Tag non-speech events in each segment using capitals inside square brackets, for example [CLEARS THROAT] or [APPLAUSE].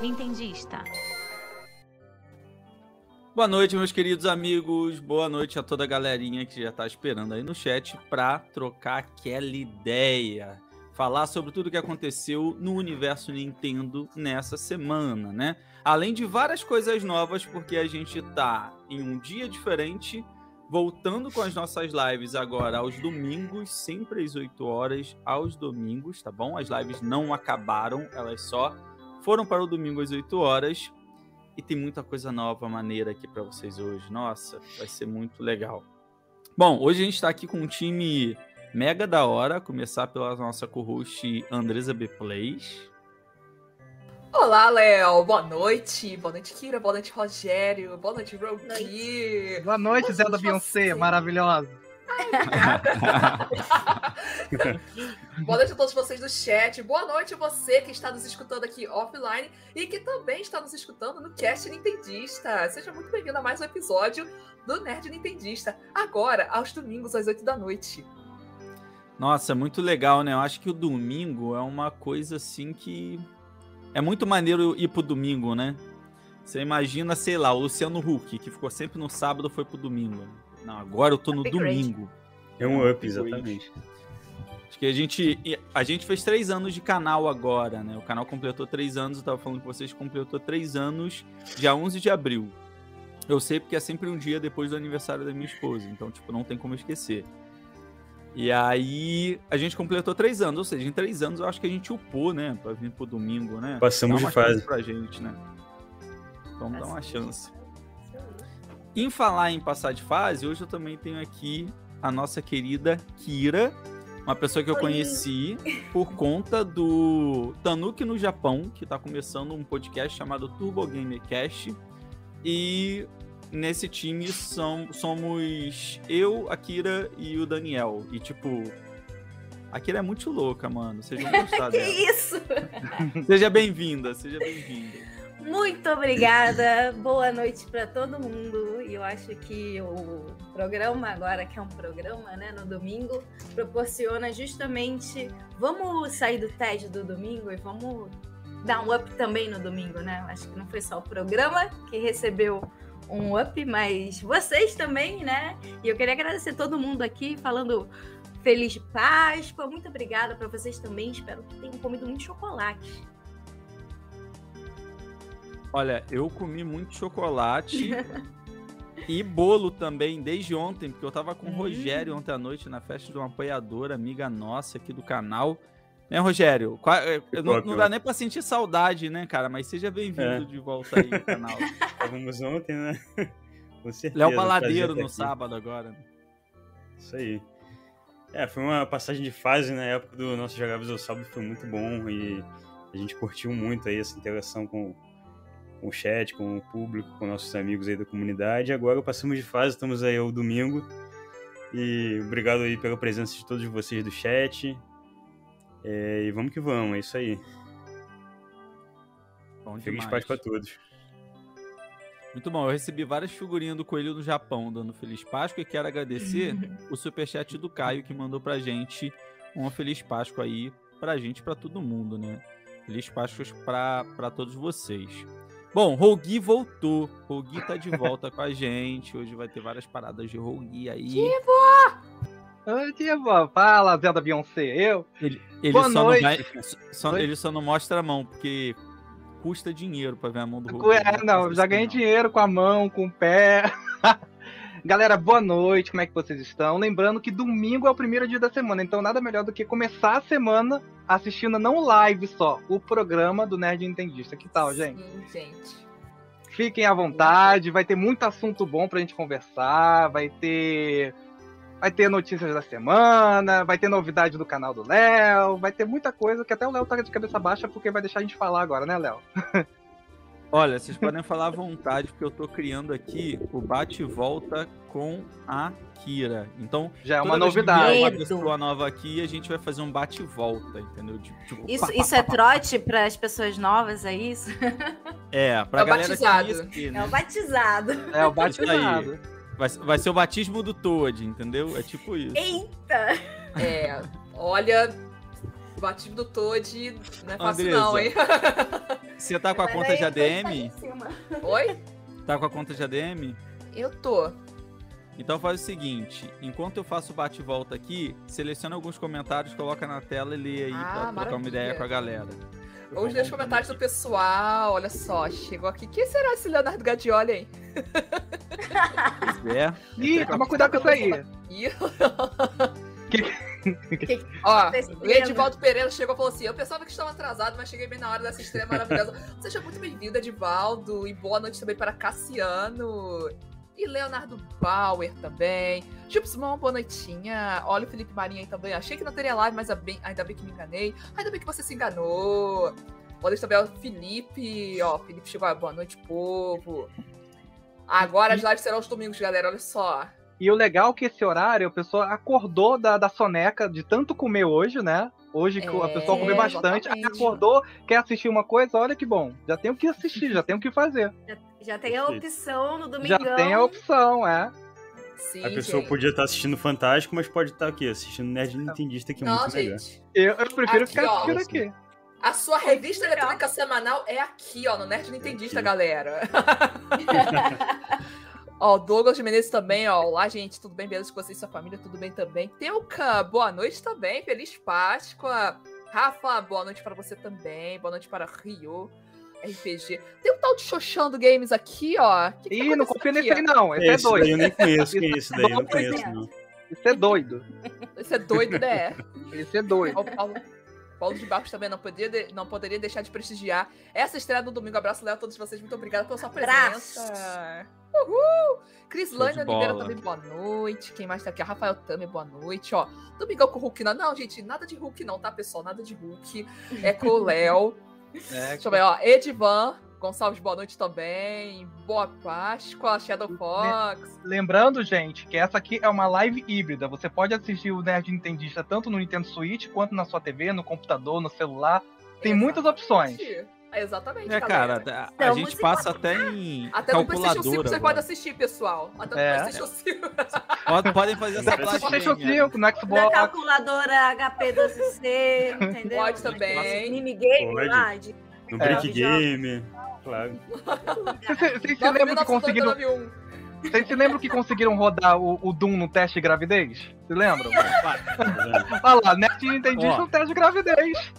Nintendista. Boa noite, meus queridos amigos. Boa noite a toda a galerinha que já tá esperando aí no chat pra trocar aquela ideia. Falar sobre tudo que aconteceu no universo Nintendo nessa semana, né? Além de várias coisas novas, porque a gente tá em um dia diferente, voltando com as nossas lives agora aos domingos, sempre às 8 horas, aos domingos, tá bom? As lives não acabaram, elas só foram para o domingo às 8 horas. E tem muita coisa nova, maneira aqui para vocês hoje. Nossa, vai ser muito legal. Bom, hoje a gente está aqui com um time mega da hora. Começar pela nossa co-host Andresa B Plays. Olá, Léo. Boa noite. Boa noite, Kira. Boa noite, Rogério. Boa noite, Rogi. Boa noite, Zé da Beyoncé, maravilhosa. [LAUGHS] Boa noite a todos vocês do chat. Boa noite a você que está nos escutando aqui offline e que também está nos escutando no Cast Nintendista. Seja muito bem-vindo a mais um episódio do Nerd Nintendista. Agora, aos domingos, às 8 da noite. Nossa, muito legal, né? Eu acho que o domingo é uma coisa assim que. É muito maneiro ir pro domingo, né? Você imagina, sei lá, o Luciano Huck, que ficou sempre no sábado, foi pro domingo. Não, agora eu tô no Upgrade. domingo. É um up, exatamente. Acho que a gente, a gente fez três anos de canal agora, né? O canal completou três anos, eu tava falando com vocês, completou três anos dia 11 de abril. Eu sei porque é sempre um dia depois do aniversário da minha esposa, então, tipo, não tem como esquecer. E aí, a gente completou três anos, ou seja, em três anos eu acho que a gente upou, né? Pra vir pro domingo, né? Passamos de fase. pra gente, né? Vamos dar uma chance. Em falar em passar de fase, hoje eu também tenho aqui a nossa querida Kira, uma pessoa que eu Oi. conheci por conta do Tanuki no Japão, que tá começando um podcast chamado Turbo Gamer Cast. E nesse time são, somos eu, a Kira e o Daniel. E tipo, a Kira é muito louca, mano. Vocês vão gostar [LAUGHS] Que dela. isso? [LAUGHS] Seja bem-vinda, seja bem-vinda. Muito obrigada. Boa noite para todo mundo. E eu acho que o programa agora, que é um programa, né, no domingo, proporciona justamente vamos sair do TED do domingo e vamos dar um up também no domingo, né? Acho que não foi só o programa que recebeu um up, mas vocês também, né? E eu queria agradecer todo mundo aqui falando Feliz Páscoa. Muito obrigada para vocês também. Espero que tenham comido muito chocolate. Olha, eu comi muito chocolate [LAUGHS] e bolo também desde ontem, porque eu tava com o Hum. Rogério ontem à noite na festa de uma apoiadora, amiga nossa aqui do canal. Né, Rogério? Eu Não, não dá nem pra sentir saudade, né, cara? Mas seja bem-vindo É. de volta aí no canal. [LAUGHS] Estávamos ontem, né? [LAUGHS] Com certeza. Léo Baladeiro no aqui. sábado agora. Isso aí. É, foi uma passagem de fase na época do nosso Jogáveis ao Sábado, foi muito bom e a gente curtiu muito aí essa interação com, com o chat, com o público, com nossos amigos aí da comunidade. Agora passamos de fase, estamos aí ao domingo. E obrigado aí pela presença de todos vocês do chat. É, e vamos que vamos, é isso aí. Bom Feliz demais. Páscoa a todos. Muito bom, eu recebi várias figurinhas do Coelho no Japão dando Feliz Páscoa e quero agradecer [LAUGHS] o superchat do Caio que mandou pra gente uma Feliz Páscoa aí pra gente, e pra todo mundo, né? Feliz Páscoa pra, pra todos vocês. Bom, Rogi voltou. Rogi tá de volta [LAUGHS] com a gente. Hoje vai ter várias paradas de Rogi aí. Oi, Diva. Fala, Zé da Beyoncé. Eu? Ele, ele Boa só noite. não vai, só- ele só não mostra a mão, porque custa dinheiro pra ver a mão do Rogi. É, não, já ganhei não. dinheiro com a mão, com o pé. [LAUGHS] Galera, boa noite, como é que vocês estão? Lembrando que domingo é o primeiro dia da semana, então nada melhor do que começar a semana assistindo não live só, o programa do Nerd Entendista. Que tal, gente? Sim, gente. Fiquem à vontade, vai ter muito assunto bom pra gente conversar, vai ter vai ter notícias da semana, vai ter novidade do canal do Léo, vai ter muita coisa que até o Léo tá de cabeça baixa porque vai deixar a gente falar agora, né, Léo? [LAUGHS] Olha, vocês podem falar à vontade, porque eu tô criando aqui o bate e volta com a Kira. Então, Já é uma novidade. uma pessoa nova aqui, a gente vai fazer um bate e volta, entendeu? Tipo, tipo, Isso, pá, isso pá, é pá, trote para as pessoas novas, é isso? É, pra É o galera batizado. que aqui, É né? o batizado. É o batizado. Vai, vai ser o batismo do Toad, entendeu? É tipo isso. Eita! É, olha, Batismo do Toad não é fácil Andresa. não, hein? [LAUGHS] Você tá com a Mas conta de ADM? cima. Oi? Tá com a conta de ADM? Eu tô. Então faz o seguinte, enquanto eu faço o bate-volta aqui, seleciona alguns comentários, coloca na tela e lê aí Ah, pra trocar uma ideia com a galera. Vamos ler os comentários do pessoal. Olha só, chegou aqui. Quem será esse Leonardo Gadioli, hein? Pois é. Ih, toma cuidado com isso aí. [LAUGHS] Ih. Que- Ó, acontecendo? o Edivaldo Pereira chegou e falou assim: Eu pensava que estava atrasado, mas cheguei bem na hora dessa estreia maravilhosa. Seja muito bem-vindo, Edivaldo. E boa noite também para Cassiano. E Leonardo Bauer também. Gibsmon, boa noitinha. Olha o Felipe Marinho aí também. Achei que não teria live, mas ainda bem que me enganei. Ainda bem que você se enganou. Noite também ao Felipe. Ó, Felipe chegou. Boa noite, povo. Agora as lives serão aos domingos, galera. Olha só. E o legal é que esse horário, a pessoa acordou da, da soneca de tanto comer hoje, né? Hoje que a É, pessoa comeu bastante, aí exatamente. acordou, quer assistir uma coisa, olha que bom. Já tem o que assistir, já tem o que fazer. Já, já tem a opção no Já domingão. tem a opção, é. Sim, A pessoa gente. podia estar assistindo Fantástico, mas pode estar aqui, assistindo Nerd Nintendista, que é Não, muito melhor. gente. Eu, eu prefiro Aqui, ficar ó. assistindo aqui. A sua revista Legal. eletrônica semanal é aqui, ó, no Nerd Nintendista, Aqui. galera. [LAUGHS] ó, o Douglas de Menezes também, ó. Olá, gente, tudo bem? Beleza com você e sua família? Tudo bem também? Teuca, boa noite também. Feliz Páscoa. Rafa, boa noite para você também. Boa noite para Rio. RPG. Tem um tal de Xoxando Games aqui, ó. Que que tá Ih, não acontecendo confia aqui, nesse aí não, esse é Esse daí eu doido. nem conheço, quem é esse daí? Eu não conheço, é. não. Isso é doido. Isso é doido, né? Esse é doido. O Paulo, Paulo de Barros também não, podia de- não poderia deixar de prestigiar essa estreia do domingo. Abraço, Léo, a todos vocês. Muito obrigada pela sua Abraço. presença. Uhul! Cris Lane Oliveira também, boa noite. Quem mais tá aqui? Rafael Tami, boa noite. Ó, Domingão com o Hulk, não. Não, gente, nada de Hulk não, tá, pessoal? Nada de Hulk. É com o Léo. É, Deixa eu ver, ó. Edivan Gonçalves, boa noite também. Boa Páscoa, Shadow Fox. Lembrando, gente, que essa aqui é uma live híbrida. Você pode assistir o Nerd Nintendista tanto no Nintendo Switch, quanto na sua TV, no computador, no celular. Tem muitas opções. Exatamente, É, galera. cara, a, a gente passa até em Até no PlayStation 5 calculadora. você agora. pode assistir, pessoal. Até no É. PlayStation 5. Pode- Podem fazer essa No PlayStation plaquinha. 5, no Na Xbox. calculadora HP 12C, entendeu? Pode também. Minigame Pode. lá. De... No É. Brick Game, claro. [LAUGHS] Vocês se lembram que conseguiram 9.999.1. Vocês se lembram que conseguiram rodar o, o Doom no teste de gravidez? Se lembram? Olha lá, Nerd Nintendista no teste de gravidez.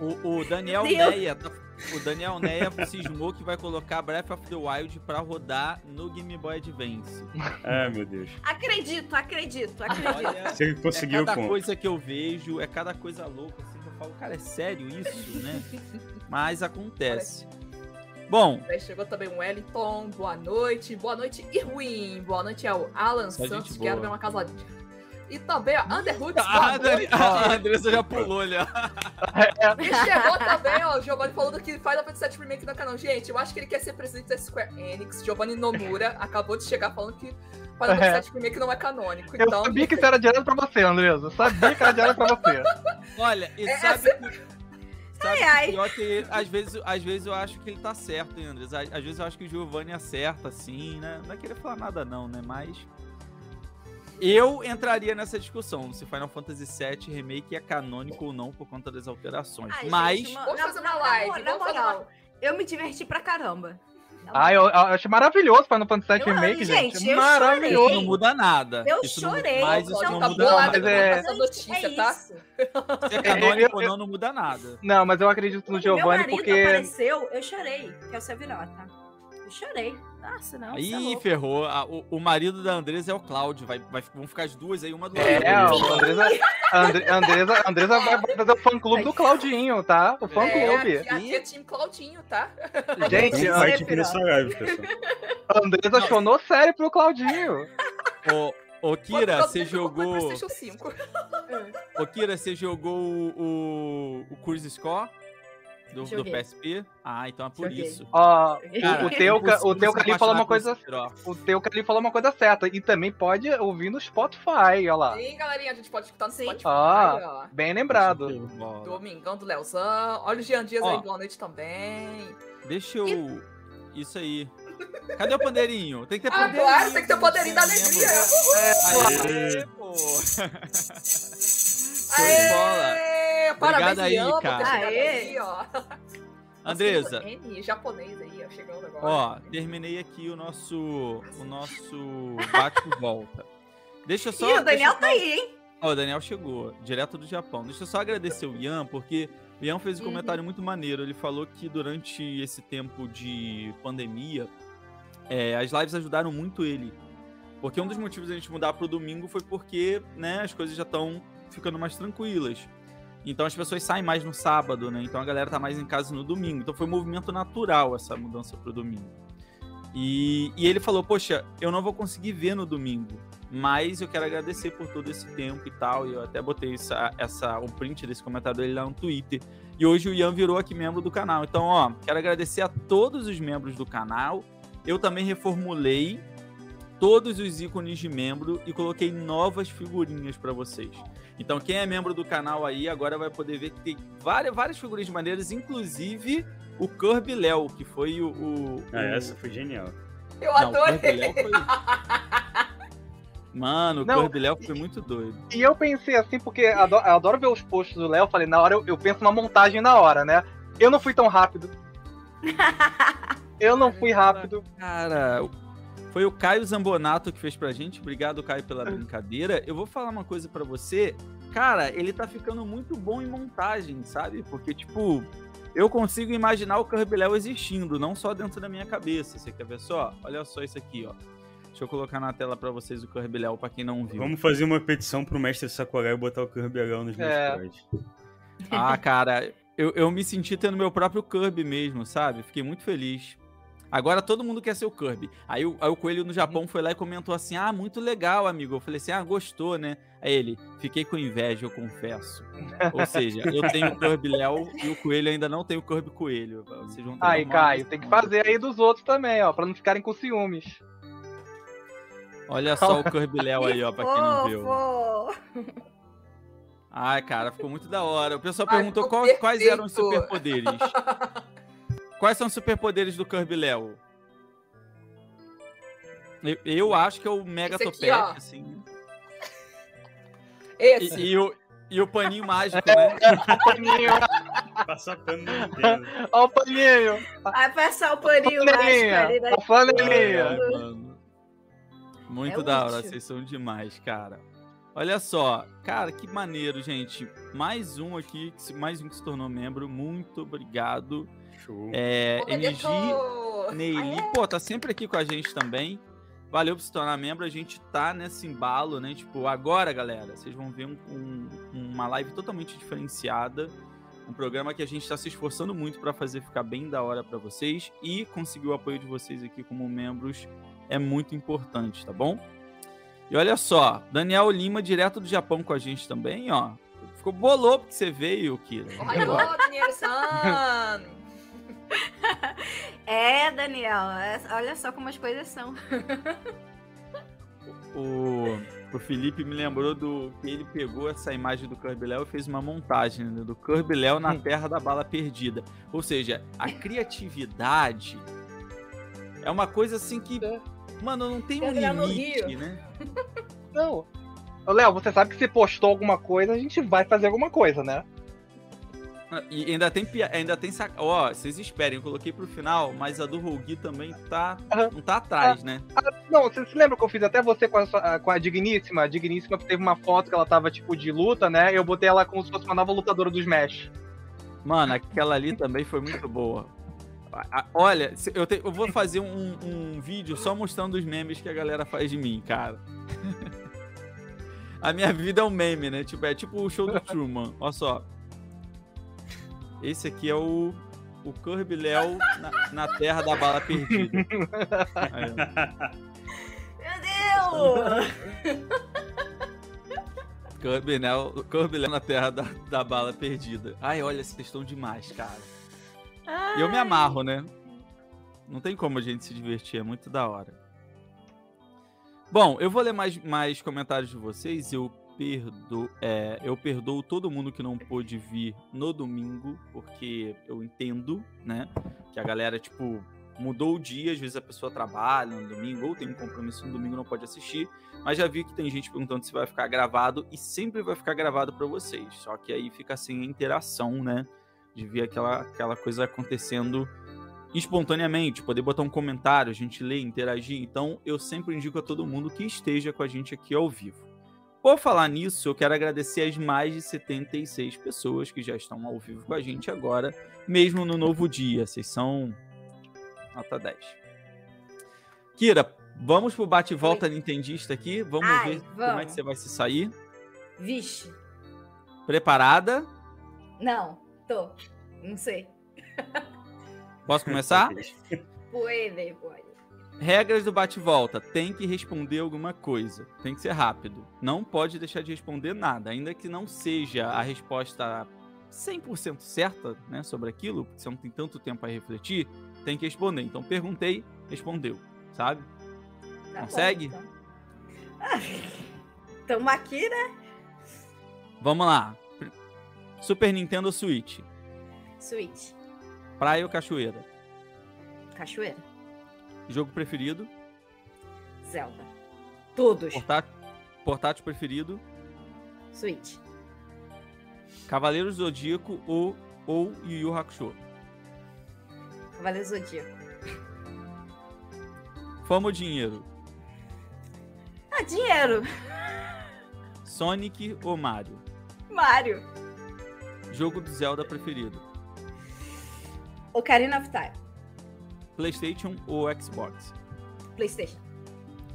O, o Daniel Deus. Neia, tá- o Daniel Neia [LAUGHS] cismou que vai colocar Breath of the Wild pra rodar no Game Boy Advance. Ah, meu Deus. Acredito, acredito, acredito. Olha, Você é conseguiu o cada ponto. coisa que eu vejo, é cada coisa louca, assim, que eu falo, cara, é sério isso, né? Mas acontece. Bom, Aí chegou também o Wellington, boa noite. Boa noite, Irwin. Boa noite ao Alan Só Santos, gente quero ver uma casa. E também a Underhoods, a, boa Dani- a Andressa já pulou ali, ó. E chegou também, ó, o Giovanni falando que Final Fantasy VII Remake não é canal. Gente, eu acho que ele quer ser presidente da Square Enix. Giovanni Nomura [LAUGHS] acabou de chegar falando que Final É. Fantasy VII Remake não é canônico. Eu Então, sabia que isso era direto pra você, Andresa. Eu sabia que era direto pra você. [LAUGHS] Olha, e É, sabe que... Sabe Ai, ai. que que às vezes, às vezes eu acho que ele tá certo, hein, Andres? Às, às vezes eu acho que o Giovanni acerta, assim, né? Não é querer falar nada não, né? Mas... Eu entraria nessa discussão se Final Fantasy VII Remake é canônico ou não por conta das alterações. Ai, Mas... gente, uma- vamos na- fazer na- uma na live, moral, na vamos fazer moral, uma... Eu me diverti pra caramba. Ah, eu, eu achei maravilhoso Final Fantasy VII Eu- Remake, gente. gente, eu maravilhoso. Isso não muda nada. Eu Isso não- chorei. mas isso Então não tá muda nada. Mas é- essa notícia, é tá? Se é [LAUGHS] canônico ou não, não muda nada. Não, mas eu acredito no Quando meu Giovanni marido porque. apareceu, eu chorei, que é o Sevirota. Eu chorei. Nossa, não, é Aí louco. ferrou. A- o, o marido da Andresa é o Cláudio. Vai, vai, vão ficar as duas aí, uma do lado. É, da a outra. Andresa, Andre- Andresa, Andresa vai fazer o fã clube do Claudinho, tá? O fã É, clube. aqui, aqui é time Claudinho, tá? Gente, Um nessa live, pessoal. Andresa chonou sério pro Claudinho. Ô, ô, Kira, você jogou jogou. PlayStation 5. Ô, Kira, você jogou o, o, o Cruise Score do, do. PSP? Ah, então é por Joguei. isso. Ó, Cara, o impossível o Teuca se ali falou uma coisa. O Teuca ali falou uma coisa certa. E também pode ouvir no Spotify, olha lá. Sim, galerinha, a gente pode escutar no Sim. Spotify, Ah. ó. Bem lembrado. Domingão do Leozão. Olha o Jean Dias Ó. aí, boa noite também. Deixa eu. Isso aí. Cadê o pandeirinho? Tem que ter pandeirinho. Agora tem que ter o pandeirinho da né, alegria. Aê, pô. Show de bola. Aê, Parabéns, aí, cara. Aê. aí, ó. [LAUGHS] Andresa. Nossa, N japonês aí, ó, chegando agora. Ó, terminei aqui o nosso o nosso bate-volta. Deixa eu só Ih, o Daniel tá aí, hein? Ó, o Daniel chegou, direto do Japão. Deixa eu só agradecer o Ian, porque o Ian fez um Uhum. comentário muito maneiro. Ele falou que durante esse tempo de pandemia, é, as lives ajudaram muito ele. Porque um dos motivos da gente mudar pro domingo foi porque, né, as coisas já estão ficando mais tranquilas. Então as pessoas saem mais no sábado, né? Então a galera tá mais em casa no domingo. Então foi um movimento natural essa mudança pro domingo. E, e ele falou, poxa, eu não vou conseguir ver no domingo. Mas eu quero agradecer por todo esse tempo e tal. E eu até botei essa, essa, um print desse comentário dele lá no Twitter. E hoje o Ian virou aqui membro do canal. Então, ó, quero agradecer a todos os membros do canal. Eu também reformulei todos os ícones de membro e coloquei novas figurinhas para vocês. Então, quem é membro do canal aí agora vai poder ver que tem várias, várias figurinhas maneiras, inclusive o Kirby Léo, que foi o. o, Ah, o- essa foi genial. Eu Não, adorei. Foi. Mano, o Não, Kirby Léo foi muito doido. E eu pensei assim, porque ado- eu adoro ver os posts do Léo. eu Falei, na hora eu, eu penso uma montagem na hora, né? Eu não fui tão rápido. [LAUGHS] Eu não fui rápido. Cara, foi o Caio Zambonato que fez pra gente. Obrigado, Caio, pela brincadeira. Eu vou falar uma coisa pra você. Cara, ele tá ficando muito bom em montagem, sabe? Porque, tipo, eu consigo imaginar o Kirby Léo existindo, não só dentro da minha cabeça. Você quer ver só? Olha só isso aqui, ó. Deixa eu colocar na tela pra vocês o Kirby Léo, pra quem não viu. Vamos fazer uma petição pro mestre Sakurai e botar o Kirby Legal nos meus É. Ah, cara, eu, eu me senti tendo meu próprio Kirby mesmo, sabe? Fiquei muito feliz. Agora todo mundo quer ser o Kirby. Aí, o- aí o Coelho no Japão foi lá e comentou assim: Ah, muito legal, amigo. Eu falei assim: Ah, gostou, né? Aí ele, fiquei com inveja, eu confesso. Ou seja, eu tenho o Kirby Léo e o Coelho ainda não tem o Kirby Coelho. Vocês vão ter Aí, Caio, tem que fazer aí dos outros também, ó, pra não ficarem com ciúmes. Olha só o Kirby Léo [LAUGHS] aí, ó, pra quem não viu. Ai, cara, ficou muito da hora. O pessoal Ai, perguntou qual- quais eram os superpoderes. [LAUGHS] Quais são os superpoderes do Kirby Léo? Eu, eu acho que é o Mega aqui, Topete, ó. assim. [LAUGHS] Esse. E, e o, e o paninho mágico, né? [LAUGHS] Paninho, Passar pano ó o paninho, Vai passar o paninho mágico ali. Ai, mano. Muito É da hora, útil. vocês são demais, cara. Olha só, cara, que maneiro, gente. Mais um aqui, mais um que se tornou membro. Muito obrigado. Show. É, Ô, NG Benedetto. Neili, pô, tá sempre aqui com a gente também. Valeu por se tornar membro. A gente tá nesse embalo, né? Tipo, agora, galera, vocês vão ver um- um- uma live totalmente diferenciada. Um programa que a gente tá se esforçando muito pra fazer ficar bem da hora pra vocês. E conseguir o apoio de vocês aqui como membros é muito importante, tá bom? E olha só, Daniel Lima, direto do Japão com a gente também, ó. Ficou bolou porque você veio, Kira. Olha lá, Daniel-san. [LAUGHS] É, Daniel, é- olha só como as coisas são. o, o Felipe me lembrou do que ele pegou essa imagem do Kirby Léo e fez uma montagem né, do Kirby Léo na Terra da Bala Perdida. Ou seja, a criatividade é uma coisa assim que, mano, não tem um limite, né? Não. Léo, você sabe que se postou alguma coisa, a gente vai fazer alguma coisa, né? E ainda tem ainda tem sac... Ó, vocês esperem, eu coloquei pro final, mas a do Rogi também tá Aham. não tá atrás, né? Não, você se lembra que eu fiz até você com a, sua- com a Digníssima? A Digníssima teve uma foto que ela tava, tipo, de luta, né? Eu botei ela como se fosse uma nova lutadora do Smash. Mano, aquela ali também foi muito boa. Olha, eu, te- eu vou fazer um, um vídeo só mostrando os memes que a galera faz de mim, cara. [LAUGHS] a minha vida é um meme, né? Tipo, é tipo o show do [LAUGHS] Truman. Olha só. Esse aqui é o, o Kirby Léo na, na Terra da Bala Perdida. Meu Deus! Kirby Léo, Kirby Léo na Terra da, da Bala Perdida. Ai, olha, vocês estão demais, cara. E eu me amarro, né? Não tem como a gente se divertir, é muito da hora. Bom, eu vou ler mais, mais comentários de vocês. Eu perdoo, é, eu perdoo todo mundo que não pôde vir no domingo, porque eu entendo, né? Que a galera, tipo, mudou o dia, às vezes a pessoa trabalha no domingo ou tem um compromisso no domingo não pode assistir, mas já vi que tem gente perguntando se vai ficar gravado e sempre vai ficar gravado para vocês. Só que aí fica sem a interação, né? De ver aquela, aquela coisa acontecendo espontaneamente, poder botar um comentário, a gente ler, interagir. Então, eu sempre indico a todo mundo que esteja com a gente aqui ao vivo. Por falar nisso, eu quero agradecer as mais de 76 pessoas que já estão ao vivo com a gente agora, mesmo no novo dia. Vocês são nota 10. Kira, vamos pro bate-volta nintendista aqui. Vamos Ai, ver como é vamos. que você vai se sair. Vixe. Preparada? Não, tô. Não sei. Posso começar? [LAUGHS] Puede, pode. Regras do bate-volta. Tem que responder alguma coisa. Tem que ser rápido. Não pode deixar de responder nada. Ainda que não seja a resposta 100% certa né, sobre aquilo, porque você não tem tanto tempo a refletir, tem que responder. Então, perguntei, respondeu. Sabe? Tá bom, Consegue? então. Ah, Tamo aqui, né? Vamos lá. Super Nintendo Switch. Switch. Praia ou cachoeira? Cachoeira. Jogo preferido? Zelda. Todos. Portátil, portátil preferido? Switch. Cavaleiro Zodíaco ou, ou Yu Yu Hakusho? Cavaleiro Zodíaco. Fama ou dinheiro? Ah, dinheiro. Sonic ou Mario? Mario. Jogo do Zelda preferido? Ocarina of Time. PlayStation ou Xbox? Playstation.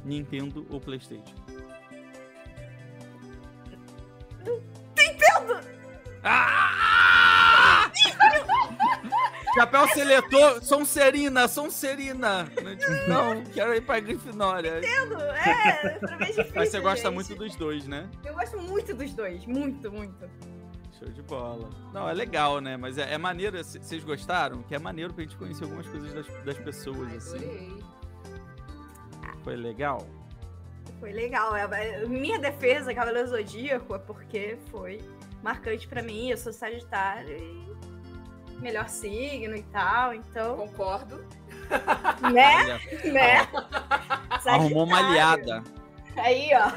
Nintendo ou PlayStation? Nintendo! Ah! [LAUGHS] Chapéu seletor, Sonserina, Sonserina. Não, quero ir pra Grifinória. Nintendo! É, pra mim é difícil, Mas você gosta gente. muito dos dois, né? Eu gosto muito dos dois. Muito, muito. Show de bola. Não, é legal, né? Mas é, é maneiro, vocês gostaram? Que é maneiro pra gente conhecer algumas coisas das, das pessoas, assim. Adorei. Foi legal? Foi legal. É, é, minha defesa, Cavaleiro Zodíaco, é porque foi marcante pra mim. Eu sou Sagitário e melhor signo e tal, então, Concordo. [LAUGHS] né? Olha, né? arrumou uma aliada. Aí, ó.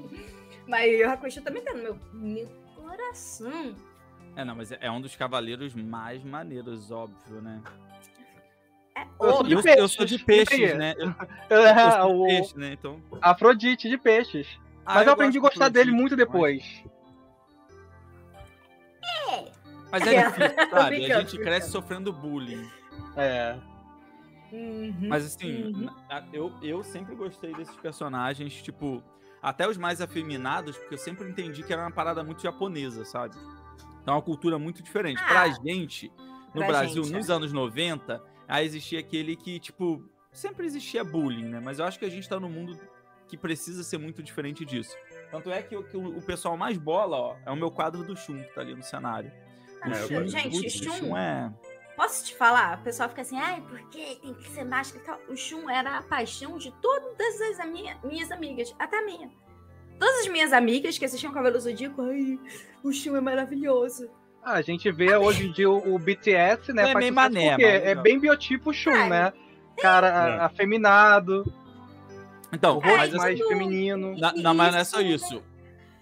[LAUGHS] Mas o Hakusho também tá no meu, meu coração. É, não, mas é- é um dos cavaleiros mais maneiros, óbvio, né? É Eu de Eu, peixes, eu sou de peixes, né? Eu, É, [LAUGHS] eu sou de o peixe, né? Então. Afrodite de peixes. Ah, Mas eu, aprendi a gostar do dele Afrodite, muito mas- depois. [LAUGHS] Mas é É. difícil, sabe? A gente cresce sofrendo bullying. É. Uhum. Mas assim, Uhum. eu, eu sempre gostei desses personagens, tipo, até os mais afeminados, porque eu sempre entendi que era uma parada muito japonesa, sabe? Então é uma cultura muito diferente. Ah, pra gente, no pra Brasil, gente, nos é. anos 90, aí existia aquele que, tipo, sempre existia bullying, né? Mas eu acho que a gente tá num mundo que precisa ser muito diferente disso. Tanto é que, o- que o, o pessoal mais bola, ó, é o meu quadro do Shun, que tá ali no cenário. O É, Shun. Gente, Shun- Shun é... Posso te falar? O pessoal fica assim, ai, por que tem que ser máscara e tal? O Shun era a paixão de todas as ami- minhas amigas, até a minha. Todas as minhas amigas que assistiam Cabelo Zodíaco, ai, o Shun é maravilhoso. Ah, a gente vê hoje em dia o, o BTS, né? É faz meio mané, porque mas- é bem biotipo Shun, É. né? Cara É. afeminado, Então, o rosto mas assim, mais feminino. Na, não, mas não é só Isso, isso.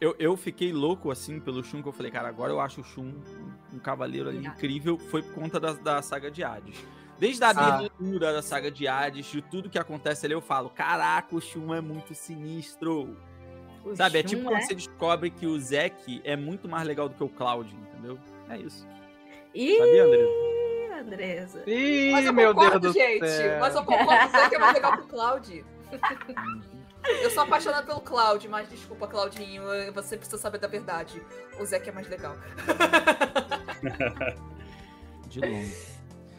Eu, eu fiquei louco, assim, pelo Shun, que eu falei, cara, agora eu acho o Shun um, um cavaleiro ali incrível. Foi por conta da, da saga de Hades. Desde a Ah. abertura da saga de Hades, de tudo que acontece ali, eu falo, caraca, o Shun é muito sinistro. O Sabe, é Shun tipo quando você descobre que o Zack é muito mais legal do que o Cloud, entendeu? É isso. Ih, Sabia, André? Andressa. Ih, Mas eu meu Deus do gente. céu. Mas eu concordo dizer que é mais legal que o Cloud. Eu sou apaixonada pelo Cloud, mas desculpa, Claudinho, você precisa saber da verdade. O Zack é mais legal. [LAUGHS] De longe.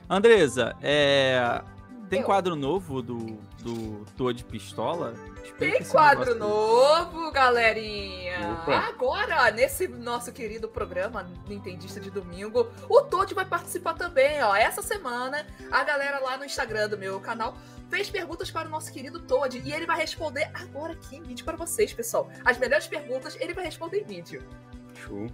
Andresa, é... tem Eu. quadro novo do, do Toad Pistola? Explica Tem quadro aí. novo, galerinha! Opa. Agora, nesse nosso querido programa Nintendista de domingo, o Todd vai participar também, ó. Essa semana, a galera lá no Instagram do meu canal fez perguntas para o nosso querido Todd e ele vai responder agora aqui em vídeo para vocês, pessoal. As melhores perguntas ele vai responder em vídeo. Show.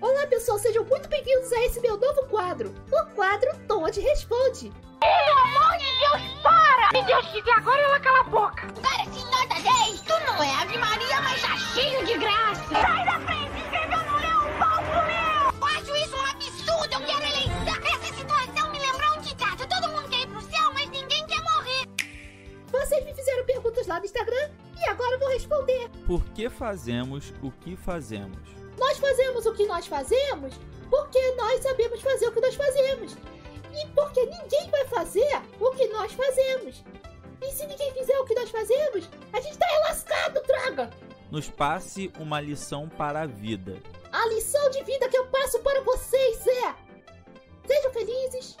Olá, pessoal, sejam muito bem-vindos a esse meu novo quadro, o quadro Toad Responde. Pelo amor de Deus, para! Se Deus quiser, agora ela cala a boca. Cara, se nota 10, tu não é Ave Maria, mas tá cheio de graça. Sai da frente, lá no Instagram e agora eu vou responder. Por que fazemos o que fazemos? Nós fazemos o que nós fazemos porque nós sabemos fazer o que nós fazemos. E porque ninguém vai fazer o que nós fazemos. E se ninguém fizer o que nós fazemos, a gente tá relascado, droga! Nos passe uma lição para a vida. A lição de vida que eu passo para vocês é: sejam felizes,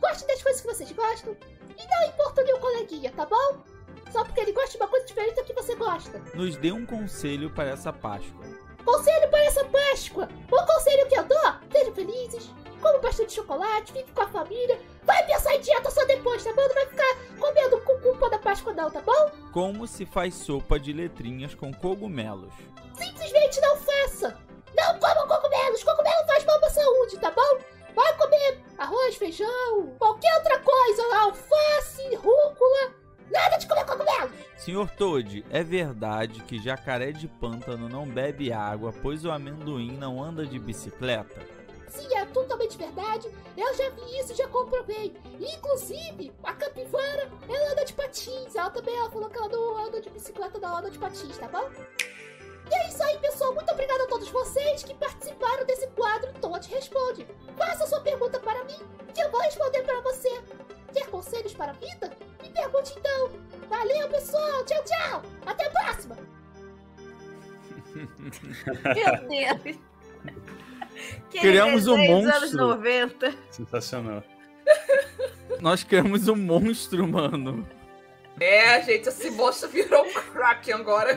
gostem das coisas que vocês gostam e não importa o coleguinha, tá bom? Só porque ele gosta de uma coisa diferente da que você gosta. Nos dê um conselho para essa Páscoa. Conselho para essa Páscoa! O conselho que eu dou: sejam felizes, comam bastante chocolate, fiquem com a família. Vai pensar em dieta só depois, tá bom? Não vai ficar comendo com culpa da Páscoa, não, tá bom? Como se faz sopa de letrinhas com cogumelos? Simplesmente não faça! Não comam cogumelos! Cogumelo faz mal pra saúde, tá bom? Vai comer arroz, feijão, qualquer outra coisa, alface, rúcula. Nada de comer cogumelos! Senhor Toad, é verdade que jacaré de pântano não bebe água, pois o amendoim não anda de bicicleta? Sim, é totalmente verdade. Eu já vi isso, já comprovei. Inclusive, a capivara, ela anda de patins. Ela também ela falou que ela não anda de bicicleta, não anda de patins, tá bom? E é isso aí, pessoal. Muito obrigada a todos vocês que participaram desse quadro Todd Responde. Faça sua pergunta para mim, que eu vou responder para você. Quer conselhos para a vida? Me pergunte então. Valeu, pessoal. Tchau, tchau. Até a próxima. [LAUGHS] Meu Deus. [LAUGHS] Quem Criamos um dos anos monstro. 90. Sensacional. [LAUGHS] Nós criamos um monstro, mano. É, gente, esse monstro virou um Kraken agora.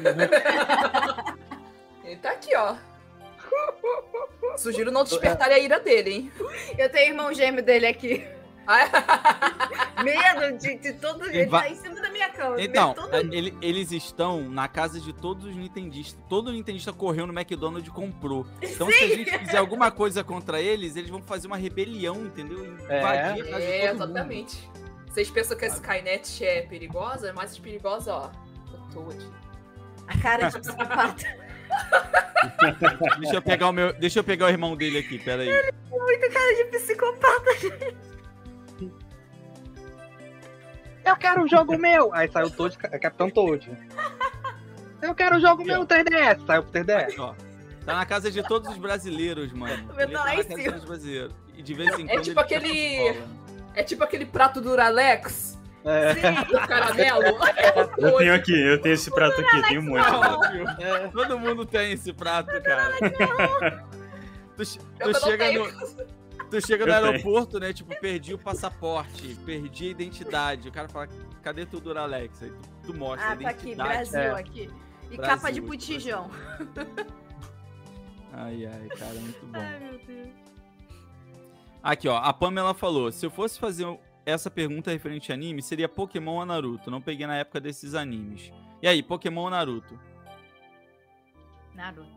Ele tá aqui, ó. Sugiro não despertar a ira dele, hein? Eu tenho irmão gêmeo dele aqui. [LAUGHS] Medo de, de todo. Ele va- tá em cima da minha cama. Então, todo... ele- eles estão na casa de todos os nintendistas. Todo nintendista correu no McDonald's e comprou. Então, se a gente fizer alguma coisa contra eles, eles vão fazer uma rebelião, entendeu? É. Invadir a casa de É, todo mundo. exatamente. Vocês pensam que a Skynet é perigosa? É mais perigosa, ó. O Toad. A cara de psicopata. [LAUGHS] Deixa eu pegar o meu, deixa eu pegar o irmão dele aqui, pera aí. Muito cara de psicopata. Eu quero um jogo meu! Aí saiu o Toad, é Capitão Toad. Eu quero um jogo meu no 3DS! Saiu pro 3DS. Ó, tá na casa de todos os brasileiros, mano. Meu Ele tá lá na em casa cima. dos brasileiros. E de vez em É quando tipo ele tá aquele-. É tipo aquele prato do Alex, É. do caramelo. É o Eu tenho aqui, eu tenho esse prato aqui, tenho muito. Óbvio. Todo mundo tem esse prato, cara. Tu, tu chega [LAUGHS] no, tu chega no Eu tenho. aeroporto, né? Tipo, perdi o passaporte, perdi a identidade. O cara fala, cadê tu Duralex? Aí tu, tu mostra a Ah, tá aqui. Brasil É. aqui. E Brasil, capa de botijão. [LAUGHS] Ai, ai, cara, muito bom. Ai, meu Deus. Aqui, ó, a Pamela falou: se eu fosse fazer essa pergunta referente a anime, seria Pokémon ou Naruto. Não peguei na época desses animes. E aí, Pokémon ou Naruto? Naruto.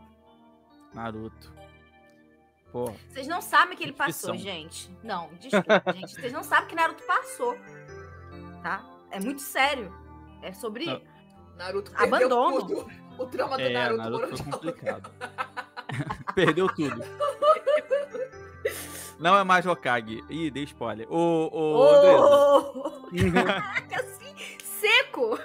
Naruto. Vocês não sabem que ele passou, Ficção. gente. Não, desculpa, [LAUGHS] gente. Vocês não sabem que Naruto passou. Tá? É muito sério. É sobre. Não. Naruto Abandono. tudo. O trama do é, Naruto, Naruto foi complicado. [LAUGHS] [LAUGHS] Perdeu tudo. Não é mais Hokage. Ih, dei spoiler. Ô, ô, Andresa, Oh! Caraca, assim, seco!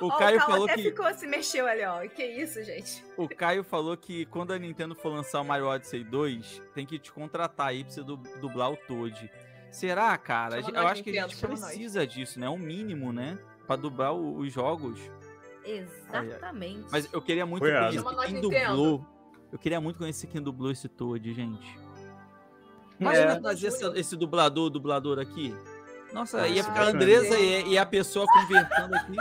O Caio falou até que ficou, se mexeu ali, ó. Que isso, gente? o Caio falou que quando a Nintendo for lançar o Mario Odyssey 2, tem que te contratar aí pra você du- dublar o Toad. Será, cara? Chama Eu nós, acho que a gente chama nós. precisa disso, né? É um mínimo, né? Pra dublar o- os jogos. Exatamente. Mas eu queria muito Foi conhecer Chama quem Nintendo. dublou. Eu queria muito conhecer quem dublou esse Toad, gente. Imagina É. trazer essa- esse dublador, dublador aqui. Nossa, Ah, ia ficar a. Andresa e, e a pessoa convertendo aqui.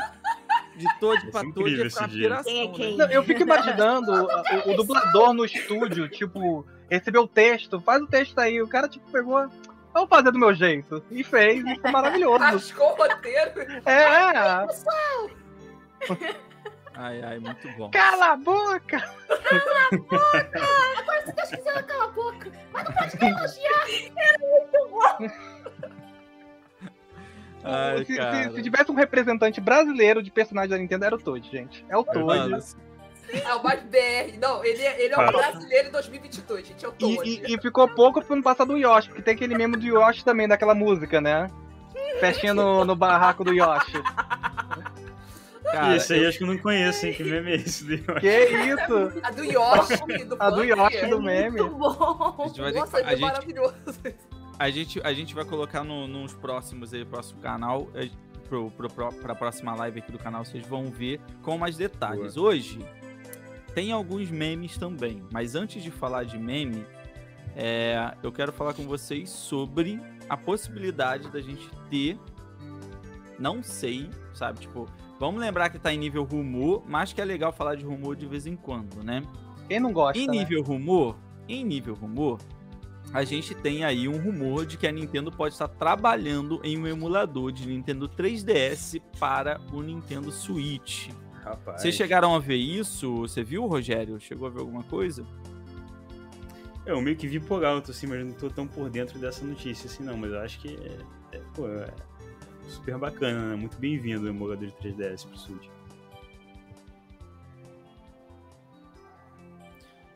De Toad Ia pra esse dia. piração, Quem é né? Não, eu fico imaginando o, o dublador no estúdio, tipo, recebeu o texto, faz o texto aí. O cara, tipo, pegou. Vamos fazer do meu jeito. E fez, e ficou maravilhoso. Rascou o roteiro. É, Ai, ai, muito bom. cala a boca! Agora, se Deus quiser, cala a boca. Mas não pode ter elogiar. Ai, se, se- cara. se tivesse um representante brasileiro de personagem da Nintendo, era o Toad, gente. É o Toad. É o mais BR. Não, ele, é- ele é o brasileiro em 2022, gente. É o E, Toad. e- e ficou pouco pro ano passado do Yoshi, porque tem aquele meme do Yoshi também, daquela música, né? Festinha no, no barraco do Yoshi. cara, Esse aí acho que eu não conheço, hein? Que meme é esse? do Yoshi? Que isso? A do Yoshi, do A do. Yoshi do meme. Muito bom. a gente vai ter Nossa, que- a ele é gente, maravilhoso. A gente, a gente vai colocar no, nos próximos aí, próximo canal, é, pro, pro, pro, pra próxima live aqui do canal, vocês vão ver com mais detalhes. Hoje tem alguns memes também, mas antes de falar de meme, é, eu quero falar com vocês sobre a possibilidade da gente ter, não sei, sabe, tipo, vamos lembrar que tá em nível rumor, mas que é legal falar de rumor de vez em quando, né? Quem não gosta, Em né? nível rumor, em nível rumor, a gente tem aí um rumor de que a Nintendo pode estar trabalhando em um emulador de Nintendo 3DS para o Nintendo Switch. Rapaz. Vocês chegaram a ver isso? Você viu, Rogério? Chegou a ver alguma coisa? É, Eu meio que vi por alto, assim, mas não tô tão por dentro dessa notícia, assim, não. Mas eu acho que é, é, pô, é super bacana, né? Muito bem-vindo o emulador de 3DS pro Switch.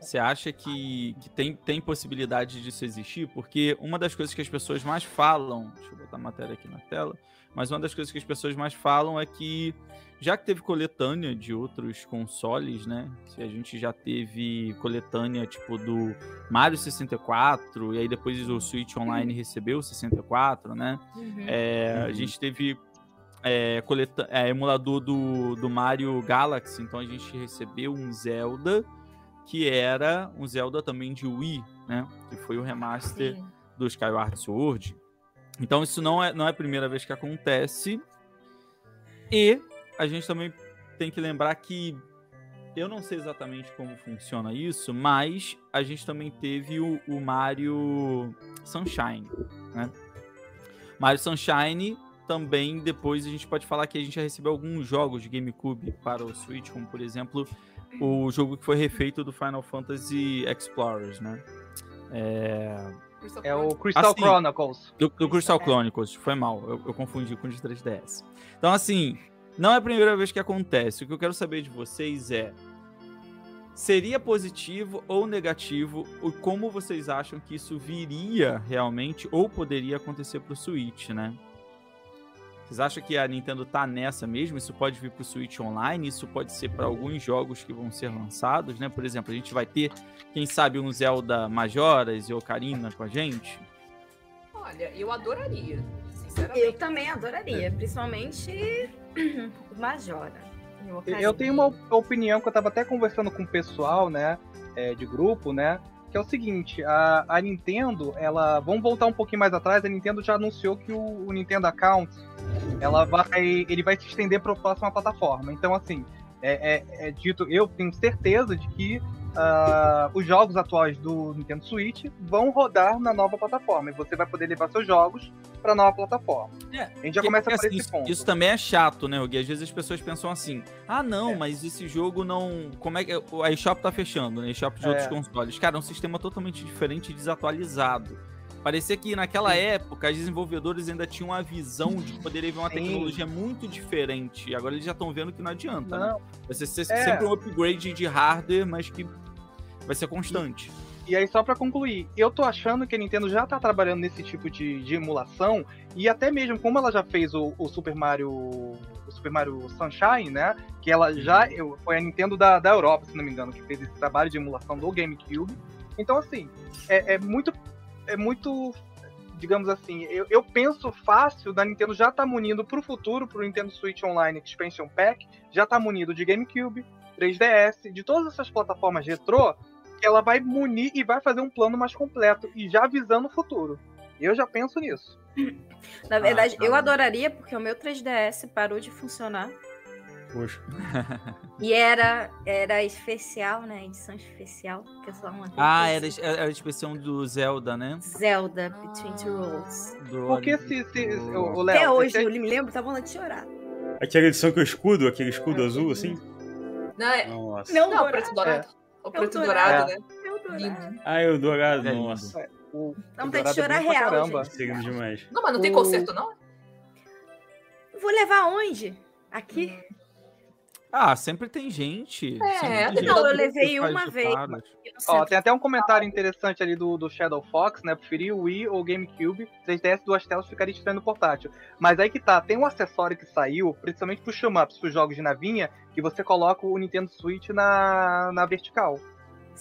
Você acha que, que tem, tem possibilidade disso existir? Porque uma das coisas que as pessoas mais falam, deixa eu botar a matéria aqui na tela, mas uma das coisas que as pessoas mais falam é que, já que teve coletânea de outros consoles, né? Se a gente já teve coletânea tipo do Mario 64, e aí depois o Switch Online recebeu o 64, né? Uhum. É, A Uhum. gente teve é, coleta- é, emulador do, do Mario Galaxy, então a gente recebeu um Zelda que era um Zelda também de Wii, né? Que foi o remaster Sim. do Skyward Sword. Então isso não é, não é a primeira vez que acontece. E a gente também tem que lembrar que eu não sei exatamente como funciona isso, mas a gente também teve o, o Mario Sunshine, né? Mario Sunshine também depois a gente pode falar que a gente já recebeu alguns jogos de GameCube para o Switch, como por exemplo o jogo que foi refeito do Final Fantasy Explorers, né? É, É o Crystal Assim, Chronicles. do, do Crystal Chronicles, foi mal, eu, eu confundi com o de 3DS. Então, assim, não é a primeira vez que acontece. O que eu quero saber de vocês é: seria positivo ou negativo? Ou como vocês acham que isso viria realmente ou poderia acontecer pro Switch, né? Vocês acham que a Nintendo tá nessa mesmo? Isso pode vir pro Switch Online? Isso pode ser para alguns jogos que vão ser lançados, né? Por exemplo, a gente vai ter, quem sabe, um Zelda Majoras e Ocarina com a gente? Olha, eu adoraria. Eu Sinceramente. também adoraria, principalmente [CLEARS THROAT] o Majora. Eu tenho uma opinião que eu tava até conversando com o pessoal, né, é, de grupo, né, que é o seguinte, a, a Nintendo, ela, vamos voltar um pouquinho mais atrás, a Nintendo já anunciou que o, o Nintendo Account, ela vai, ele vai se estender para a próxima plataforma. Então, assim, é, é- é dito, eu tenho certeza de que ah, os jogos atuais do Nintendo Switch vão rodar na nova plataforma e você vai poder levar seus jogos para nova plataforma. É, a gente já Porque, começa por assim, esse isso, ponto. isso também é chato, né, Gui? Às vezes as pessoas pensam assim: ah, não, É. mas esse jogo não. Como é que. A eShop tá fechando, né? A eShop de outros É. consoles. Cara, é um sistema totalmente diferente e desatualizado. Parecia que naquela época os desenvolvedores ainda tinham a visão de poder ver uma Sim. tecnologia muito diferente. Agora eles já estão vendo que não adianta, né? Não, Vai ser ser É. sempre um upgrade de hardware, mas que vai ser constante. E aí, só pra concluir, eu tô achando que a Nintendo já tá trabalhando nesse tipo de, de emulação, e até mesmo como ela já fez o, o Super Mario. O Super Mario Sunshine, né? Que ela já. eu- Foi a Nintendo da, da Europa, se não me engano, que fez esse trabalho de emulação do GameCube. Então, assim, é, é muito. É muito. Digamos assim, eu, eu penso fácil da Nintendo já tá munindo pro futuro, pro Nintendo Switch Online Expansion Pack, já tá munido de GameCube, 3DS, de todas essas plataformas retrô, ela vai munir e vai fazer um plano mais completo e já visando o futuro. Eu já penso nisso. Na verdade, tá eu adoraria, porque o meu 3DS parou de funcionar. Poxa. E era, era especial, né? Edição especial. Que eu só uma Ah, era, era a expressão do Zelda, né? Zelda Between Two Worlds. Porque se, se, do- o, o Até Léo, hoje, eu me lembro, tava vontade de chorar. Aquela edição que o escudo, aquele escudo azul, assim? Não, é... Nossa. Não, não dourado. preto dourado. O preto dourado. dourado, né? Lindo. Ah, o dourado, É nossa. o, Dá o vontade de Dourado é chorar real, caramba. gente. Demais. Não, mas não tem conserto, não? levar onde? Aqui? Ah, sempre tem gente. É, sempre tem gente não, eu que levei uma vez. Eu Ó, tem até um comentário interessante ali do, do Shadow Fox, né? Preferir o Wii ou GameCube, 3DS, duas telas ficaria estranho no portátil. Mas aí que tá, tem um acessório que saiu, principalmente pro shoot-ups, pros jogos de navinha, que você coloca o Nintendo Switch na, na vertical.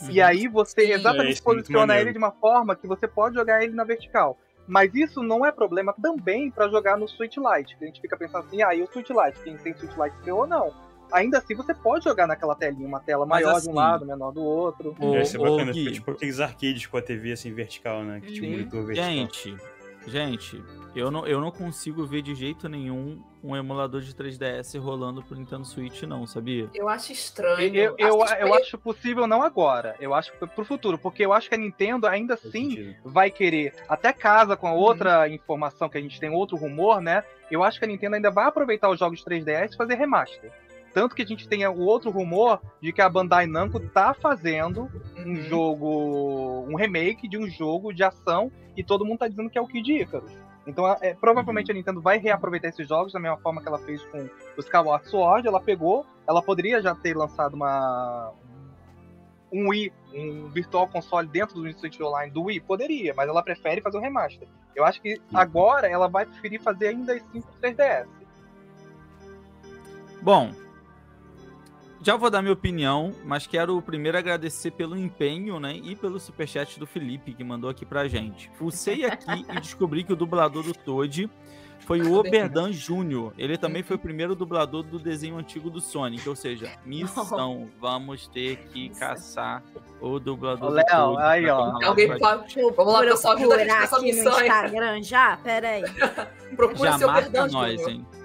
E aí você Sim. É, exatamente é muito posiciona ele de uma forma que você pode jogar ele na vertical. Mas isso não é problema também pra jogar no Switch Lite. Que a gente fica pensando assim, ah, e o Switch Lite? Quem tem Switch Lite seu ou não? Ainda assim você pode jogar naquela telinha, uma tela Mas maior de assim, um lado, menor do outro. Deve ser ô, bacana, Gui, fica tipo aqueles arcades com a TV assim vertical, né? Que tinha um Uhum. monitor vertical. Gente, gente, eu não, eu não consigo ver de jeito nenhum um emulador de 3DS rolando pro Nintendo Switch, não, sabia? Eu acho estranho. Eu, eu, Assim, eu acho possível não agora, eu acho pro futuro, porque eu acho que a Nintendo ainda Faz assim sentido. vai querer, até casa com a outra informação que a gente tem, outro rumor, né? Eu acho que a Nintendo ainda vai aproveitar os jogos 3DS e fazer remaster. Tanto que a gente tem o outro rumor de que a Bandai Namco tá fazendo um Uhum. jogo, um remake de um jogo de ação e todo mundo tá dizendo que é o Kid Icarus. Então, é, provavelmente a Nintendo vai reaproveitar esses jogos da mesma forma que ela fez com o Skyward Sword. Ela pegou, ela poderia já ter lançado uma um Wii, um Virtual Console dentro do Switch Online do Wii, poderia, mas ela prefere fazer o remaster. Eu acho que agora ela vai preferir fazer ainda assim pro 3DS. Bom, já vou dar minha opinião, mas quero primeiro agradecer pelo empenho, né, e pelo superchat do Felipe, que mandou aqui pra gente. Fucei aqui e [LAUGHS] descobri que o dublador do Toad foi o Oberdan Júnior. Ele também foi o primeiro dublador do desenho antigo do Sonic, ou seja, missão, [LAUGHS] vamos ter que caçar o dublador Ô, do Léo, Toad. aí, ó. Alguém pode. Vamos lá, pessoal, ajuda a gente nessa missão aí. Instagram já? Pera aí. [LAUGHS] Procura Já seu marca perdão, nós, Júnior. hein?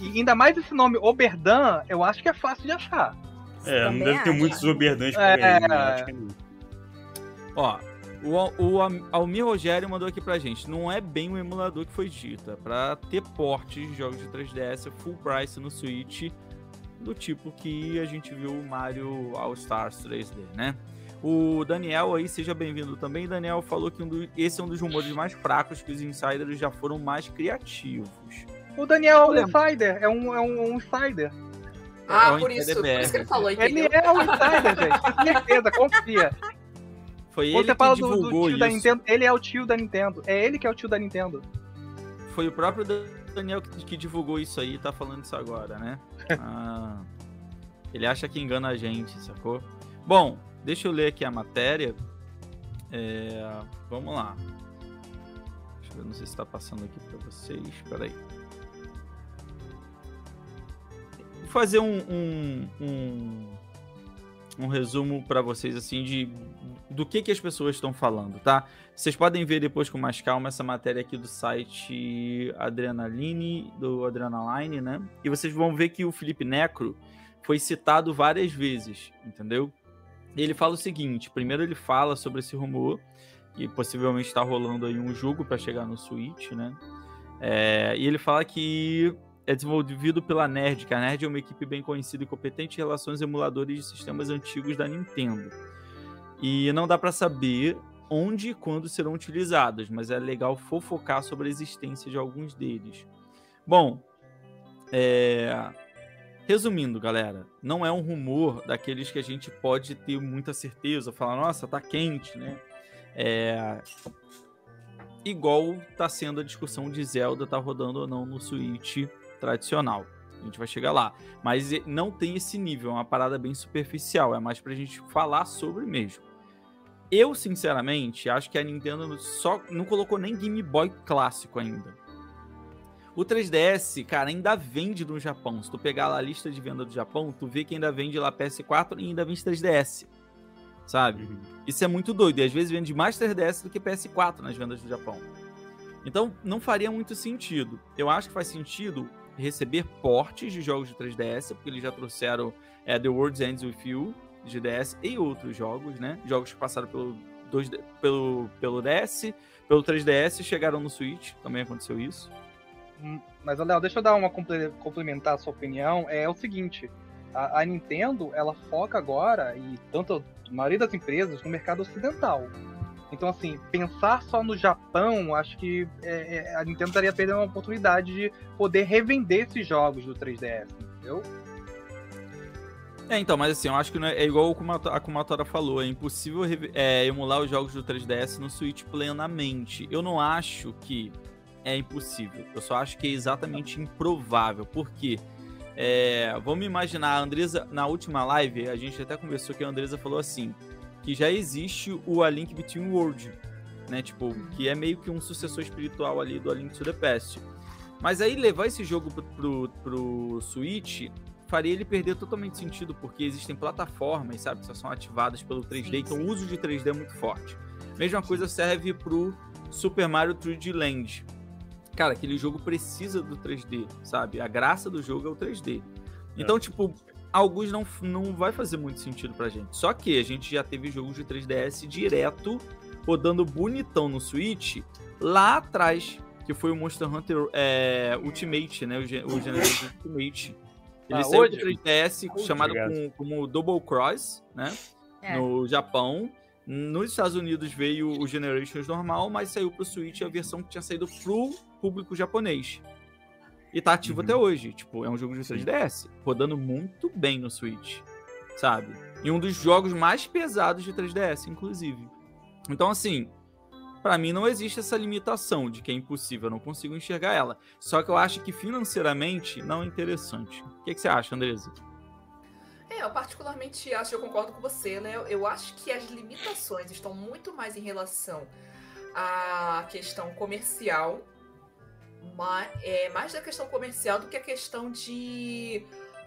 E ainda mais esse nome Oberdan, eu acho que é fácil de achar. É, não Também deve ter muitos oberdantes por É. aí, né? Não. Ó, o, o Almir Rogério mandou aqui pra gente. Não é bem o emulador que foi dito. É pra ter portes de jogos de 3DS é full price no Switch, do tipo que a gente viu o Mario All Stars 3D, né? O Daniel aí, seja bem-vindo também. Daniel falou que um do- esse é um dos rumores mais fracos, que os insiders já foram mais criativos. O Daniel é um insider, é um, é um, um insider. Ah, É o por isso, por isso que ele falou, Ele entendeu? é um insider, [LAUGHS] gente. Com certeza, confia. Foi Quando ele você fala que do, do divulgou tio da isso. Nintendo, ele é o tio da Nintendo. É ele que é o tio da Nintendo. Foi o próprio Daniel que, que divulgou isso aí e tá falando isso agora, né? [LAUGHS] Ah, ele acha que engana a gente, sacou? Bom, deixa eu ler aqui a matéria. É, vamos lá. Deixa eu ver, não sei se tá passando aqui pra vocês. Peraí. Vou fazer um, um, um, um resumo pra vocês, assim, de do que, que as pessoas estão falando, tá? Vocês podem ver depois com mais calma essa matéria aqui do site Adrenaline, do Adrenaline, né? E vocês vão ver que o Felipe Necro foi citado várias vezes, entendeu? Ele fala o seguinte: primeiro ele fala sobre esse rumor, que possivelmente está rolando aí um jogo para chegar no Switch, né? É, e ele fala que é desenvolvido pela Nerd, que a Nerd é uma equipe bem conhecida e competente em relação aos emuladores de sistemas antigos da Nintendo. E não dá para saber onde e quando serão utilizados, mas é legal fofocar sobre a existência de alguns deles. Bom, é, resumindo, galera, não é um rumor daqueles que a gente pode ter muita certeza, falar, nossa, tá quente, né? É, igual tá sendo a discussão de Zelda tá rodando ou não no Switch tradicional. A gente vai chegar lá. Mas não tem esse nível, é uma parada bem superficial. É mais pra gente falar sobre mesmo. Eu, sinceramente, acho que a Nintendo só não colocou nem Game Boy clássico ainda. O 3DS, cara, ainda vende no Japão. Se tu pegar lá a lista de venda do Japão, tu vê que ainda vende lá PS4 e ainda vende 3DS. Sabe? Uhum. Isso é muito doido. E às vezes vende mais 3DS do que PS4 nas vendas do Japão. Então, não faria muito sentido. Eu acho que faz sentido receber portes de jogos de 3DS, porque eles já trouxeram é, The World Ends With You de DS e outros jogos, né? Jogos que passaram pelo, 2D, pelo, pelo DS, pelo 3DS e chegaram no Switch. Também aconteceu isso. Hum, Mas, Léo, deixa eu dar uma comple- complementar a sua opinião. É o seguinte, a, a Nintendo, ela foca agora, e tanto a maioria das empresas, no mercado ocidental. Então, assim, pensar só no Japão, acho que é, é, a Nintendo estaria perdendo uma oportunidade de poder revender esses jogos do 3DS, entendeu? É, então, mas assim, eu acho que é, é igual a Kumatora falou, é impossível é, emular os jogos do 3DS no Switch plenamente. Eu não acho que é impossível, eu só acho que é exatamente improvável, porque é, vamos imaginar, a Andresa, na última live, a gente até conversou que a Andresa falou assim, que já existe o A Link Between Worlds, né, tipo, que é meio que um sucessor espiritual ali do A Link to the Past. Mas aí levar esse jogo pro, pro, pro Switch faria ele perder totalmente sentido, porque existem plataformas, sabe, que só são ativadas pelo 3D, sim, então sim. o uso de 3D é muito forte. Mesma coisa serve pro Super Mario 3D Land. Cara, aquele jogo precisa do 3D, sabe? A graça do jogo é o 3D. Então, é. tipo, alguns não, não vai fazer muito sentido pra gente. Só que a gente já teve jogos de 3DS direto, rodando bonitão no Switch, lá atrás, que foi o Monster Hunter é, Ultimate, né? O, o Generation [LAUGHS] Ultimate ele ah, saiu hoje? do 3DS hoje, chamado com, como Double Cross, né? É. No Japão. Nos Estados Unidos veio o Generations normal, mas saiu pro Switch a versão que tinha saído pro público japonês. E tá ativo uhum. até hoje. Tipo, é um jogo de 3DS. Rodando muito bem no Switch. Sabe? E um dos jogos mais pesados de 3DS, inclusive. Então, assim, para mim não existe essa limitação de que é impossível, eu não consigo enxergar ela. Só que eu acho que financeiramente não é interessante. O que, que você acha, Andresa? É, eu particularmente acho, eu concordo com você, né? Eu acho que as limitações estão muito mais em relação à questão comercial, mais, é, mais da questão comercial do que a questão de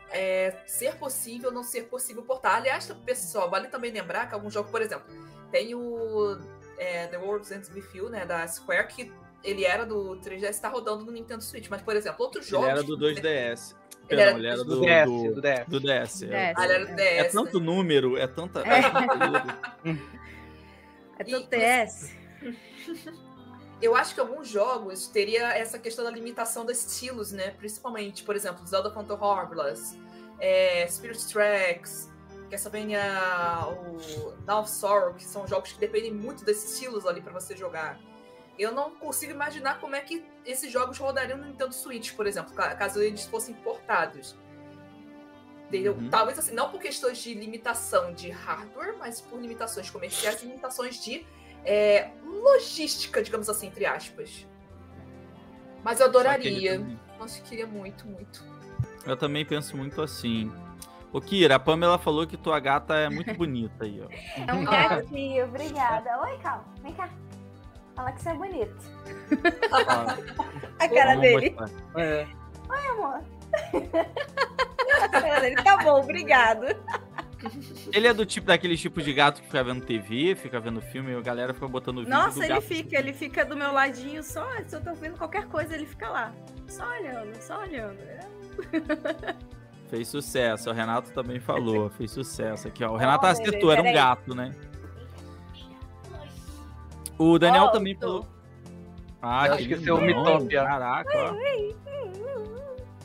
é, ser possível ou não ser possível portar. Aliás, pessoal, vale também lembrar que algum jogo, por exemplo, tem o é, The World Ends With You, né, da Square, que ele era do 3DS, está rodando no Nintendo Switch. Mas, por exemplo, outros jogos... Ele era do 2DS. Ele era, ele era do, do, DS, do, do, DS. Do DS. É. Ah, ele era do DS. É tanto né? número, é tanta... É, [LAUGHS] é tanto DS. [LAUGHS] Eu acho que alguns jogos teria essa questão da limitação dos estilos, né? Principalmente, por exemplo, Zelda Phantom Hourglass, é, Spirit Tracks, Castlevania, o Dawn of Sorrow, que são jogos que dependem muito desses estilos ali para você jogar. Eu não consigo imaginar como é que esses jogos rodariam no Nintendo Switch, por exemplo, caso eles fossem importados. Entendeu? Uhum. Talvez assim, não por questões de limitação de hardware, mas por limitações comerciais e limitações de é, logística, digamos assim, entre aspas. Mas eu adoraria. Nossa, eu queria muito, muito. Eu também penso muito assim. Ô, Kira, a Pamela falou que tua gata é muito bonita aí, ó. É um gatinho, obrigada. Oi, calma, vem cá. Fala que você é bonito. Ah, [LAUGHS] a cara dele. É. Oi, amor. Ele tá bom, obrigado. Ele é do tipo daquele tipo de gato que fica vendo TV, fica vendo filme e a galera fica botando vídeo. Nossa, ele fica, ele fica do meu ladinho só. Se eu tô vendo qualquer coisa, ele fica lá. Só olhando, só olhando. [LAUGHS] Fez sucesso. O Renato também falou. Fez sucesso aqui, ó. O Renato oh, acertou, era um gato, né? O Daniel oh, também falou. Ah, Eu que é o Mitopia. Caraca, ó.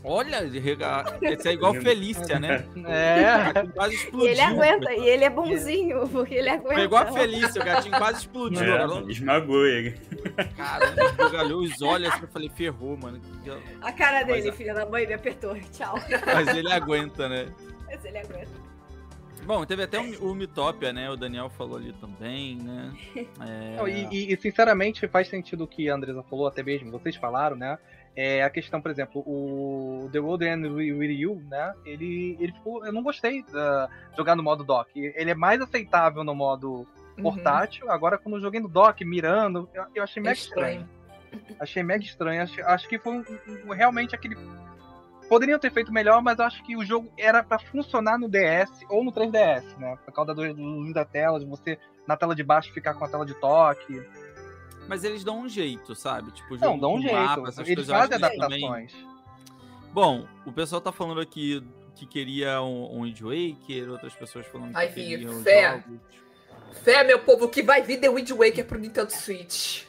Olha, [LAUGHS] esse é igual Felícia, né? É. quase explodiu. E ele aguenta, e ele é bonzinho, porque ele aguenta. Foi igual a Felícia, o gatinho quase explodiu. É, esmagou ele. Caramba, esbugalhou os olhos assim, eu falei, ferrou, mano. A cara dele, Mas, filha da mãe, me apertou. Tchau. Mas ele aguenta, né? Mas ele aguenta. Bom, teve até o, o Mitopia, né? O Daniel falou ali também, né? É... E, e, sinceramente, faz sentido o que a Andresa falou, até mesmo vocês falaram, né? É a questão, por exemplo, o The World Ends With You, né? Ele, ele ficou. Eu não gostei de jogar no modo dock. Ele é mais aceitável no modo uhum. portátil. Uhum. Agora, quando eu joguei no dock, mirando, eu, eu achei mega é estranho. estranho. Achei mega estranho. Acho, acho que foi um, um, realmente aquele. Poderiam ter feito melhor, mas acho que o jogo era para funcionar no DS ou no 3DS, né? Por causa do luz da tela, de você na tela de baixo ficar com a tela de toque. Mas eles dão um jeito, sabe? Tipo, jogo Não, dão um jeito. Mapa, eles fazem adaptações. Também... Bom, o pessoal tá falando aqui que queria um, um Wind Waker, outras pessoas falando vai que queriam fé. Jogos. Fé, meu povo, que vai vir The Wind Waker pro Nintendo Switch.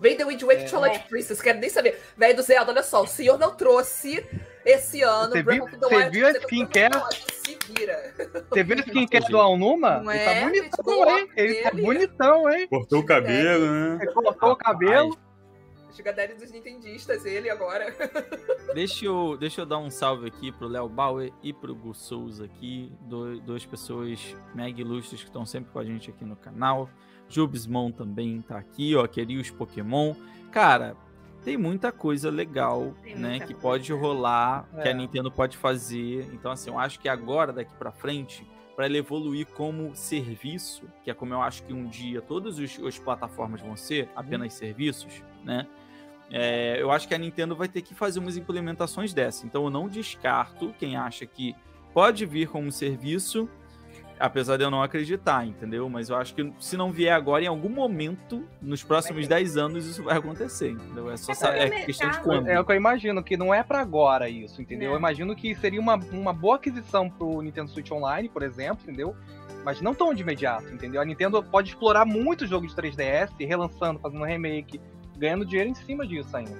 Vem The Wind Waker é. Twilight Princess, quero nem saber. Velho do Zelda, olha só, o senhor não trouxe Esse ano, Você viu- você viu a skincare? Se vira. Você viu o [LAUGHS] skincare do Alnuma? Não Ele é, tá gente? bonitão, hein? Ele tá bonitão, hein? Cortou o cabelo, né? Ele colocou o cabelo. Sugar Daddy dos Nintendistas, ele agora. [LAUGHS] Deixa eu, deixa eu dar um salve aqui pro Léo Bauer e pro Gu Souza aqui, do- duas pessoas mega ilustres que estão sempre com a gente aqui no canal. Jubsmon também tá aqui, ó, queria os Pokémon. Cara, tem muita coisa legal, Tem né, que coisa. pode rolar, que a É. Nintendo pode fazer. Então, assim, eu acho que agora, daqui pra frente, para ele evoluir como serviço, que é como eu acho que um dia todas os- as plataformas vão ser, apenas serviços, né? É, eu acho que a Nintendo vai ter que fazer umas implementações dessa. Então eu não descarto quem acha que pode vir como serviço, apesar de eu não acreditar, entendeu? Mas eu acho que se não vier agora, em algum momento, nos próximos 10 anos, isso vai acontecer, entendeu? É só É é questão de quando. É o que eu imagino, que não é pra agora isso, entendeu? Não. Eu imagino que seria uma, uma boa aquisição pro Nintendo Switch Online, por exemplo, entendeu? Mas não tão de imediato, entendeu? A Nintendo pode explorar muito jogo de 3DS, relançando, fazendo remake, ganhando dinheiro em cima disso ainda.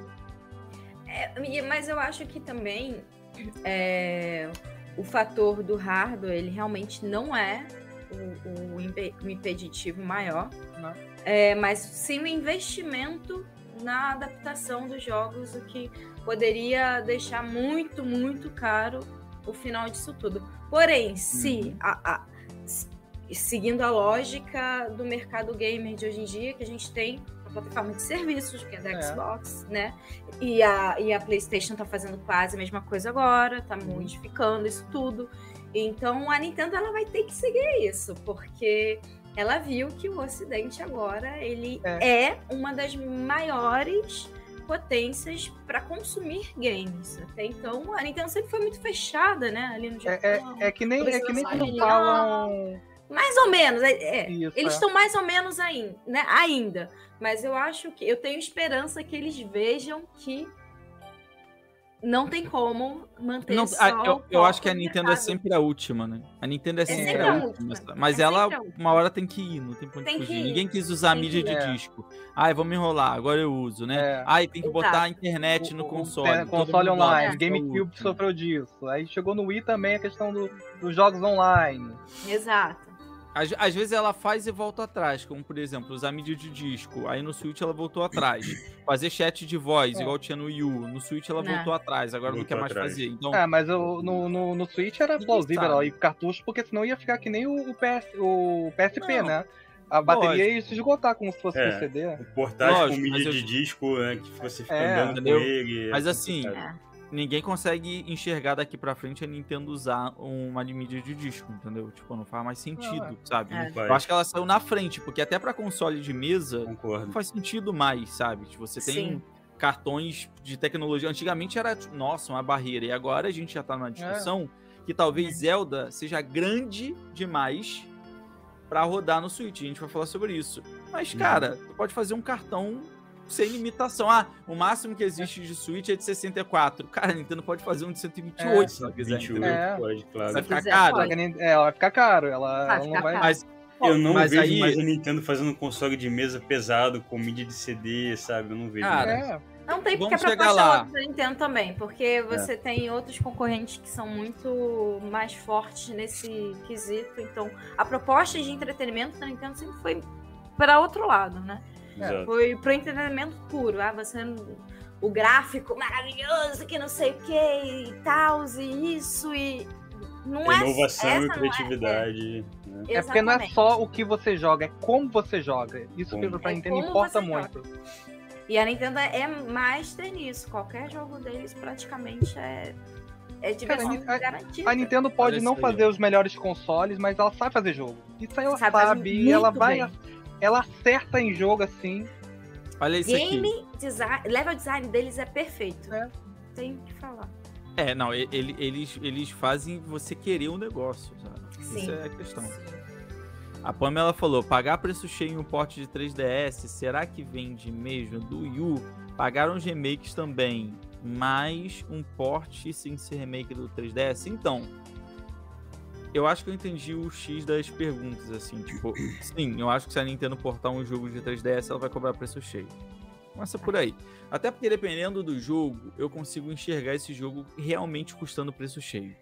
E- Mas eu acho que também é, o fator do hardware, ele realmente não é o, o impe- o impeditivo maior, Não. É, mas sim o investimento na adaptação dos jogos, o que poderia deixar muito, muito caro o final disso tudo. Porém, se a- a- se- seguindo a lógica do mercado gamer de hoje em dia, que a gente tem plataforma de serviços, que é da É. Xbox, né? E a, e a PlayStation tá fazendo quase a mesma coisa agora, tá Uhum. modificando isso tudo. Então a Nintendo ela vai ter que seguir isso, porque ela viu que o Ocidente agora ele é, uma das maiores potências para consumir games. Até então a Nintendo sempre foi muito fechada, né? Ali no É, Japão. é, é que nem, é que nem quando falam. Mais ou menos, é, é. Isso, Eles é. estão mais ou menos ainda, né? ainda. Mas eu acho que eu tenho esperança que eles vejam que não tem como manter Não, só a- eu, o eu acho que a no Nintendo é mercado. sempre a última, né? A Nintendo é sempre, sempre a última. última. Mas É ela, uma hora tem que ir, não tem onde Tem que fugir. ir. Ninguém quis usar a Tem mídia que de. É. disco. Ai, vamos enrolar, agora eu uso, né? É. Ai, tem que botar a Exato. internet no O- o- console. é, todo console online. essa GameCube sofreu disso. Aí chegou no Wii também a questão do- dos jogos online. Exato. Às, às vezes ela faz e volta atrás, como por exemplo, usar mídia de disco. Aí no Switch ela voltou atrás. [LAUGHS] Fazer chat de voz, É. igual tinha no Wii U. No Switch ela Né. voltou atrás, agora não Voltou quer mais atrás. fazer. Então, É, mas eu- no, no, no Switch era plausível ela ir cartucho, porque senão ia ficar que nem o, o PS, o PSP, Não. né? A bateria ia se esgotar como se fosse É. um CD. O portátil Lógico, com mídia eu- de disco, né? Que você fica É, andando entendeu? com ele. é Mas assim, complicado. Ninguém consegue enxergar daqui pra frente a Nintendo usar uma mídia de disco, entendeu? Tipo, não faz mais sentido, Não, sabe? É. Não faz. Eu acho que ela saiu na frente, porque até pra console de mesa não Concordo. faz sentido mais, sabe? Tipo, você tem Sim. cartões de tecnologia. Antigamente era, tipo, nossa, uma barreira. E agora a gente já tá numa discussão que talvez Zelda seja grande demais pra rodar no Switch. A gente vai falar sobre isso. Mas, cara, tu pode fazer um cartão sem limitação. Ah, o máximo que existe de Switch é de 64. Cara, a Nintendo pode fazer um de 128 se ela quiser, 28 entendeu? É. pode, claro. Vai ficar caro. É, ela vai ficar caro. Ela, Vai ela não vai. caro. Mas, Eu não Mas vejo aí- mais a Nintendo fazendo um console de mesa pesado com mídia de CD, sabe? Eu não vejo. Cara, mais. É, Não tem porque Vamos a chegar proposta é lá. da Nintendo também, porque você tem outros concorrentes que são muito mais fortes nesse quesito. Então, a proposta de entretenimento da Nintendo sempre foi para outro lado, né? Exato. Foi pro entretenimento puro. Ah, você o gráfico maravilhoso, que não sei o que e tal, e isso e não é Inovação essa e é- criatividade. né? é porque não é só o que você joga, é como você joga. Isso que Como. pra É Nintendo importa muito. E a Nintendo é master nisso. Qualquer jogo deles praticamente é, é diversão Cara, a- garantida. A Nintendo pode Olha não fazer os melhores consoles, mas ela sabe fazer jogo. Isso aí ela Sabe sabe, e ela vai. bem. Ela acerta em jogo assim. olha isso aqui. Game design, level design deles é perfeito. É. Que falar. É, não, ele- eles, eles fazem você querer um negócio, sabe? Isso Sim. é a questão. A Pamela falou: pagar preço cheio em um porte de 3DS, será que vende mesmo do Wii U? Pagaram os remakes também, mas um porte sem ser remake do 3DS? Então, eu acho que eu entendi o X das perguntas, assim, tipo, [CLEARS THROAT] sim, eu acho que se a Nintendo portar um jogo de 3DS, ela vai cobrar preço cheio. Começa por aí. Até porque dependendo do jogo, eu consigo enxergar esse jogo realmente custando preço cheio.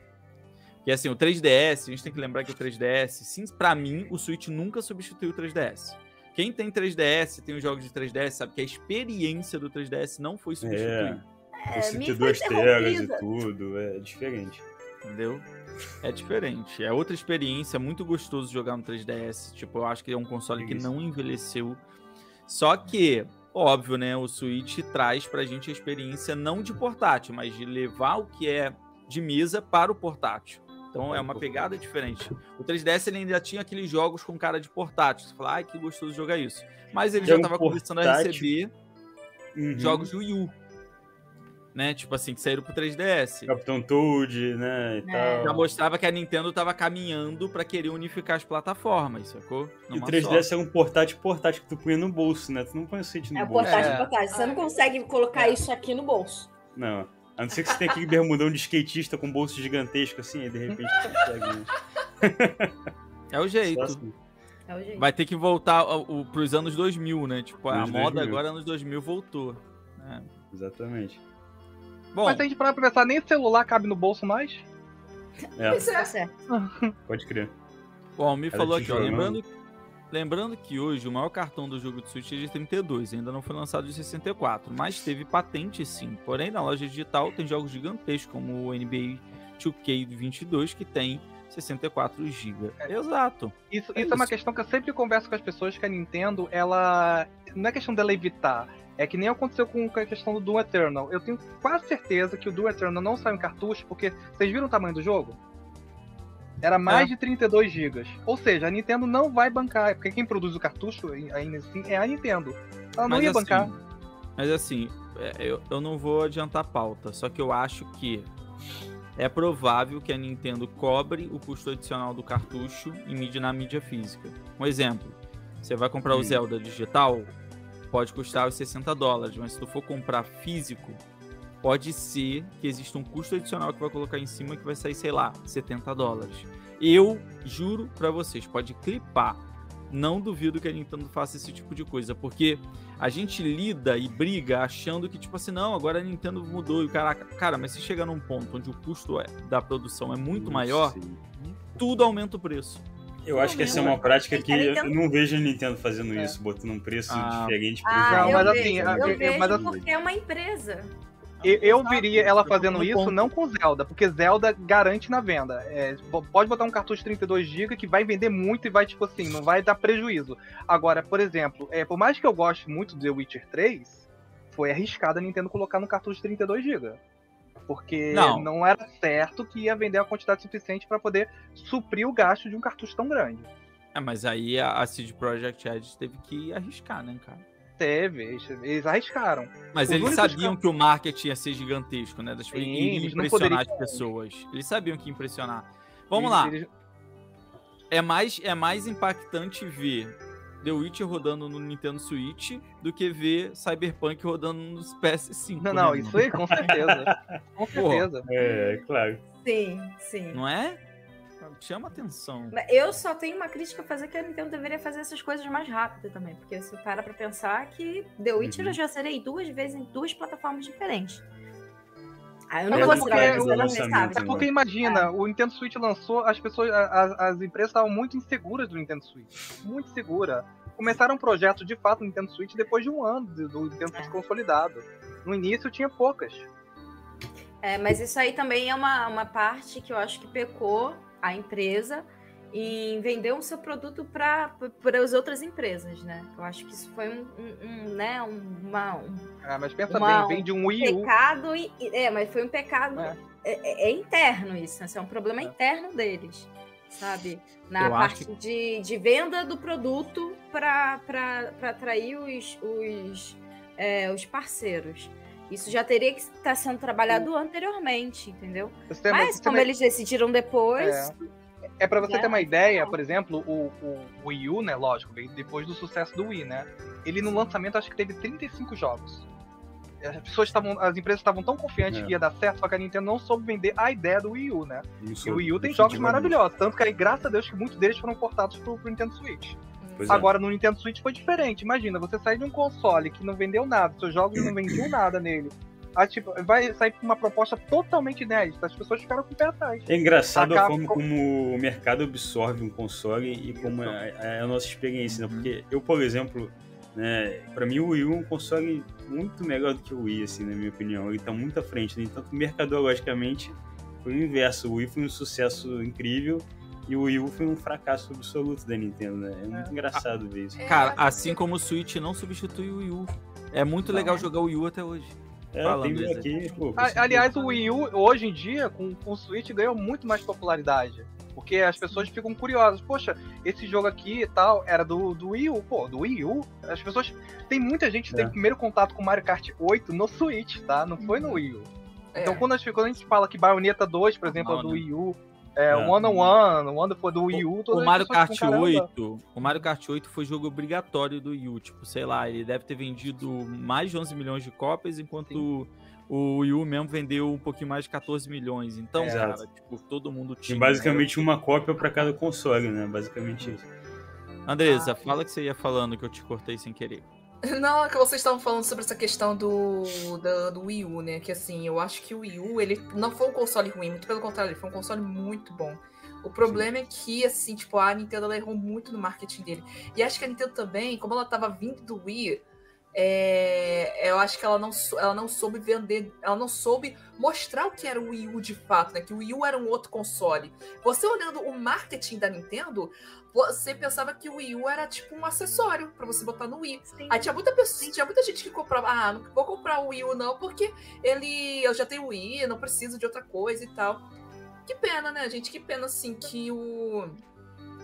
E assim, o 3DS, a gente tem que lembrar que o 3DS, sim, para mim, o Switch nunca substituiu o 3DS. Quem tem 3DS, tem os jogos de 3DS, sabe que a experiência do 3DS não foi substituída. É, É, você me ter foi duas telas e tudo, é diferente. Entendeu? É diferente. É outra experiência, é muito gostoso jogar no 3DS. Tipo, eu acho que é um console que Isso. não envelheceu. Só que, óbvio, né? O Switch traz pra gente a experiência não de portátil, mas de levar o que é de mesa para o portátil. Então é uma pegada diferente. O 3DS ele ainda tinha aqueles jogos com cara de portátil. Você fala, ai, que gostoso jogar isso. Mas ele É já um tava começando a receber Uhum. jogos do Wii U. Né? Tipo assim, que saíram pro 3DS. Capitão Toad, né? E É. tal. Já mostrava que a Nintendo tava caminhando pra querer unificar as plataformas, sacou? E o Numa 3DS só. é um portátil portátil que tu punha no bolso, né? Tu não põe o Switch no É bolso. portátil, É. portátil. Você não consegue colocar isso aqui no bolso. Não. A não ser que você tenha aquele bermudão de skatista com bolso gigantesco assim, aí de repente tu consegue. né? [LAUGHS] É o jeito. assim. É o jeito. Vai ter que voltar ao- pros anos 2000, né? Tipo, a moda 2000. agora anos 2000 voltou. né? Exatamente. Bom, Mas a gente parar pra pensar, nem celular cabe no bolso mais. É, Tá é. certo. [LAUGHS] pode crer. bom, me falou aqui, ó, lembrando, lembrando que hoje o maior cartão do jogo de Switch é de 32, ainda não foi lançado de 64, mas teve patente sim. Porém, na loja digital tem jogos gigantescos como o NBA 2K22 que tem 64 GB. Exato. Isso, É isso é uma questão que eu sempre converso com as pessoas que a Nintendo, ela. Não é questão dela evitar. É que nem aconteceu com a questão do Doom Eternal. Eu tenho quase certeza que o Doom Eternal não saiu em cartucho, porque vocês viram o tamanho do jogo? Era mais É. de 32 GB. Ou seja, a Nintendo não vai bancar, porque quem produz o cartucho ainda assim é a Nintendo. Ela não Mas ia assim, bancar. Mas assim, é, eu, eu não vou adiantar a pauta, só que eu acho que é provável que a Nintendo cobre o custo adicional do cartucho em mídia na mídia física. Um exemplo, você vai comprar o Hum. Zelda digital, pode custar os 60 dólares, mas se tu for comprar físico, pode ser que exista um custo adicional que vai colocar em cima que vai sair, sei lá, 70 dólares. Eu juro pra vocês, pode clipar. Não duvido que a Nintendo faça esse tipo de coisa, porque a gente lida e briga achando que, tipo assim, não, agora a Nintendo mudou e o caraca. Cara, mas se chegar num ponto onde o custo é- da produção é muito maior, tudo aumenta o preço. Eu acho que essa é uma prática que eu não vejo a Nintendo fazendo É. isso, botando um preço Ah. diferente pro Ah, Não, eu mas vejo, assim, eu a- eu- vejo mas assim- porque é uma empresa. Eu, eu veria ela fazendo isso não com Zelda, porque Zelda garante na venda. É, po- pode botar um cartucho 32GB que vai vender muito e vai, tipo assim, não vai dar prejuízo. Agora, por exemplo, é, por mais que eu goste muito do The Witcher 3, foi arriscado a Nintendo colocar no cartucho 32GB. Porque Não. não. era certo que ia vender a quantidade suficiente para poder suprir o gasto de um cartucho tão grande. É, mas aí a, a CD Projekt Red teve que arriscar, né, cara? Teve, eles, eles arriscaram. Mas Os eles sabiam que o marketing ia ser gigantesco, né? Das Sim, eles impressionar as pessoas. Eles sabiam que ia impressionar. Vamos Eles- lá. eles- É mais, é mais impactante ver The Witcher rodando no Nintendo Switch do que ver Cyberpunk rodando no PS5. Não, né, não, isso aí, com certeza. [LAUGHS] com certeza. É, claro. Sim, sim. Não é? Chama atenção. Eu só tenho uma crítica a fazer que a Nintendo deveria fazer essas coisas mais rápido também. Porque você para pra pensar que The Witcher Uhum. eu já serei duas vezes em duas plataformas diferentes. Ah, eu não É, vou mas tirar porque uma coisa o lançamento, sabe? É porque imagina, o Nintendo Switch lançou, as pessoas, a- a- as, empresas estavam muito inseguras do Nintendo Switch. Muito segura. Começaram um projeto de fato no Nintendo Switch depois de um ano do, do Nintendo Switch É. consolidado. No início tinha poucas. É, mas isso aí também é uma, uma parte que eu acho que pecou a empresa em vender o seu produto para as outras empresas, né? Eu acho que isso foi um, um- um, né, um- uma, um Ah, mas pensa Uma- bem, vem de um Wii U. pecado. É, mas foi um pecado. É. É, é- é interno isso, né? Isso é um problema É. interno deles, sabe? Na Eu parte acho de, de venda do produto para atrair os, os, é, os parceiros. Isso já teria que estar sendo trabalhado anteriormente, entendeu? Você tem- Mas como tem- eles decidiram depois, É pra você né? ter uma ideia, por exemplo, o, o Wii U, né, lógico, depois do sucesso do Wii, né? Ele no lançamento acho que teve 35 jogos. As pessoas estavam, as empresas estavam tão confiantes É. que ia dar certo, só que a Nintendo não soube vender a ideia do Wii U, né? Isso E o Wii U tem jogos maravilhosos, tanto que aí, graças a Deus, que muitos deles foram portados pro, pro Nintendo Switch. Pois é. Agora no Nintendo Switch foi diferente. Imagina, você sai de um console que não vendeu nada, seus jogos não vendiam [CLEARS THROAT] nada nele. Aí, tipo, vai sair com uma proposta totalmente inédita. As pessoas ficaram com o pé atrás. É engraçado a forma como o mercado absorve um console e como é, é a nossa experiência, né? Porque eu, por exemplo, né, pra mim o Wii U é um console muito melhor do que o Wii, assim, na minha opinião. Ele tá muito à frente. No entanto, mercadologicamente, foi o inverso. O Wii foi um sucesso incrível e o Wii U foi um fracasso absoluto da Nintendo, né? É muito engraçado ver isso. É, Cara, assim como o Switch não substitui o Wii U. É muito Não. legal jogar o Wii U até hoje. É, tem aqui, pô, A- Aliás, o Wii U, hoje em dia, com, com o Switch, ganhou muito mais popularidade. Porque as pessoas ficam curiosas. Poxa, esse jogo aqui e tal era do, do Wii U. Pô, do Wii U? As pessoas. Tem muita gente que É. teve primeiro contato com Mario Kart 8 no Switch, tá? Não foi no Wii U. É. Então, quando a, gente, quando a gente fala que Bayonetta 2, por exemplo, é do né? Wii U, é, É. o One on One, o Wonderful do Wii U, O Mario Kart ficam, "Caramba". 8, o Mario Kart 8 foi jogo obrigatório do Wii U, tipo, sei lá, ele deve ter vendido mais de 11 milhões de cópias, enquanto o Wii U mesmo vendeu um pouquinho mais de 14 milhões. Então, É. cara, tipo, todo mundo E tinha. basicamente uma cópia pra cada console, né? Basicamente isso. Andresa, Ah. fala que você ia falando que eu te cortei sem querer. [LAUGHS] Não, é que vocês estavam falando sobre essa questão do, da- do Wii U, né? Que assim, eu acho que o Wii U, ele não foi um console ruim, muito pelo contrário, ele foi um console muito bom. O problema é que, assim, tipo, a Nintendo ela errou muito no marketing dele. E acho que a Nintendo também, como ela tava vindo do Wii, é, eu acho que ela não, ela não soube vender, ela não soube mostrar o que era o Wii U de fato, né? Que o Wii U era um outro console. Você olhando o marketing da Nintendo, você pensava que o Wii U era tipo um acessório pra você botar no Wii. Sim. Aí tinha muita pessoa, tinha muita gente que comprava, ah, não vou comprar o Wii U não, porque ele eu já tenho o Wii, não preciso de outra coisa e tal. Que pena, né, gente? Que pena assim que o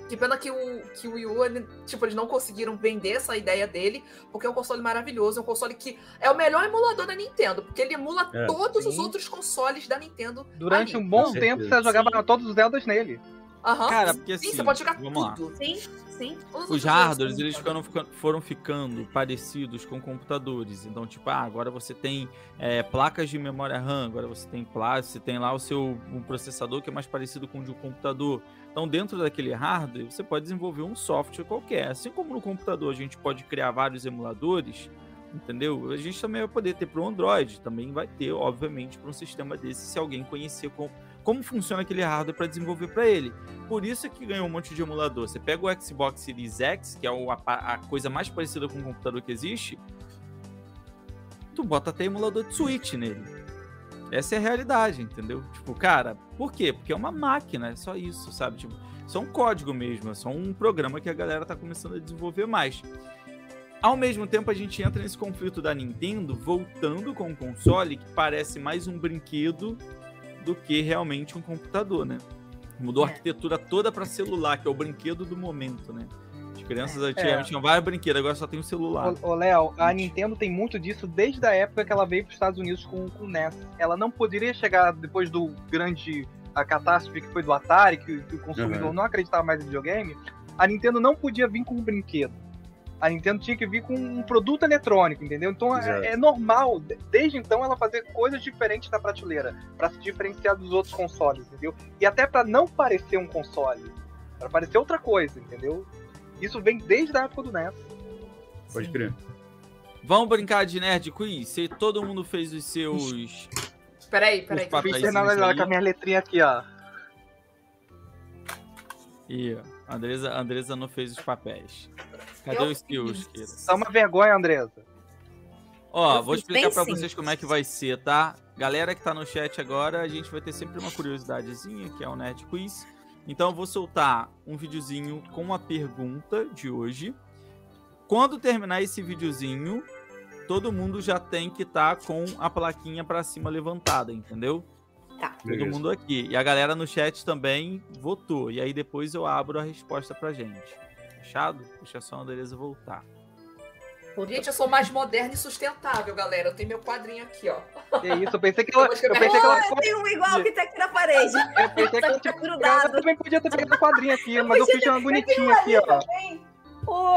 que pena que o, que o Wii U, ele, tipo, eles não conseguiram vender essa ideia dele, porque é um console maravilhoso, é um console que é o melhor emulador da Nintendo, porque ele emula É. todos os Sim. outros consoles da Nintendo. Durante ali. um bom Com tempo, certeza. você jogava Sim. todos os Zeldas nele. Aham. Cara, porque Sim, assim, você pode jogar vamos lá. tudo. Sim, sim. Os jogos hardwares, eles ficaram, fica- foram ficando parecidos com computadores. Então, tipo, ah, agora você tem é, placas de memória RAM, agora você tem placas, você tem lá o seu um processador que é mais parecido com o de um computador. Então, dentro daquele hardware, você pode desenvolver um software qualquer. Assim como no computador a gente pode criar vários emuladores, entendeu? A gente também vai poder ter para o Android, também vai ter, obviamente, para um sistema desse, se alguém conhecer como, como funciona aquele hardware para desenvolver para ele. Por isso é que ganhou um monte de emulador. Você pega o Xbox Series X, que é o- a, coisa mais parecida com um computador que existe, tu bota até emulador de Switch nele. Essa é a realidade, entendeu? Tipo, cara, por quê? Porque é uma máquina, é só isso, sabe? Tipo, é um código mesmo, é só um programa que a galera tá começando a desenvolver mais. Ao mesmo tempo, a gente entra nesse conflito da Nintendo, voltando com um console que parece mais um brinquedo do que realmente um computador, né? Mudou a É. arquitetura toda para celular, que é o brinquedo do momento, né? As crianças É. antigamente tinham vários brinquedos, agora só tem o celular. Ô, ô, Léo, a Nintendo tem muito disso desde a época que ela veio para os Estados Unidos com, com o NES. Ela não poderia chegar depois do grande a catástrofe que foi do Atari, que, que o consumidor Uhum. não acreditava mais em videogame. A Nintendo não podia vir com um brinquedo. A Nintendo tinha que vir com um produto eletrônico, entendeu? Então é, é normal, de- desde então, ela fazer coisas diferentes da prateleira, para se diferenciar dos outros consoles, entendeu? E até para não parecer um console, para parecer outra coisa, entendeu? Isso vem desde a época do NES. Pode crer. Vamos brincar de Nerd Quiz? Se todo mundo fez os seus. Peraí, peraí. Os papéis. Fiz com a minha letrinha aqui, ó. Ih, a Andresa, a Andresa não fez os papéis. Cadê Eu os. Kira? Tá uma vergonha, Andresa. Ó, Eu vou explicar pra vocês como é que vai ser, tá? Galera que tá no chat agora, a gente vai ter sempre uma curiosidadezinha, que é o Nerd Quiz. Então eu vou soltar um videozinho com a pergunta de hoje. Quando terminar esse videozinho, todo mundo já tem que estar com a plaquinha pra cima levantada, entendeu? Tá. Todo Beleza. mundo aqui. E a galera no chat também votou. E aí depois eu abro a resposta pra gente. Fechado? Deixa só a Andresa voltar. Gente, eu sou mais moderna e sustentável, galera. Eu tenho meu quadrinho aqui, ó. Que isso, eu pensei que ela. Eu Eu eu pensei que ela. Oh, tem um igual que tá aqui na parede. Eu pensei que ela Tá tinha. grudado. Eu também podia ter pegado o quadrinho aqui, mas eu fiz uma bonitinha aqui, ó. Pô,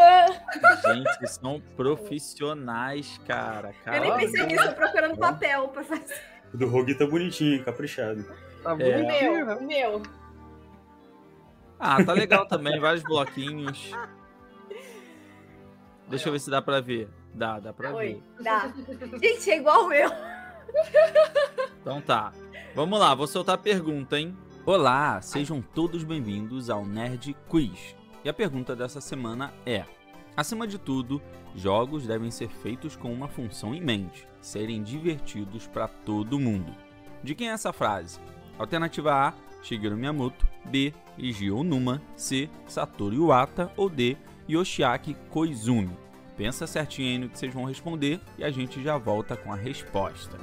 Gente, são profissionais, cara. eu nem pensei nisso, eu procurando papel pra fazer. O do Rogue tá bonitinho, caprichado. Tá É. bonitinho, Meu, né? meu. Ah, tá legal também, vários bloquinhos. Deixa eu ver se dá pra ver. Dá, dá pra Oi, ver. dá. Gente, é igual o meu. Então tá. Vamos lá, vou soltar a pergunta, hein? Olá, sejam todos bem-vindos ao Nerd Quiz. E a pergunta dessa semana é: Acima de tudo, jogos devem ser feitos com uma função em mente, serem divertidos para todo mundo. De quem é essa frase? Alternativa A, Shigeru Miyamoto, B, Higio Numa, C, Satoru Iwata ou D, Yoshiaki Koizumi. Pensa certinho aí no que vocês vão responder e a gente já volta com a resposta.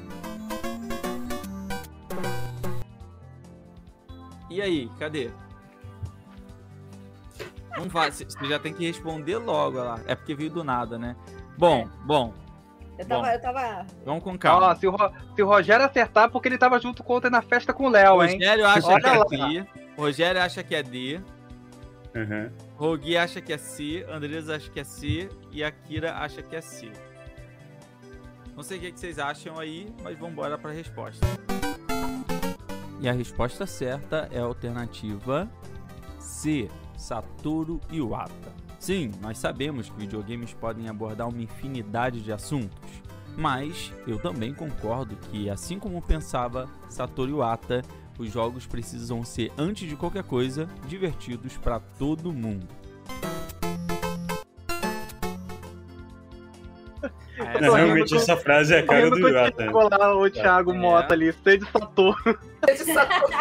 E aí, cadê? Não vai, você já tem que responder logo lá. É porque veio do nada, né? Bom, bom, Eu tava, Bom. eu tava. vamos com Ó, calma. se, o, Ro- se o Rogério acertar, porque ele tava junto com ontem na festa com o Léo, hein? Rogério acha Olha que é lá. D. Rogério acha que é D. Aham. Rogui acha que é C. Andresa acha que é C. E a Kira acha que é C. Não sei o que que vocês acham aí, mas vamos embora para a resposta. E a resposta certa é a alternativa C. Satoru Iwata. Sim, nós sabemos que videogames podem abordar uma infinidade de assuntos, mas eu também concordo que, assim como pensava Satoru Iwata, os jogos precisam ser, antes de qualquer coisa, divertidos para todo mundo. Rindo [LAUGHS] realmente com- essa frase é a cara do Iwata. chegou lá o Thiago É. Mota ali, cheio de Satoru. Esse Satoru-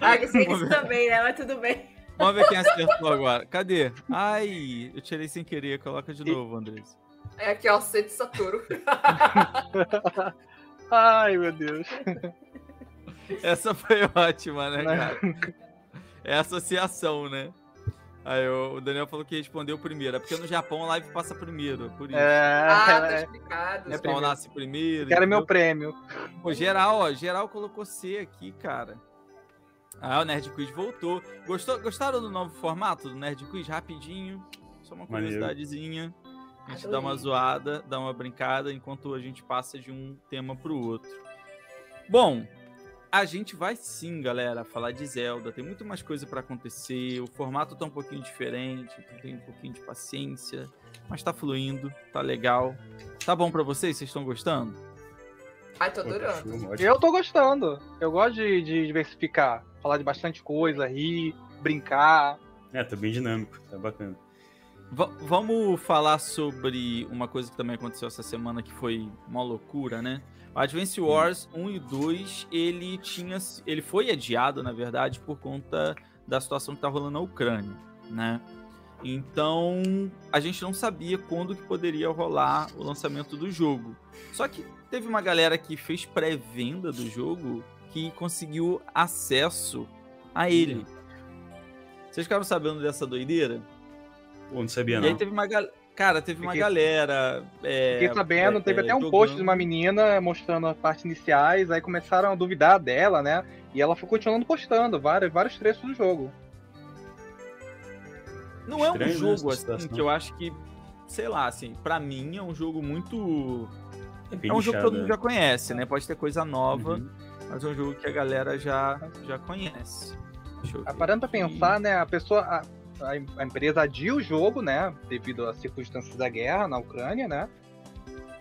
Ah, sei disso também, né? Mas tudo bem. Vamos ver quem acertou agora. Cadê? Ai, eu tirei sem querer. Coloca de novo, Andrés. É aqui, ó, C de Satoru. [LAUGHS] Ai, meu Deus. Essa foi ótima, né, Né? cara? É associação, né? Aí o Daniel falou que respondeu primeiro. É porque no Japão a live passa primeiro. Por isso. É, Ah, tá é, explicado. O é primeiro. nasce primeiro. quero meu prêmio. Pô, geral, ó. Geral colocou C aqui, cara. Ah, o Nerd Quiz voltou. Gostou, gostaram do novo formato do Nerd Quiz? Rapidinho. Só uma curiosidadezinha. A gente Adorei. dá uma zoada, dá uma brincada, enquanto a gente passa de um tema pro outro. Bom, a gente vai sim, galera, falar de Zelda. Tem muito mais coisa pra acontecer. O formato tá um pouquinho diferente, então tem um pouquinho de paciência. Mas tá fluindo, tá legal. Tá bom pra vocês? Vocês estão gostando? Ai, tô tá adorando. Eu tô gostando. Eu gosto de, de diversificar. Falar de bastante coisa, rir, brincar. É, tá bem dinâmico, tá bacana. Va- vamos falar sobre uma coisa que também aconteceu essa semana que foi uma loucura, né? O Advance Wars 1 e 2, ele tinha ele foi adiado, na verdade, por conta da situação que tá rolando na Ucrânia, né? Então, a gente não sabia quando que poderia rolar o lançamento do jogo. Só que teve uma galera que fez pré-venda do jogo que conseguiu acesso a ele. Vocês ficaram sabendo dessa doideira? Pô, não sabia E aí não. teve uma galera. Cara, teve uma Fiquei- galera. É, Fiquei sabendo, é, teve é, até um jogando. post de uma menina mostrando as partes iniciais, aí começaram a duvidar dela, né? E ela foi continuando postando vários, vários trechos do jogo. Não é um Estranho, né, jogo assim situação. que eu acho que. Sei lá, assim, pra mim é um jogo muito. bem É um jogo que todo mundo né? já conhece, né? Pode ter coisa nova, Uhum. Mas é um jogo que a galera já, já conhece. Deixa eu Ah, Parando pra aqui. pensar, né? A pessoa. A, a- empresa adia o jogo, né? Devido às circunstâncias da guerra na Ucrânia, né?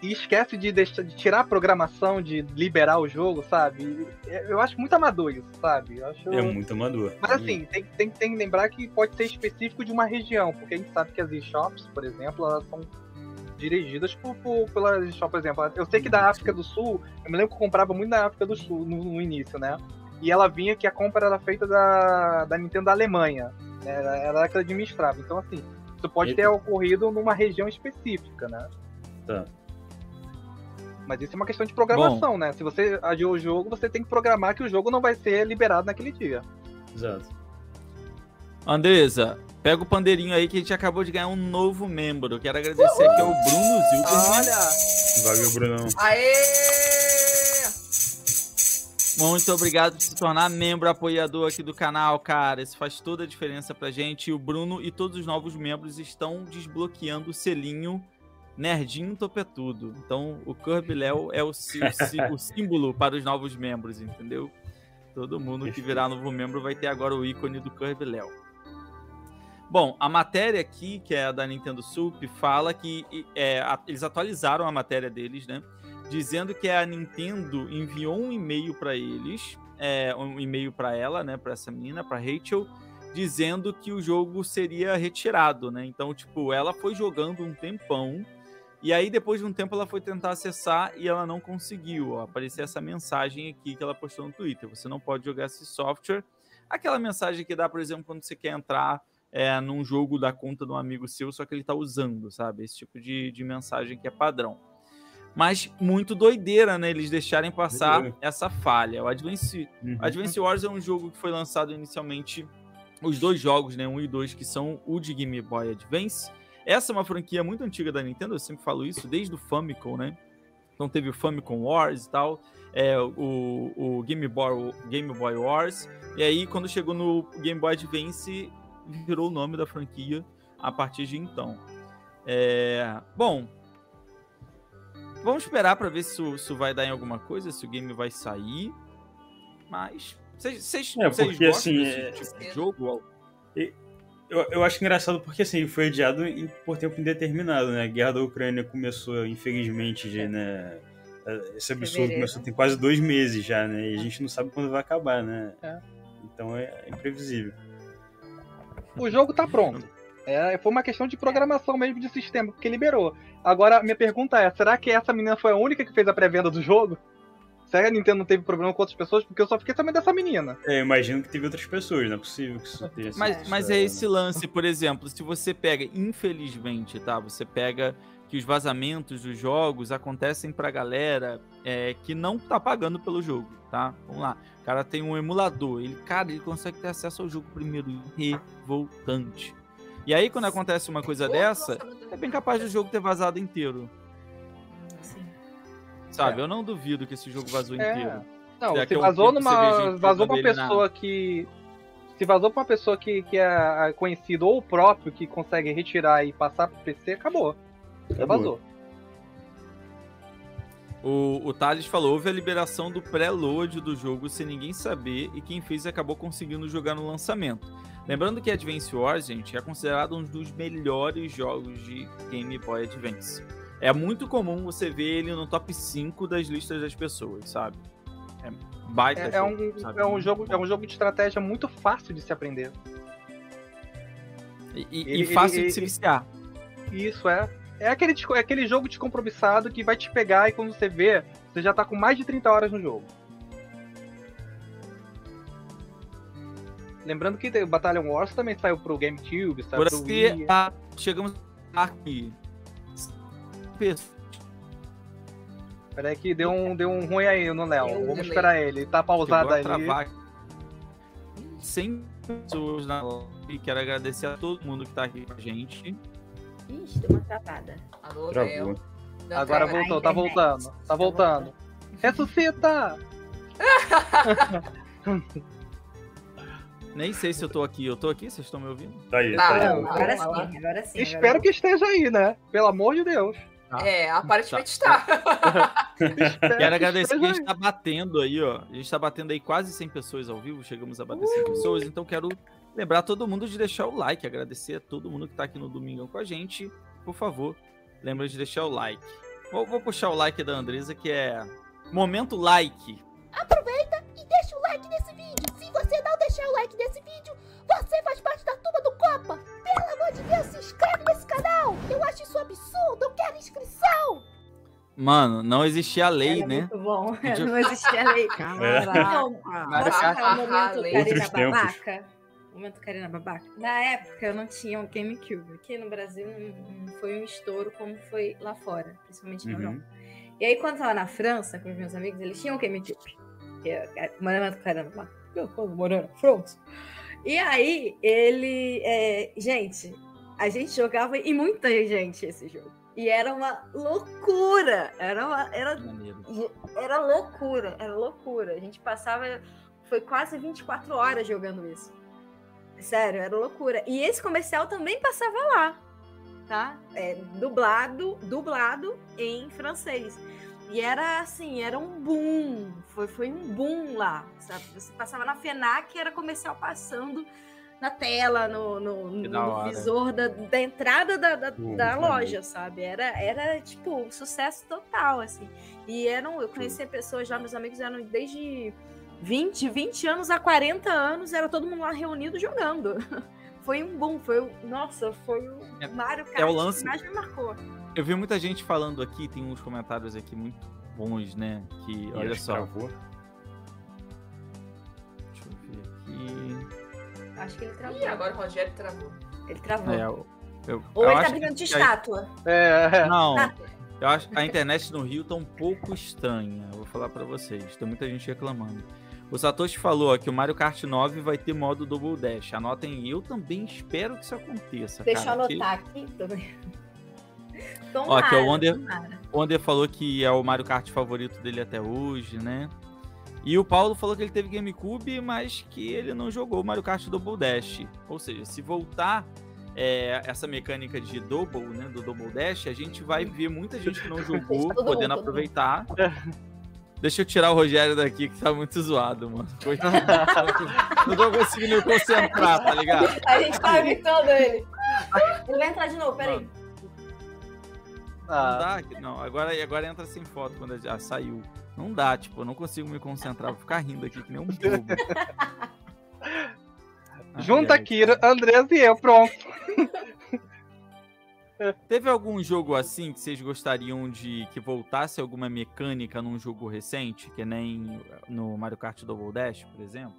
E esquece de, deixar, de tirar a programação, de liberar o jogo, sabe? E Eu acho muito amador isso, sabe? Eu acho... É muito amador. Mas assim, tem, tem, tem que lembrar que pode ser específico de uma região, porque a gente sabe que as eShops, por exemplo, elas são dirigidas por, por, pela eShop, por exemplo. Eu sei que da África do Sul, eu me lembro que eu comprava muito da África do Sul no, no início, né? E ela vinha que a compra era feita da, da Nintendo da Alemanha, né? Era era ela que administrava. Então, assim, isso pode Eita. ter ocorrido numa região específica, né? Tá. Mas isso é uma questão de programação, né? Se você adiou o jogo, você tem que programar que o jogo não vai ser liberado naquele dia. Exato. Andresa, pega o pandeirinho aí que a gente acabou de ganhar um novo membro. Quero agradecer aqui ao Bruno Zilberman. Olha! Valeu, Brunão. Aê! Muito obrigado por se tornar membro apoiador aqui do canal, cara. Isso faz toda a diferença pra gente. E o Bruno e todos os novos membros estão desbloqueando o selinho Nerdinho Topetudo. Então, o Kirby Léo é o, sí- o sí- o símbolo para os novos membros, entendeu? Todo mundo que virar novo membro vai ter agora o ícone do Kirby Léo. Bom, a matéria aqui, que é a da Nintendo Sup, fala que é, a- eles atualizaram a matéria deles, né? Dizendo que a Nintendo enviou um e-mail para eles, é, um e-mail para ela, né? Para essa menina, para Rachel, dizendo que o jogo seria retirado, né? Então, tipo, ela foi jogando um tempão. E aí, depois de um tempo, ela foi tentar acessar e ela não conseguiu. Ó, apareceu essa mensagem aqui que ela postou no Twitter. Você não pode jogar esse software. Aquela mensagem que dá, por exemplo, quando você quer entrar é, num jogo da conta de um amigo seu, só que ele tá usando, sabe? Esse tipo de, de mensagem que é padrão. Mas muito doideira, né? Eles deixarem passar Doideira. essa falha. O Advance, Uhum. Advance Wars é um jogo que foi lançado inicialmente. Os dois jogos, né? Um e dois, que são o de Game Boy Advance. Essa é uma franquia muito antiga da Nintendo, eu sempre falo isso, desde o Famicom, né? Então teve o Famicom Wars e tal, é, o, o Game, Boy, o Game Boy Wars. E aí, quando chegou no Game Boy Advance, virou o nome da franquia a partir de então. É, bom, vamos esperar para ver se isso, vai dar em alguma coisa, se o game vai sair. Mas vocês É, porque, gostam assim, desse é- tipo de jogo? Eu, eu acho engraçado porque assim, ele foi adiado em- por tempo indeterminado, né? A guerra da Ucrânia começou, infelizmente, de, né? Esse absurdo Fevereiro. começou tem quase dois meses já, né? E a gente não sabe quando vai acabar, né? É. Então é imprevisível. O jogo tá pronto. É, foi uma questão de programação mesmo de sistema, porque liberou. Agora, minha pergunta é: será que essa menina foi a única que fez a pré-venda do jogo? Será que a Nintendo não teve problema com outras pessoas? Porque eu só fiquei sabendo dessa menina. É, eu imagino que teve outras pessoas, não é possível que isso tenha sido Mas, mas é esse lance, por exemplo, se você pega, infelizmente, tá? Você pega que os vazamentos dos jogos acontecem pra galera é, que não tá pagando pelo jogo, tá? Vamos lá. O cara tem um emulador, ele, cara, ele consegue ter acesso ao jogo primeiro. Revoltante. E aí, quando acontece uma coisa dessa, é bem capaz do jogo ter vazado inteiro. Sim. Sabe? Eu não duvido que esse jogo vazou É. inteiro. Não, Daqui se vazou numa. Vazou pra ele na- pessoa que. Se vazou pra uma pessoa que, que é conhecido ou o próprio que consegue retirar e passar pro PC, acabou. Acabou. vazou. O, o Thales falou: houve a liberação do pré-load do jogo sem ninguém saber e quem fez acabou conseguindo jogar no lançamento. Lembrando que Advance Wars, gente, é considerado um dos melhores jogos de Game Boy Advance. É muito comum você ver ele no top 5 das listas das pessoas, sabe? É baita É, é jogo, um, sabe? é, um jogo, é um jogo de estratégia muito fácil de se aprender. E, e- ele- e fácil ele- de se viciar. Isso é. É aquele, é aquele jogo descompromissado que vai te pegar e quando você vê, você já tá com mais de 30 horas no jogo. Lembrando que o Battalion Wars também saiu pro GameCube, saiu Por pro aqui, Wii. ah, chegamos aqui. Peraí que deu um, deu um ruim aí no Léo. Vamos delay. esperar ele. Tá pausado a ali. travar 100 pessoas na live. Quero agradecer a todo mundo que tá aqui com a gente. Ixi, deu uma travada. Alô, Travou. Deu Agora voltou, tá voltando. Tá Tá voltando. Ressuscita! [LAUGHS] Nem sei se eu tô aqui. Eu tô aqui? Vocês estão me ouvindo? Tá aí, Tá, tá aí. não. Agora Vamos lá. sim, agora sim. Espero agora que esteja aí, né? Pelo amor de Deus. É, aparentemente Tá. está. Quero agradecer que a gente tá batendo aí, ó. A gente tá batendo aí quase 100 pessoas ao vivo. Chegamos a bater 100 pessoas. Então quero lembrar todo mundo de deixar o like. Agradecer a todo mundo que tá aqui no Domingão com a gente. Por favor, lembra de deixar o like. Vou, vou puxar o like da Andresa, que é Momento Like. Aproveita e deixa o like nesse vídeo. Se você não deixar o like nesse vídeo, você faz parte da turma do Copa. Pelo amor de Deus, se inscreve nesse canal. Eu acho isso absurdo. Eu quero inscrição. Mano, não existia a lei, Era né? muito bom. Não existia lei. Não, Mas posso a falar o momento lei. Outros tempos. Babaca? Momento Karina Babaca. Na época eu não tinha um GameCube. Aqui no Brasil não, foi um estouro como foi lá fora, principalmente na Uhum. Europa. E aí quando eu tava na França com os meus amigos, eles tinham um GameCube. É momento Karina Babaca. Eu tô morando na França. E aí ele... é, gente, a gente jogava e muita gente esse jogo. E era uma loucura. Era uma... Era Era loucura, era loucura. A gente passava. Foi quase 24 horas jogando isso. Sério, era loucura. E esse comercial também passava lá, tá? É, dublado, dublado em francês. E era assim, era um boom. Foi, foi um boom lá, sabe? Você passava na FENAC, era comercial passando na tela, no, no, no- visor da, da entrada da, da, Pô, da loja, sabe? Era, era, tipo, sucesso total, assim. E eram, eu conhecia pessoas lá, meus amigos eram desde 20, 20 anos a 40 anos, era todo mundo lá reunido jogando. [LAUGHS] Foi um boom, foi o. Nossa, foi o É- Mario Kart é o lance- que mais me marcou. Eu vi muita gente falando aqui, tem uns comentários aqui muito bons, né? Que, Ih, olha só. travou. Deixa eu ver aqui. Acho que ele travou. Ih, agora o Rogério travou. Ele travou. É, eu, eu, Ou eu ele tá brincando de estátua. É, Não, Ah. eu acho a internet no Rio tá um pouco estranha. Eu vou falar pra vocês. Tem muita gente reclamando. O Satoshi falou ó, que o Mario Kart 9 vai ter modo Double Dash. Anotem, eu também espero que isso aconteça. Deixa eu cara, que- anotar aqui. [LAUGHS] Ó, que é o Tomara, Wonder- tomara. O Wander falou que é o Mario Kart favorito dele até hoje, né? E o Paulo falou que ele teve GameCube, mas que ele não jogou o Mario Kart Double Dash. Ou seja, se voltar é, essa mecânica de Double, né, do Double Dash, a gente vai ver muita gente que não [LAUGHS] jogou, podendo mundo. aproveitar. [LAUGHS] Deixa eu tirar o Rogério daqui, que tá muito zoado, mano. Coitado. não tô conseguindo me concentrar, tá ligado? A gente tá imitando ele. Ele vai entrar de novo, peraí. Não ah, dá, que- não. Agora, agora entra sem foto quando já saiu. Não dá, tipo, eu não consigo me concentrar, vou ficar rindo aqui que nem um bobo. [LAUGHS] Junta. Kira, Andrés e eu, pronto. Teve algum jogo assim que vocês gostariam de que voltasse alguma mecânica num jogo recente, que nem no Mario Kart Double Dash, por exemplo?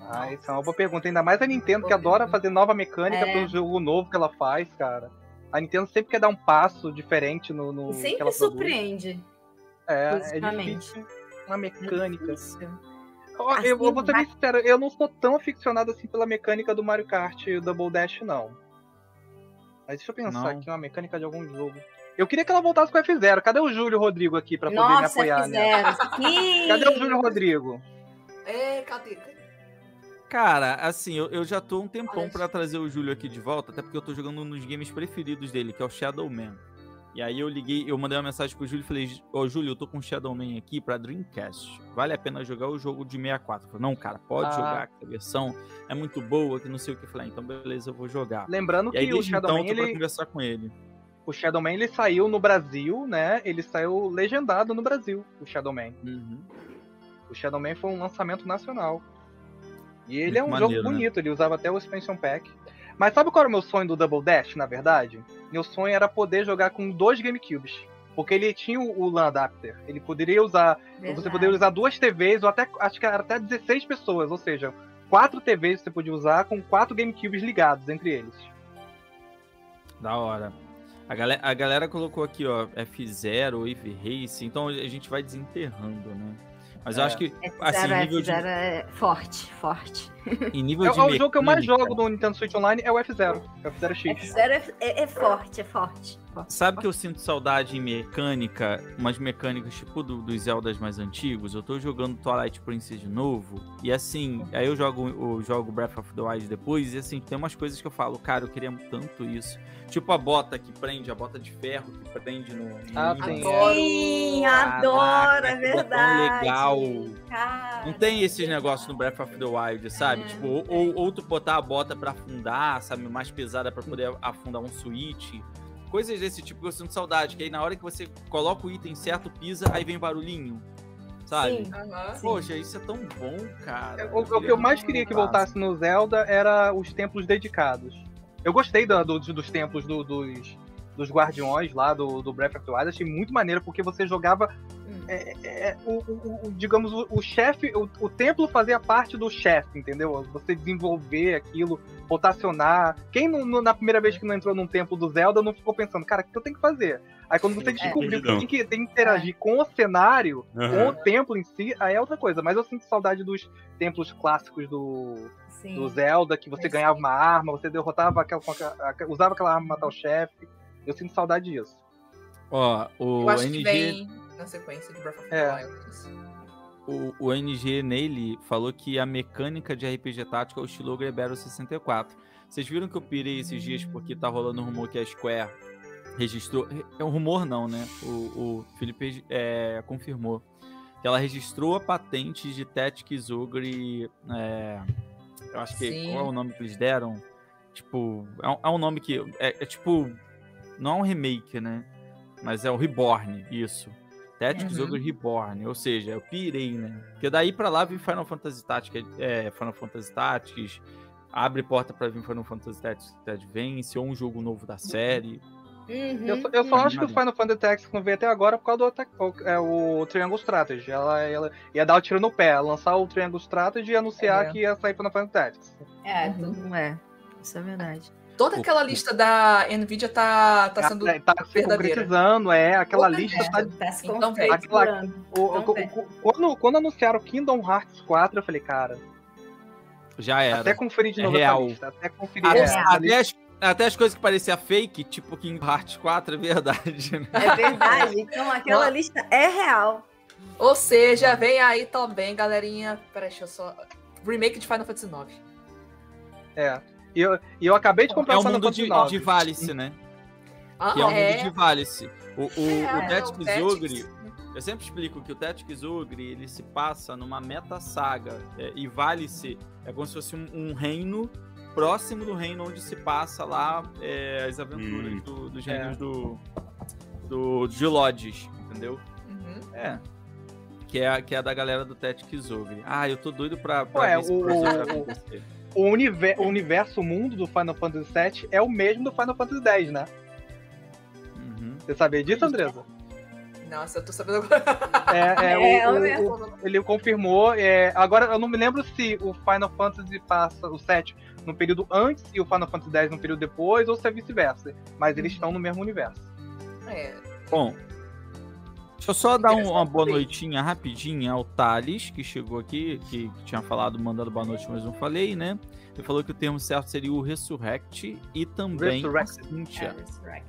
Ah, isso é uma boa pergunta. Ainda mais a Nintendo, que adora fazer nova mecânica É. pelo jogo novo que ela faz, cara. A Nintendo sempre quer dar um passo diferente no, no E que sempre surpreende. É, é difícil uma mecânica. Isso. Ó, Assim, eu, eu vou ser bem sincero, eu não sou tão aficionado assim pela mecânica do Mario Kart Double Dash, não. Mas deixa eu pensar Não. aqui, uma mecânica de algum jogo. Eu queria que ela voltasse com o F0. Cadê o Júlio Rodrigo aqui pra poder me Nossa, apoiar, né? Cadê o Júlio Rodrigo? É, cadê? Cara, assim, eu, eu já tô um tempão pra trazer o Júlio aqui de volta, até porque eu tô jogando um dos games preferidos dele, que é o Shadow Man. E aí eu liguei, eu mandei uma mensagem pro Júlio e falei, ô Júlio, eu tô com o Shadow Man aqui pra Dreamcast. Vale a pena jogar o jogo de 64? Eu falei, não, cara, pode Ah. jogar, que a versão é muito boa, que não sei o que. Eu falei, ah, então beleza, eu vou jogar. Lembrando E aí que o Shadow então Man, ele, conversar com ele. o Shadow Man ele saiu no Brasil, né? Ele saiu legendado no Brasil, o Shadow Man. Uhum. O Shadow Man foi um lançamento nacional. E ele é um Muito jogo maneiro, né? bonito, ele usava até o expansion pack. Mas sabe qual era o meu sonho do Double Dash, na verdade? Meu sonho era poder jogar com dois GameCubes. Porque ele tinha o LAN adapter. Ele poderia usar. Você Verdade. poderia usar duas TVs, ou até. Acho que era até 16 pessoas. Ou seja, quatro TVs você podia usar com quatro GameCubes ligados entre eles. Da hora. A galera, a galera colocou aqui, ó, F0, Wave Race, então a gente vai desenterrando, né? Mas eu É. acho que, É, assim, fizeram, é, nível de, fizeram, é, forte, forte. [LAUGHS] em nível É, de é o jogo que eu mais jogo do Nintendo Switch Online é o F0. É o F0 X. F0 é, é, é forte, é forte. forte. Sabe que eu sinto saudade em mecânica, umas mecânicas tipo do- dos Zeldas mais antigos? Eu tô jogando Twilight Princess de novo, e assim, aí eu jogo o jogo Breath of the Wild depois, e assim, tem umas coisas que eu falo, cara, eu queria tanto isso. Tipo a bota que prende, a bota de ferro que prende no. no Ah, sim. Adoro. Sim, Caraca, adoro, é verdade. legal. Cara, Não tem esses negócios no Breath of the Wild, sabe? É, tipo, ou, ou, ou tu botar a bota pra afundar, sabe? Mais pesada pra poder afundar um switch. Coisas desse tipo que eu sinto saudade. Que aí na hora que você coloca o item certo, pisa, aí vem barulhinho. Sabe? Sim. Sim. Poxa, isso é tão bom, cara. O, o que eu mais queria que voltasse no Zelda era os templos dedicados. Eu gostei do- do- dos templos do- dos, dos guardiões lá do, do Breath of the Wild, achei muito maneiro, porque você jogava. É, é, o, o- o- digamos, o, o chefe, o, o templo fazia parte do chefe, entendeu? Você desenvolver aquilo, rotacionar. Quem não- não- na primeira vez que não entrou num templo do Zelda não ficou pensando, cara, o que eu tenho que fazer? Aí quando você É. descobriu que tem que, tem que interagir com o cenário, com Aham. o templo em si, aí é outra coisa. Mas eu sinto saudade dos templos clássicos do, Sim. do Zelda, que você ganhava sim. uma arma, você derrotava aquela, com usava aquela arma pra matar o chefe. Eu sinto saudade disso. Ó, o Eu acho que NG, vem na sequência de Breath of the É. Wild. o, o NG nele falou que a mecânica de RPG tático é o estilo Ogre Battle 64. Vocês viram que eu pirei esses dias porque tá rolando um rumor que a Square registrou. É um rumor, não, né? O, o Felipe é, confirmou que ela registrou a patente de Tactics Ogre é, Eu acho que Sim. qual é o nome que eles deram? Tipo, é um, é um nome que. É, é tipo. Não é um remake, né? Mas é o Reborn, isso. Tactics Uhum. Ogre Reborn. Ou seja, eu pirei, né? Porque daí pra lá vem Final Fantasy Tactics, é, Final Fantasy Tactics, abre porta pra vir Final Fantasy Tactics Advance, ou um jogo novo da série. Uhum. Eu, só- eu só Uhum. acho que o Final Fantasy Tactics não veio até agora por causa do ataque, é, o Triangle Strategy. Ela, ela ia dar o tiro no pé, lançar o Triangle Strategy e anunciar É. que ia sair Final Fantasy Tactics. É, tudo é. Isso é verdade. Toda aquela lista da Nvidia tá, tá sendo. tá se concretizando, é. Aquela Toda lista tá. Tá se Então, configurando. o- Então, o- é. o- quando, quando anunciaram Kingdom Hearts 4, eu falei, cara, Já era. até conferir de É novo real. essa lista. Até conferir Até, as, até as coisas que pareciam fake, tipo King Hearts 4, é verdade. né? É verdade. Então aquela Ó. lista é real. Ou seja, vem aí também, galerinha. Peraí, deixa eu só. Remake de Final Fantasy IX. É. E eu, e eu acabei de comprar É o Final mundo de, de Valice, né? Ah, Que é o é. mundo de Valice. O, o, É, o é, Tactics. Ogre, eu sempre explico que o Tactics Ogre, ele se passa numa meta-saga. é, e Valice é como se fosse um, um reino próximo do reino onde se passa lá é, as aventuras Hum. do- dos É. reinos do, do, de Lodges, entendeu? Uhum. É. Que é, a- que é a da galera do Tactics Ogre. Ah, eu tô doido pra, pra Ué, ver o- o- acontecer. O, univer, o universo, o mundo do Final Fantasy VII é o mesmo do Final Fantasy X, né? Uhum. Você sabia disso, Andressa? Nossa, eu tô sabendo agora. É, [LAUGHS] é, É, o- o o- mesmo. o- ele confirmou. é, agora, eu não me lembro se o Final Fantasy passa o 7 no período antes e o Final Fantasy X no período depois, ou se é vice-versa. Mas eles estão no mesmo universo. É. Bom, deixa eu só dar um- uma boa noitinha rapidinha ao Thales, que chegou aqui, que, que tinha falado, mandando boa noite, mas não falei, né? Ele falou que o termo certo seria o Resurrect e também a Resurrected. Cynthia. É, resurrect.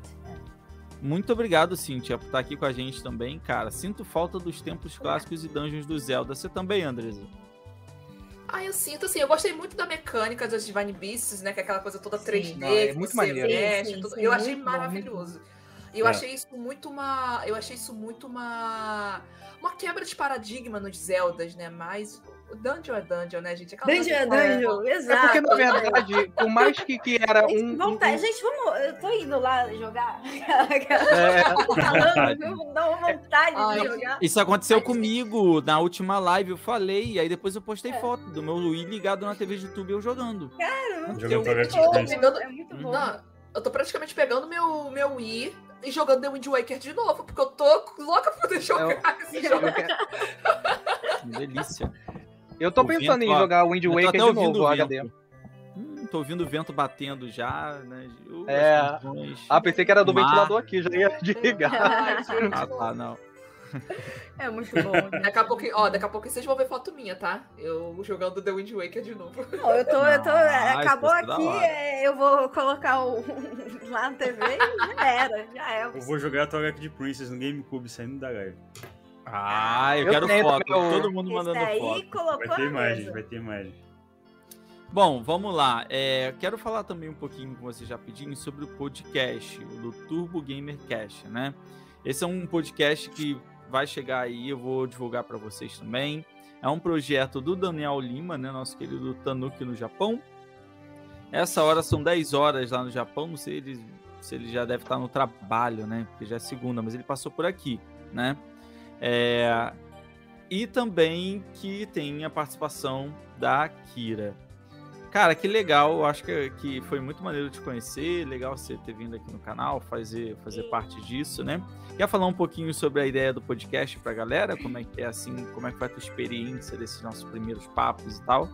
Muito obrigado, Cynthia, por estar aqui com a gente também, cara. Sinto falta dos tempos clássicos e dungeons do Zelda. Você também, Andresa? Ah, eu sinto assim, eu gostei muito da mecânica das Divine Beasts, né? Que é aquela coisa toda Sim. 3D, Não, é que muito você maneiro. mexe, Sim, sim, tudo. sim, eu achei muito bom, maravilhoso. E eu É. achei isso muito uma. Eu achei isso muito uma. Uma quebra de paradigma nos Zeldas, né? Mas. o Dungeon é dungeon, né, gente? Aquela Dungeon é dungeon, É exato. porque, na verdade, por mais que, que era Gente, um. vontade. um- Gente, vamos. Eu tô indo lá jogar. [LAUGHS] é, Falando, viu? Dá uma vontade Ai, de jogar. Isso aconteceu Ai, comigo na última live, eu falei, aí depois eu postei É. foto do meu Wii ligado na TV de YouTube eu jogando. Jogando Eu- Bom, Princess. É muito bom. Não, eu tô praticamente pegando meu, meu Wii e jogando The Wind Waker de novo, porque eu tô louca pra poder jogar esse jogo. eu, que- [LAUGHS] Que delícia. eu tô O pensando vento, em ó, jogar Wind Waker de novo, o. HD. Hum, tô ouvindo o vento batendo já, né? Uh, É. Ah, pensei que era do Mar. ventilador aqui, já ia [LAUGHS] desligar. Ah, tá, não. É muito bom. gente. Daqui a pouco, ó, daqui a pouco vocês vão ver foto minha, tá? Eu jogando The Wind Waker de novo. Não, eu tô, eu tô. Acabou é da aqui, é, eu vou colocar o [LAUGHS] lá na TV e já era, já é. Eu vou jogar Twilight Princess no GameCube saindo da live. Ah, eu, Eu quero tenho foto. o- Todo mundo Esse mandando daí foto. colocou Vai ter imagem, mesa. vai ter imagem. Bom, vamos lá. É, quero falar também um pouquinho com vocês rapidinho sobre o podcast, o do Turbo Gamer Cast, né? Esse é um podcast que vai chegar aí, eu vou divulgar para vocês também. É um projeto do Daniel Lima, né, nosso querido Tanuki no Japão. Essa hora são 10 horas lá no Japão, não sei ele, se ele já deve estar no trabalho, né? Porque já é segunda, mas ele passou por aqui, né? É, e também que tem a participação da Kira. Cara, que legal, eu acho que, que foi muito maneiro te conhecer, legal você ter vindo aqui no canal, fazer, fazer parte disso, né? Quer falar um pouquinho sobre a ideia do podcast pra galera? Como é que é assim, como é que foi a tua experiência desses nossos primeiros papos e tal?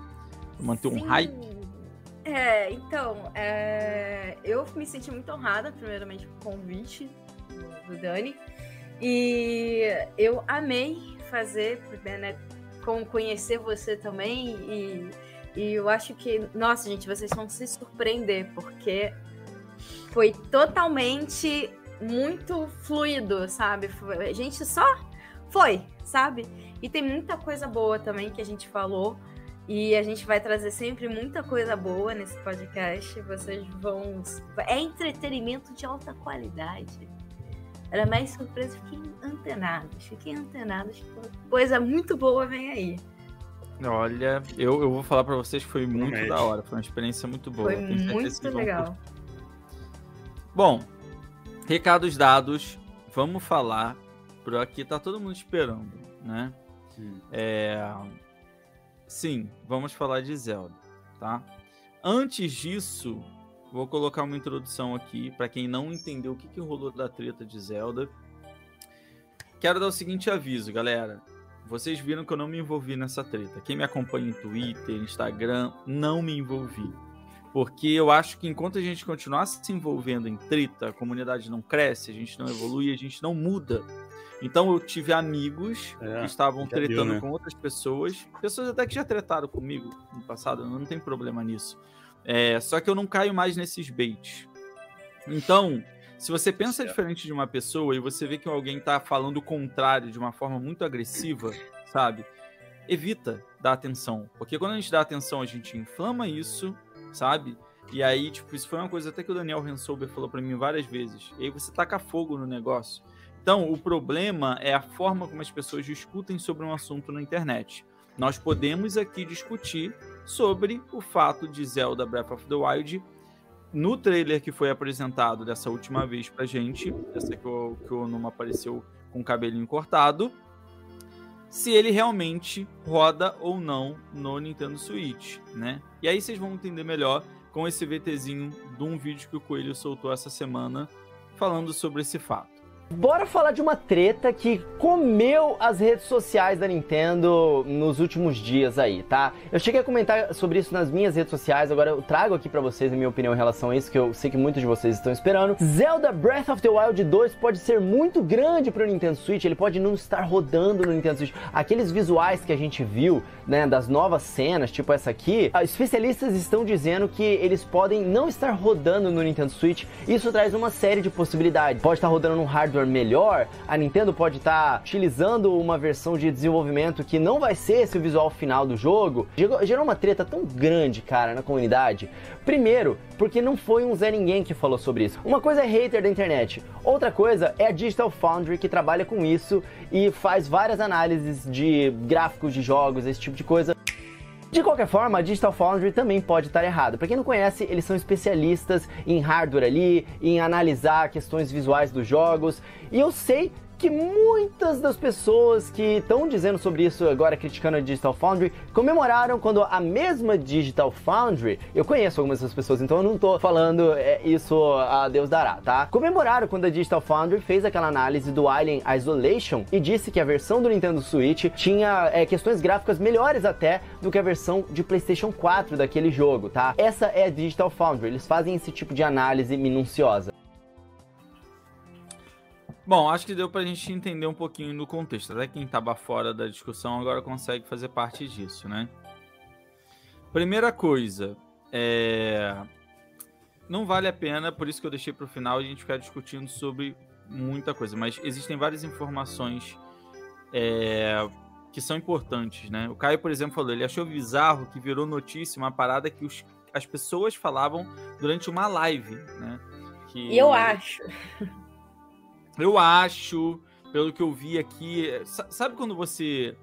Manter um Sim. hype? É, então, é, eu me senti muito honrada, primeiramente, com o convite do Dani. E eu amei fazer, né, com conhecer você também. E, e eu acho que, nossa, gente, vocês vão se surpreender, porque foi totalmente muito fluido, sabe? A gente só foi, sabe? E tem muita coisa boa também que a gente falou. E a gente vai trazer sempre muita coisa boa nesse podcast. Vocês vão. É entretenimento de alta qualidade. Era mais surpresa. Fiquem antenados. Fiquem antenados. Coisa muito boa vem aí. Olha, eu, eu vou falar pra vocês que foi muito Promete. da hora. Foi uma experiência muito boa. Foi Tenho certeza que muito legal. Bom, recados dados. Vamos falar. Por aqui tá todo mundo esperando, né? Hum. É... Sim, vamos falar de Zelda, tá? Antes disso, vou colocar uma introdução aqui para quem não entendeu o que, que rolou da treta de Zelda. Quero dar o seguinte aviso, galera. Vocês viram que eu não me envolvi nessa treta. Quem me acompanha em Twitter, Instagram, não me envolvi. Porque eu acho que enquanto a gente continuar se envolvendo em treta, a comunidade não cresce, a gente não evolui, a gente não muda. Então eu tive amigos É, que estavam já viu, tretando né? com outras pessoas, pessoas até que já tretaram comigo no passado, não tem problema nisso. É, só que eu não caio mais nesses baits. Então, se você pensa diferente de uma pessoa e você vê que alguém tá falando o contrário de uma forma muito agressiva, sabe? Evita dar atenção. Porque quando a gente dá atenção, a gente inflama isso, sabe? E aí, tipo, isso foi uma coisa até que o Daniel Rensober falou pra mim várias vezes. E aí você taca fogo no negócio. Então, o problema é a forma como as pessoas discutem sobre um assunto na internet. Nós podemos aqui discutir sobre o fato de Zelda Breath of the Wild no trailer que foi apresentado dessa última vez pra gente, essa que o, que o Onuma apareceu com o cabelinho cortado, se ele realmente roda ou não no Nintendo Switch, né? E aí vocês vão entender melhor com esse VTzinho de um vídeo que o Coelho soltou essa semana falando sobre esse fato. Bora falar de uma treta que comeu as redes sociais da Nintendo nos últimos dias aí, tá? Eu cheguei a comentar sobre isso nas minhas redes sociais, agora eu trago aqui pra vocês a minha opinião em relação a isso, que eu sei que muitos de vocês estão esperando. Zelda Breath of the Wild 2 pode ser muito grande pro Nintendo Switch, ele pode não estar rodando no Nintendo Switch. Aqueles visuais que a gente viu, né, das novas cenas, tipo essa aqui, ah, especialistas estão dizendo que eles podem não estar rodando no Nintendo Switch. Isso traz uma série de possibilidades. Pode estar rodando num hardware melhor, a Nintendo pode estar utilizando uma versão de desenvolvimento que não vai ser esse o visual final do jogo. Gerou uma treta tão grande, cara, na comunidade. Primeiro, porque não foi um Zé Ninguém que falou sobre isso. Uma coisa é hater da internet, outra coisa é a Digital Foundry que trabalha com isso e faz várias análises de gráficos de jogos, esse tipo de coisa. De qualquer forma, a Digital Foundry também pode estar errado. Para quem não conhece, eles são especialistas em hardware ali, em analisar questões visuais dos jogos. E eu sei que muitas das pessoas que estão dizendo sobre isso agora, criticando a Digital Foundry, comemoraram quando a mesma Digital Foundry, eu conheço algumas dessas pessoas, então eu não tô falando é, isso a Deus dará, tá? Comemoraram quando a Digital Foundry fez aquela análise do Alien Isolation e disse que a versão do Nintendo Switch tinha é, questões gráficas melhores até do que a versão de PlayStation 4 daquele jogo, tá? Essa é a Digital Foundry, eles fazem esse tipo de análise minuciosa. Bom, acho que deu pra gente entender um pouquinho do contexto. Até quem tava fora da discussão agora consegue fazer parte disso, né? Primeira coisa, é... não vale a pena, por isso que eu deixei pro final a gente ficar discutindo sobre muita coisa, mas existem várias informações é, que são importantes, né? O Caio, por exemplo, falou, ele achou bizarro que virou notícia uma parada que os- as pessoas falavam durante uma live, né? Que... Eu acho. Eu acho, pelo que eu vi aqui. sa- Sabe quando você.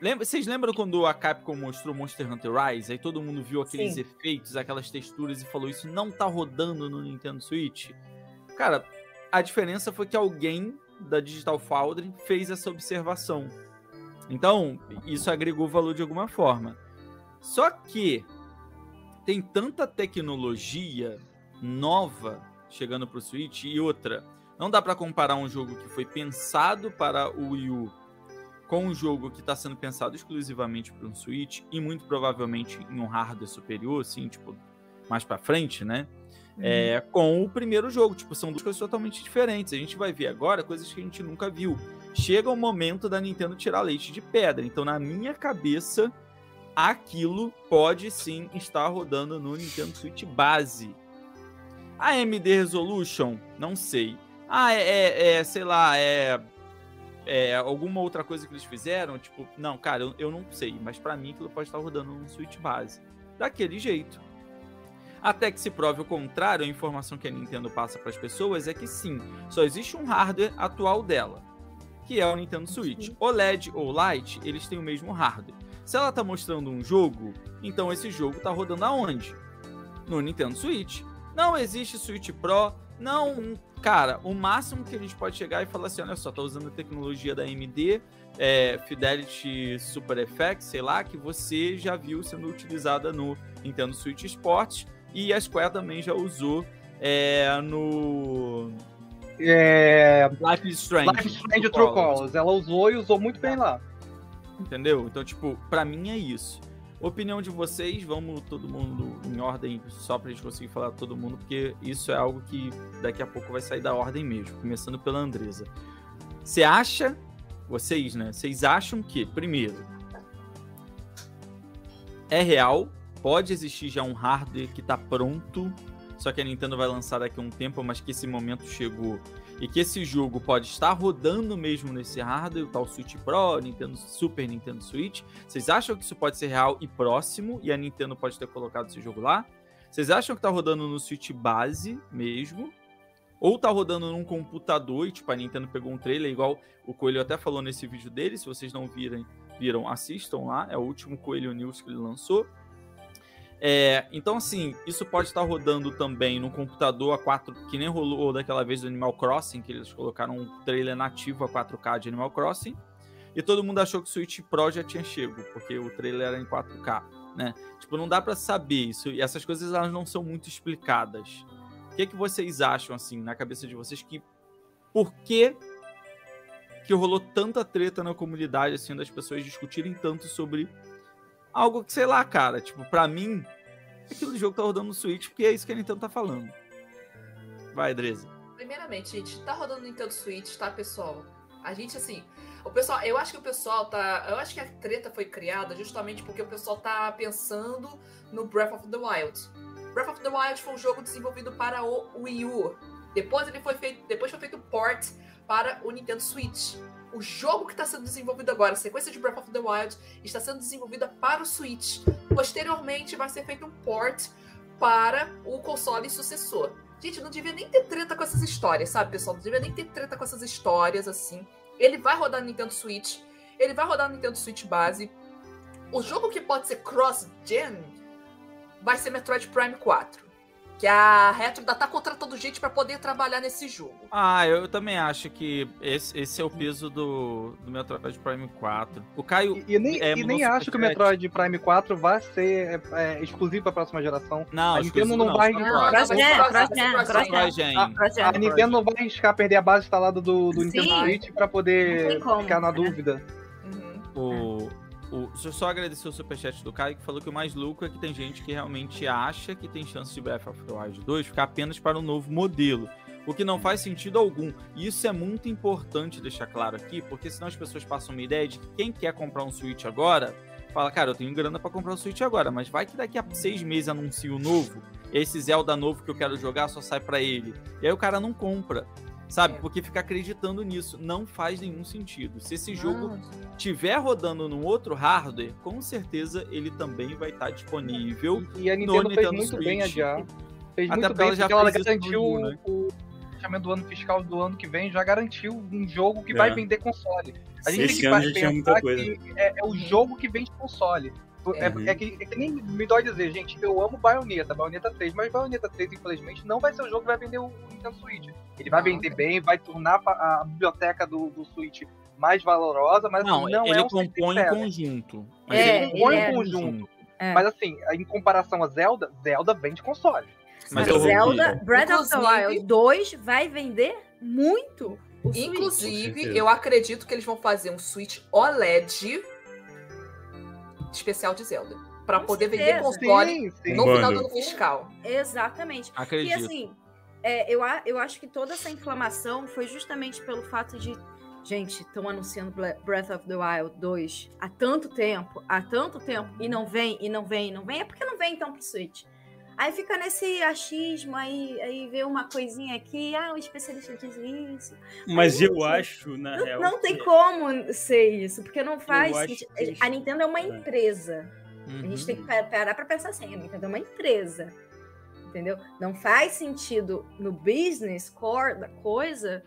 Lembra, vocês lembram quando a Capcom mostrou Monster Hunter Rise? Aí todo mundo viu aqueles Sim. efeitos, aquelas texturas e falou: Isso não tá rodando no Nintendo Switch? Cara, a diferença foi que alguém da Digital Foundry fez essa observação. Então, isso agregou valor de alguma forma. Só que tem tanta tecnologia nova chegando pro Switch e outra. Não dá pra comparar um jogo que foi pensado para o Wii U com um jogo que está sendo pensado exclusivamente para um Switch e muito provavelmente em um hardware superior, assim, tipo, mais pra frente, né? É, com o primeiro jogo. Tipo, são duas coisas totalmente diferentes. A gente vai ver agora coisas que a gente nunca viu. Chega o momento da Nintendo tirar leite de pedra. Então, na minha cabeça, aquilo pode sim estar rodando no Nintendo Switch base. A AMD Resolution, não sei. Ah, é, é- é, sei lá, é, é alguma outra coisa que eles fizeram? Tipo, não, cara, eu, eu não sei, mas pra mim aquilo pode estar rodando no Switch base. Daquele jeito. Até que se prove o contrário, a informação que a Nintendo passa para as pessoas é que sim, só existe um hardware atual dela, que é o Nintendo Switch. OLED ou Lite, eles têm o mesmo hardware. Se ela tá mostrando um jogo, então esse jogo tá rodando aonde? No Nintendo Switch. Não existe Switch Pro, não. Cara, o máximo que a gente pode chegar e falar assim: olha só, tá usando a tecnologia da AMD, é, Fidelity Super FX, sei lá, que você já viu sendo utilizada no Nintendo Switch Sports e a Square também já usou é, no É, Life is Strange. Life is Strange True Colors. Ela usou e usou muito bem lá. Entendeu? Então, tipo, pra mim é isso. Opinião de vocês, vamos todo mundo em ordem, só pra gente conseguir falar todo mundo, porque isso é algo que daqui a pouco vai sair da ordem mesmo, começando pela Andresa. Você acha, vocês, né? Vocês acham que, primeiro, é real, pode existir já um hardware que tá pronto, só que a Nintendo vai lançar daqui a um tempo, mas que esse momento chegou e que esse jogo pode estar rodando mesmo nesse hardware, o tal Switch Pro, Nintendo Super Nintendo Switch. Vocês acham que isso pode ser real e próximo e a Nintendo pode ter colocado esse jogo lá? Vocês acham que tá rodando no Switch base mesmo? Ou tá rodando num computador e tipo a Nintendo pegou um trailer igual o Coelho até falou nesse vídeo dele, se vocês não virem, viram, assistam lá, é o último Coelho News que ele lançou. É, então, assim, isso pode estar rodando também no computador a 4 que nem rolou daquela vez do Animal Crossing, que eles colocaram um trailer nativo a 4K de Animal Crossing. E todo mundo achou que o Switch Pro já tinha chego, porque o trailer era em 4K, né? Tipo, não dá para saber isso. E essas coisas elas não são muito explicadas. O que, que vocês acham, assim, na cabeça de vocês, que por que que rolou tanta treta na comunidade, assim, das pessoas discutirem tanto sobre algo que, sei lá, cara, tipo, pra mim, aquele jogo tá rodando no Switch, porque é isso que a Nintendo tá falando. Vai, Dreza. Primeiramente, gente, tá rodando no Nintendo Switch, tá, pessoal? A gente, assim, o pessoal, eu acho que o pessoal tá. Eu acho que a treta foi criada justamente porque o pessoal tá pensando no Breath of the Wild. Breath of the Wild foi um jogo desenvolvido para o Wii U. Depois ele foi feito. Depois foi feito port para o Nintendo Switch. O jogo que está sendo desenvolvido agora, a sequência de Breath of the Wild, está sendo desenvolvida para o Switch. Posteriormente, vai ser feito um port para o console sucessor. Gente, não devia nem ter treta com essas histórias, sabe, pessoal? Não devia nem ter treta com essas histórias, assim. Ele vai rodar no Nintendo Switch. Ele vai rodar no Nintendo Switch base. O jogo que pode ser cross-gen vai ser Metroid Prime 4. Que a Retro ainda tá contratando gente para poder trabalhar nesse jogo. Ah, eu também acho que esse, esse é o peso do, do Metroid Prime 4. O Caio. E, e nem, é, e nem acho que o. Metroid Prime 4 vai ser é, é, exclusivo para a próxima geração. Não, a Nintendo não Não, vai. A, Nintendo não vai arriscar perder a base instalada do, do Sim. Nintendo Switch Não poder ficar na dúvida. Uhum. O, o, deixa eu só agradecer o superchat do Caio que falou que o mais louco é que tem gente que realmente acha que tem chance de Breath of the Wild 2 ficar apenas para o novo modelo. O que não faz sentido algum. E isso é muito importante deixar claro aqui, porque senão as pessoas passam uma ideia de que quem quer comprar um Switch agora fala, cara, eu tenho grana para comprar um Switch agora, mas vai que daqui a seis meses anuncia o novo, esse Zelda novo que eu quero jogar só sai para ele. E aí o cara não compra. Sabe? É. Porque ficar acreditando nisso não faz nenhum sentido. Se esse Não, jogo tiver rodando num outro hardware, com certeza ele também vai estar disponível. E a Nintendo fez Nintendo muito bem Switch. adiar. Fez Até muito porque bem, ela já porque ela fez garantiu no U, né? o fechamento do ano fiscal do ano que vem, já garantiu um jogo que É. vai vender console. A gente Esse tem ano que já tinha muita coisa. que é, é o jogo que vende console. É, Uhum. é que, é que nem me dói dizer, gente, eu amo Bayonetta, Bayonetta 3, mas Bayonetta 3, infelizmente, não vai ser o jogo que vai vender o Nintendo Switch. Ele vai Não. vender bem, vai tornar a a biblioteca do, do Switch mais valorosa, mas Não, assim, não ele é um compõe em conjunto. Mas É, ele compõe em é. conjunto. É. Mas assim, em comparação a Zelda, Zelda vende console. Mas Zelda. Breath of the Wild 2 vai vender muito. O Switch. Inclusive, eu acredito que eles vão fazer um Switch OLED especial de Zelda. Pra Com poder vender certeza. console Sim, sim. no Um final do ano fiscal. Exatamente. E Acredito. assim, é, eu, a- eu acho que toda essa inflamação foi justamente pelo fato de. Gente, estão anunciando Breath of the Wild 2 há tanto tempo, há tanto tempo, e não vem, e não vem, e não vem. É porque não vem então pro Switch. Aí fica nesse achismo, aí, aí vê uma coisinha aqui, ah, o especialista diz isso. Mas Aí, eu gente, acho, na Não, real. não tem que- como ser isso, porque não faz que eles- A Nintendo é uma É. empresa. A Uhum. gente tem que pa- parar pra pensar assim, a Nintendo é uma empresa. Entendeu? Não faz sentido no business core da coisa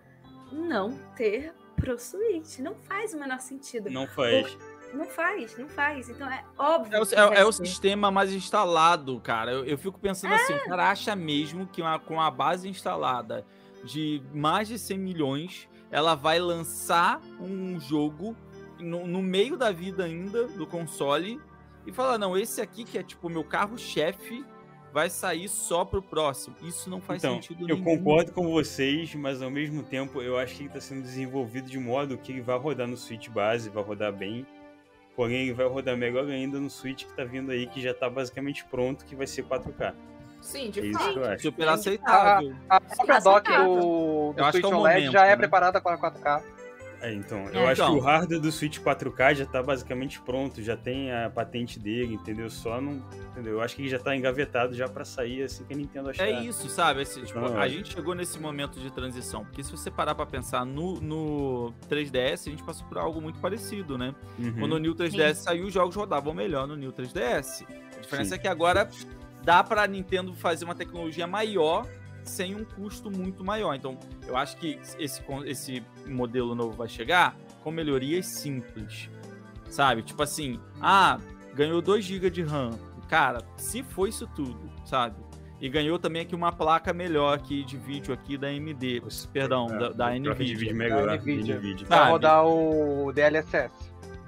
não ter pro Switch. Não faz o menor sentido. Não faz. Não faz, não faz. Então é óbvio. É o, que é- é o ser. sistema mais instalado, cara. Eu, eu fico pensando assim, o cara acha mesmo que uma- com a base instalada de mais de 100 milhões, ela vai lançar um jogo no, no meio da vida ainda do console e falar, não, esse aqui que é tipo o meu carro-chefe vai sair só pro próximo. Isso não faz Então, sentido eu nenhum. concordo com vocês, mas ao mesmo tempo eu acho que ele está sendo desenvolvido de modo que ele vai rodar no Switch base, vai rodar bem. Porém, vai rodar melhor ainda no Switch que tá vindo aí, que já tá basicamente pronto, que vai ser 4K. Sim, É de fato. acho. Super aceitável. A própria dock do, do Switch é OLED momento, já é né? preparada para 4K. É, então, É. eu acho Então. que o hardware do Switch 4K já tá basicamente pronto, já tem a patente dele, entendeu? Só não. Entendeu? Eu acho que ele já tá engavetado já pra sair assim que a Nintendo achar. É isso, sabe? Esse, tipo, Não, a é. gente chegou nesse momento de transição. Porque se você parar pra pensar no, no 3DS, a gente passou por algo muito parecido, né? Uhum. Quando o New 3DS saiu, os jogos rodavam melhor no New 3DS. A diferença Sim. é que agora dá pra Nintendo fazer uma tecnologia maior sem um custo muito maior. Então, eu acho que esse, esse modelo novo vai chegar com melhorias simples. Sabe? Tipo assim, ah, ganhou 2 GB de RAM. Cara, se for isso tudo, sabe? E ganhou também aqui uma placa melhor aqui de vídeo aqui da AMD, perdão, É, da, da troca de NVIDIA. vídeo melhor, Da NVIDIA. NVIDIA. Pra rodar o DLSS.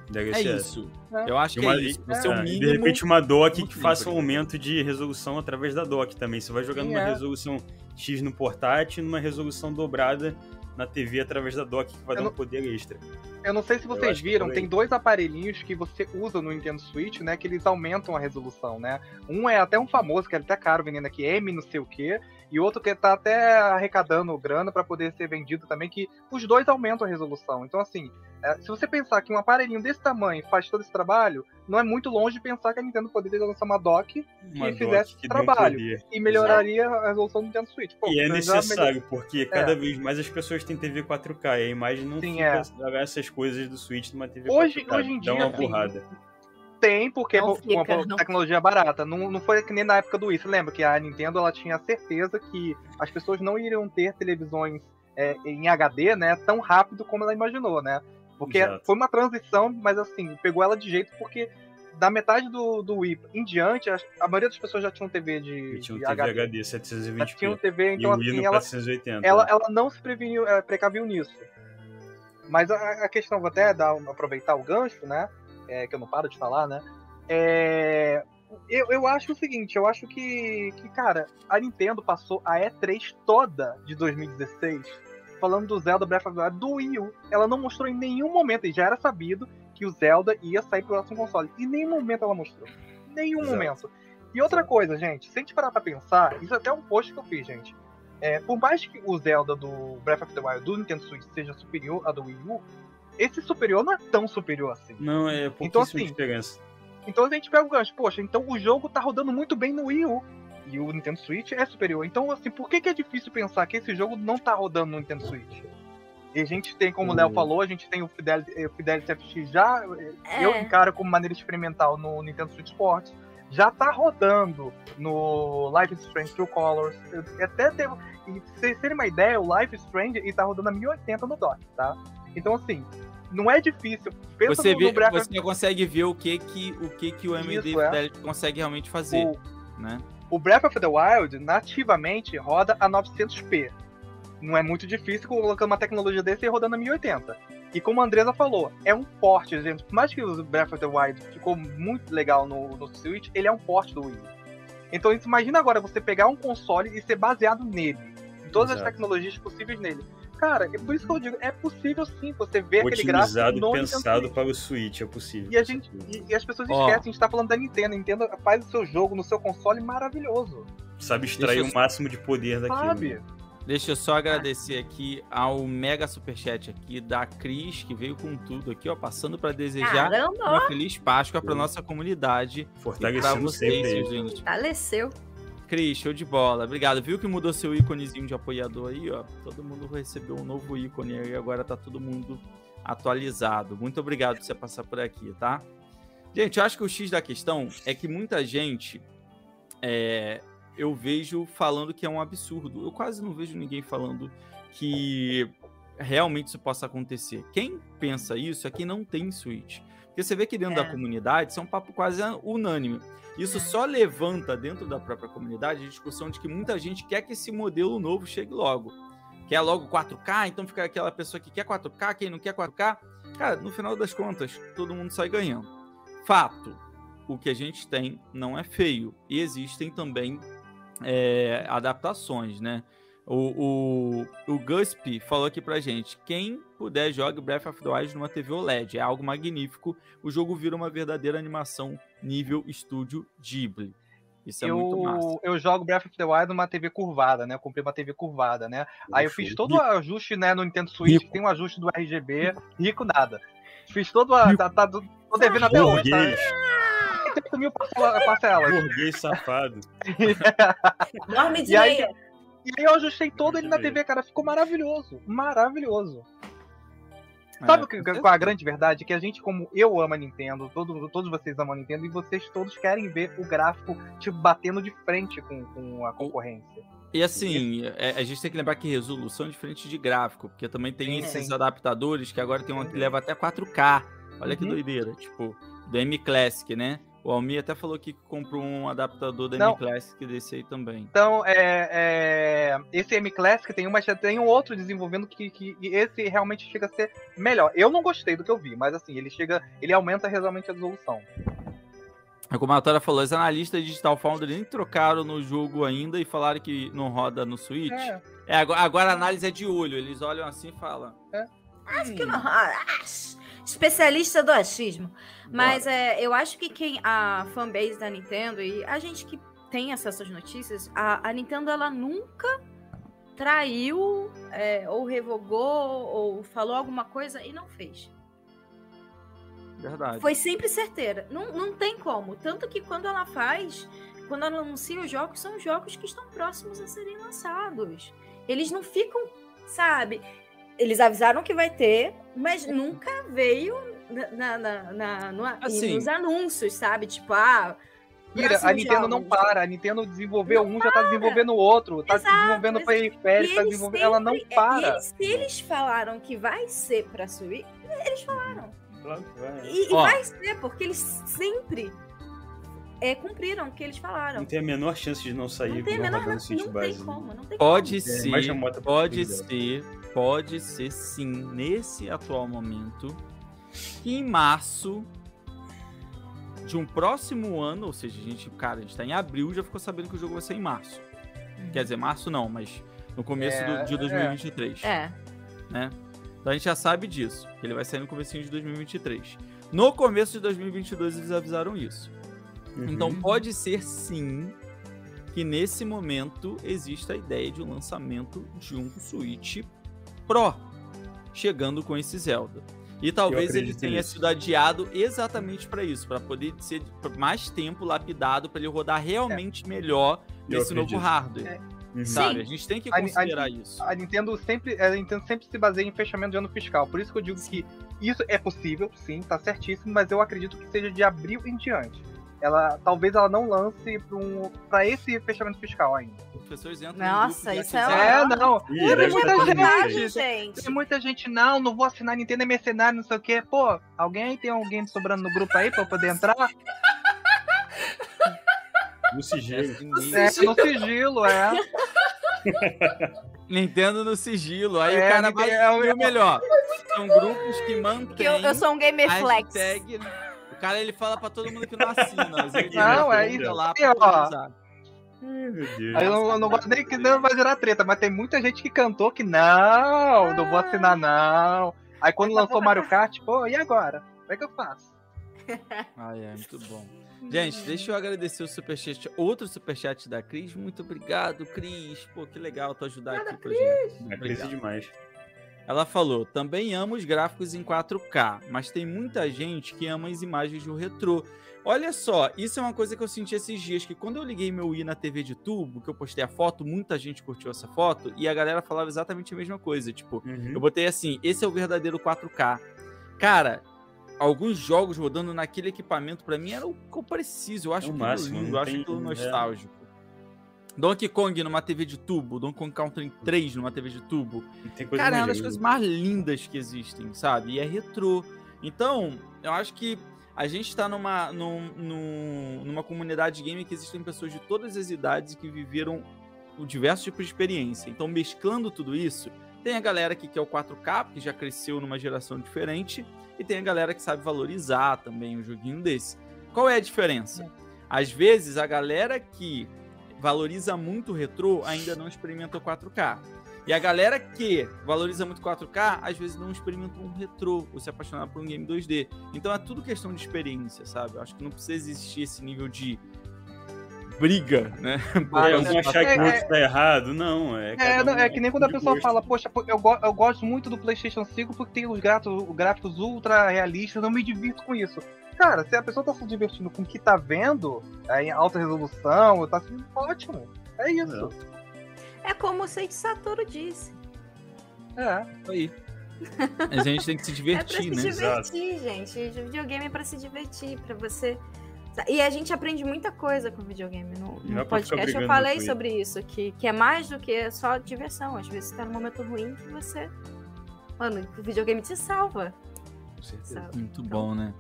É DLSS. isso. É. Eu acho que uma- é isso. É, o e mínimo. de repente uma dock muito que faça um aumento de resolução através da dock também. Você vai jogando Sim, uma é. resolução X no portátil e numa resolução dobrada na TV através da dock que vai Eu dar um não- poder extra. Eu não sei se vocês viram, tem dois aparelhinhos que você usa no Nintendo Switch, né? Que eles aumentam a resolução, né? Um é até um famoso, que é até caro vendendo aqui, M não sei o quê. E outro que tá até arrecadando grana pra poder ser vendido também, que os dois aumentam a resolução. Então, assim, é, se você pensar que um aparelhinho desse tamanho faz todo esse trabalho, não é muito longe de pensar que a Nintendo poderia lançar uma dock Uma que fizesse dock que dê um trabalho. e melhoraria a resolução do Nintendo Switch. Pô, E é já necessário, porque cada É. vez mais as pessoas têm TV 4K e a imagem não Sim, fica essas coisas do Switch numa TV Hoje- 4K. hoje em Dá dia, uma assim, burrada. Tem, porque Não é uma fica, não. tecnologia barata. Não, não foi que nem na época do Wii. Você lembra que a Nintendo ela tinha certeza que as pessoas não iriam ter televisões é, em HD, né, tão rápido como ela imaginou, né? Porque Exato. foi uma transição, mas assim, pegou ela de jeito porque da metade do, do Wii em diante, a, a maioria das pessoas já tinham TV de, E tinha um de TV HD. HD Já 720p. tinham TV, então assim, ela, 480. ela, ela não se preveniu, é, precaviu nisso. Mas a, a questão, vou até dar, um- aproveitar o gancho, né? É, que eu não paro de falar, né? É, eu, eu acho o seguinte, eu acho que, que, cara, a Nintendo passou a E3 toda de 2016 falando do Zelda Breath of the Wild do Wii U. Ela não mostrou em nenhum momento, e já era sabido que o Zelda ia sair pro próximo console. Em nenhum momento ela mostrou. Nenhum Exato. momento. E outra coisa, gente, se a gente parar pra pensar, isso é até um post que eu fiz, gente. É, por mais que o Zelda do Breath of the Wild do Nintendo Switch seja superior à do Wii U, esse superior não é tão superior assim. Não, é pouquíssima Então, assim, diferença. Então a gente pega o gancho, poxa, então o jogo tá rodando muito bem no Wii U. E o Nintendo Switch é superior. Então, assim, por que, que é difícil pensar que esse jogo não tá rodando no Nintendo Switch? E a gente tem, como o Léo falou, a gente tem o Fidelity, eh, o Fidelity FX já, eh, É. eu encaro como maneira experimental no Nintendo Switch Sports. Já tá rodando no Life is Strange True Colors. Eu até teve. E pra vocês terem uma ideia, o Life is Strange ele tá rodando a 1080 no dock, tá? Então, assim, não é difícil. Pensa Você, vê, você consegue ver o que que o, que que o Isso, é. Consegue realmente fazer, o, né? O Breath of the Wild nativamente roda a 900p. Não é muito difícil colocar uma tecnologia desse e rodando a 1080. E como a Andresa falou, é um porte, gente. Por mais que o Breath of the Wild ficou muito legal no, no Switch, ele é um porte do Wii. Então imagina agora você pegar um console e ser baseado nele. Em todas as Exato. tecnologias possíveis nele. Cara, é por isso que eu digo, é possível sim você ver aquele gráfico Otimizado e pensado para o Switch, é possível. E, a gente, e, e as pessoas Ó. esquecem, a gente tá falando da Nintendo. A Nintendo faz o seu jogo no seu console maravilhoso. Sabe extrair Deixa o máximo de poder daquilo. Sabe? Deixa eu só agradecer aqui ao mega superchat aqui da Cris, que veio com tudo aqui, ó, passando para desejar Caramba, uma feliz Páscoa para nossa comunidade e para Fortalecendo vocês, sempre. Cris, show de bola. Obrigado. Viu que mudou seu íconezinho de apoiador aí, ó? Todo mundo recebeu um novo ícone aí, agora tá todo mundo atualizado. Muito obrigado por você passar por aqui, tá? Gente, eu acho que o X da questão é que muita gente é, eu vejo falando que é um absurdo. Eu quase não vejo ninguém falando que realmente isso possa acontecer. Quem pensa isso é quem não tem Switch. Porque você vê que dentro É. da comunidade, isso é um papo quase unânime. Isso É. só levanta dentro da própria comunidade a discussão de que muita gente quer que esse modelo novo chegue logo. Quer logo 4K, então fica aquela pessoa que quer 4K, quem não quer 4K. Cara, no final das contas, todo mundo sai ganhando. Fato, o que a gente tem não é feio. E existem também é, adaptações, né? O, o, o Gusp falou aqui pra gente: quem puder jogue Breath of the Wild numa TV OLED. É algo magnífico. O jogo vira uma verdadeira animação nível estúdio Ghibli. Isso é muito massa. eu, eu jogo Breath of the Wild numa TV curvada, né? Eu comprei uma TV curvada, né? Aí eu fiz todo o ajuste, né, no Nintendo Switch, tem um ajuste do RGB, rico nada. Fiz todo a. Tá, tá, tô devendo até hoje, tá? Burguês, 30 mil parcela- parcelas. burguês safado. [LAUGHS] Dorme de E aí- meia. E aí eu ajustei todo ele na TV, cara. Ficou maravilhoso. Maravilhoso. Sabe É, o que, é a grande verdade? Que a gente, como eu amo a Nintendo, todo, todos vocês amam a Nintendo, e vocês todos querem ver o gráfico, tipo, batendo de frente com, com a concorrência. E assim, é, a gente tem que lembrar que resolução é diferente de gráfico, porque também tem Sim, esses sim. adaptadores que agora tem uma que leva até 4K. Olha que Uhum. doideira, tipo, do M Classic, né? O Almir até falou que comprou um adaptador da Não. M Classic desse aí também. Então, é, é, esse M Classic tem, uma, tem um outro desenvolvendo que, que esse realmente chega a ser melhor. Eu não gostei do que eu vi, mas assim, ele chega. Ele aumenta realmente a resolução. É Como a Tora falou, os analistas de Digital Foundry nem trocaram no jogo ainda e falaram que não roda no Switch. É, É, agora, agora a análise é de olho. Eles olham assim e falam. Acho que não. Ah, especialista do achismo. Mas é, eu acho que quem a fanbase da Nintendo e a gente que tem acesso às notícias, a, a Nintendo ela nunca traiu é, ou revogou ou falou alguma coisa e não fez. Verdade. Foi sempre certeira. Não, não tem como. Tanto que quando ela faz, quando ela anuncia os jogos, são jogos que estão próximos a serem lançados. Eles não ficam, sabe? Eles avisaram que vai ter, mas nunca veio na, na, na- no- Assim. nos anúncios, sabe? Tipo, ah. A Nintendo não para. A Nintendo desenvolveu um, já tá desenvolvendo outro. Tá Exato, desenvolvendo mas- periférico, tá desenvolvendo. Ela não sempre- é, para. E eles, se eles falaram que vai ser pra Switch, eles falaram. Claro que vai. E, e vai ser, porque eles sempre é, cumpriram o que eles falaram. Não tem a menor chance de não sair Não tem a menor rodando não, não tem né? como, não tem Pode como. É, mais ser, pode ser, pode ser sim, nesse atual momento, que em março de um próximo ano, ou seja, a gente, cara, a gente tá em abril, já ficou sabendo que o jogo vai ser em março. Quer dizer, março não, mas no começo É, do, de é. 2023, É. né? Então a gente já sabe disso, que ele vai sair no comecinho de 2023. No começo de 2022 eles avisaram isso. Uhum. Então pode ser sim que nesse momento exista a ideia de um lançamento de um Switch Pro chegando com esse Zelda. E talvez ele tenha nisso. sido adiado exatamente para isso, para poder ser por mais tempo lapidado para ele rodar realmente melhor Eu nesse novo acredito. hardware, Uhum. sabe? Sim. A gente tem que A- a- considerar isso. A Nintendo sempre, a Nintendo sempre se baseia em fechamento de ano fiscal. Por isso que eu digo que isso é possível, sim, tá certíssimo, mas eu acredito que seja de abril em diante. Ela, talvez ela não lance para um, pra esse fechamento fiscal ainda. Os professores entram Nossa, no isso é É, não. Ih, Tem deve muita aí. gente. Tem muita gente, não, não vou assinar Nintendo é mercenário, não sei o quê. Pô, alguém aí tem alguém sobrando no grupo aí pra eu poder entrar? [LAUGHS] No É sigilo. É, no sigilo, é. [LAUGHS] Nintendo no sigilo. Aí É, o cara vai. é o- E melhor, são grupos que mantêm. Porque eu, eu sou um gamer flex. hashtag. O cara ele fala pra todo mundo que não assina. Não, é isso lá pra ó. Ai, meu Deus. Aí eu não, eu não gosto nem que não vai gerar treta, mas tem muita gente que cantou que não, não vou assinar não. Aí quando lançou Mario Kart, pô, e agora? Como é que eu faço? [LAUGHS] Ai, é muito bom. Gente, deixa eu agradecer o superchat, outro superchat da Cris. Muito obrigado, Cris. Pô, que legal tu ajudar Nada, aqui pra gente. É crise demais. Ela falou: também amo os gráficos em 4K, mas tem muita gente que ama as imagens do retrô. Olha só, isso é uma coisa que eu senti esses dias, que quando eu liguei meu i na TV de tubo, que eu postei a foto, muita gente curtiu essa foto, e a galera falava exatamente a mesma coisa. Tipo, Uhum. eu botei assim, esse é o verdadeiro 4K. Cara, alguns jogos rodando naquele equipamento, pra mim, era o que eu preciso. Eu acho É o máximo, lindo, eu acho aquilo é. Donkey Kong numa TV de tubo, Donkey Kong Country 3 numa TV de tubo. Cara, é uma das linda. coisas mais lindas que existem, sabe? E é retrô. Então, eu acho que a gente está numa, num, num- numa comunidade game que existem pessoas de todas as idades que viveram o diversos tipos de experiência. Então, mesclando tudo isso, tem a galera que quer o 4K, que já cresceu numa geração diferente, e tem a galera que sabe valorizar também um joguinho desse. Qual é a diferença? Às vezes, a galera que valoriza muito o retrô ainda não experimenta o 4K. E a galera que valoriza muito 4K, às vezes não experimenta um retrô, ou se apaixonar por um game 2D. Então é tudo questão de experiência, sabe? Eu acho que não precisa existir esse nível de briga, né? [LAUGHS] Ah, eu sei. achar que o outro tá errado. Não, é. É, não, um é que nem quando a pessoa gosto. fala, poxa, eu, go- eu gosto muito do PlayStation 5 porque tem os gráficos, os gráficos ultra realistas, eu me divirto com isso. Cara, se a pessoa tá se divertindo com o que tá vendo, é, em alta resolução, tá sendo ótimo. É isso. É como o Seiji Satoru disse. É. Aí. [LAUGHS] A gente tem que se É pra divertir, se né? divertir, gente. Videogame é pra se divertir, pra você. E a gente aprende muita coisa com videogame. No, no é podcast eu falei sobre isso, que, que é mais do que só diversão. Às vezes você tá num momento ruim que você. Mano, o videogame te salva. Com certeza. Sabe? Muito Então, bom, né?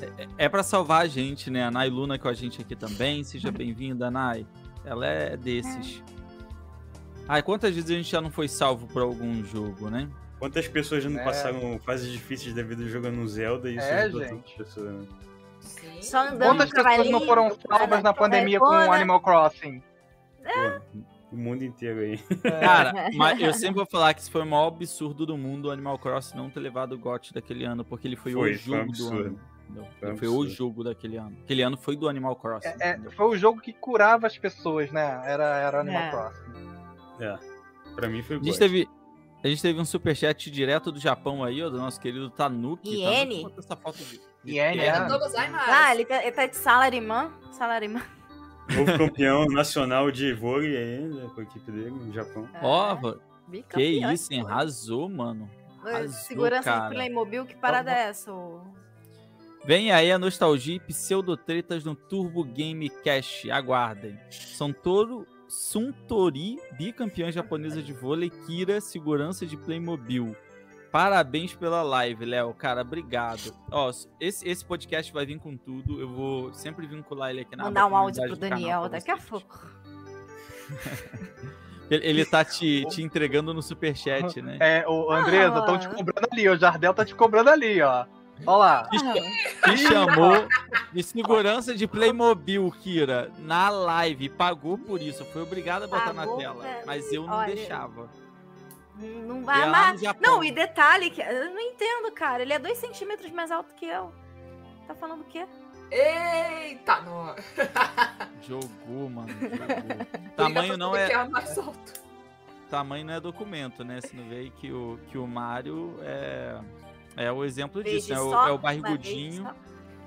É, é pra salvar a gente, né? A Nai Luna com a gente aqui também. Seja [LAUGHS] bem-vinda, Nai. Ela é desses. Ai, quantas vezes a gente já não foi salvo por algum jogo, né? Quantas pessoas já não É. passaram fases difíceis da vida jogando Zelda e isso É, ajudou gente. tantas pessoas, né? Sim. Só andando Quantas pessoas não foram salvas na pandemia com o Animal Crossing? Pô, o mundo inteiro aí. Cara, [LAUGHS] mas eu sempre vou falar que isso foi o maior absurdo do mundo o Animal Crossing não ter levado o GOT daquele ano, porque ele foi, Foi, o foi um jogo do absurdo. ano. Entendeu? Foi o jogo daquele ano. Aquele ano foi do Animal Crossing. É, é, foi o jogo que curava as pessoas, né? Era, era Animal É. Crossing. É. Pra mim foi A o gente teve. A gente teve um superchat direto do Japão aí, ó, do nosso querido Tanuki. Iene? Tanuki essa foto de, de Iene, é. Gozaimasu. Ah, ele tá, ele tá de salarimã. Salarimã. Novo campeão nacional de vôlei ainda com a equipe dele no Japão. Ó, É, que isso, hein? Arrasou, mano. Arrasou, Segurança cara. de Playmobil, que parada é essa? ô? Vem aí a nostalgia e pseudotretas no Turbo Game Cash. Aguardem. São Toro Suntory, bicampeã japonesa de vôlei, Kira, segurança de Playmobil. Parabéns pela live, Léo. Cara, obrigado. Ó, esse, esse podcast vai vir com tudo. Eu vou sempre vincular ele aqui na Mandar um áudio pro Daniel daqui a pouco. [LAUGHS] Ele, ele tá te, te entregando no superchat, né? É, o Andresa, estão te cobrando ali, o Jardel tá te cobrando ali, ó. Olha lá. Me chamou de segurança de Playmobil, Kira, na live. Pagou por isso. Foi obrigado a botar Pagou, na tela. velho. Mas eu não Olha, deixava. Não- E vai é amar. Não, e detalhe, que eu não entendo, cara. Ele é dois centímetros mais alto que eu. Tá falando o quê? Eita, não. [LAUGHS] Jogou, mano. Jogou. [LAUGHS] Tamanho não é, é mais alto. tamanho não é documento, né? Se não vê aí que o, que o Mario é, é o exemplo disso, né? O- só, é o uma vez barrigudinho.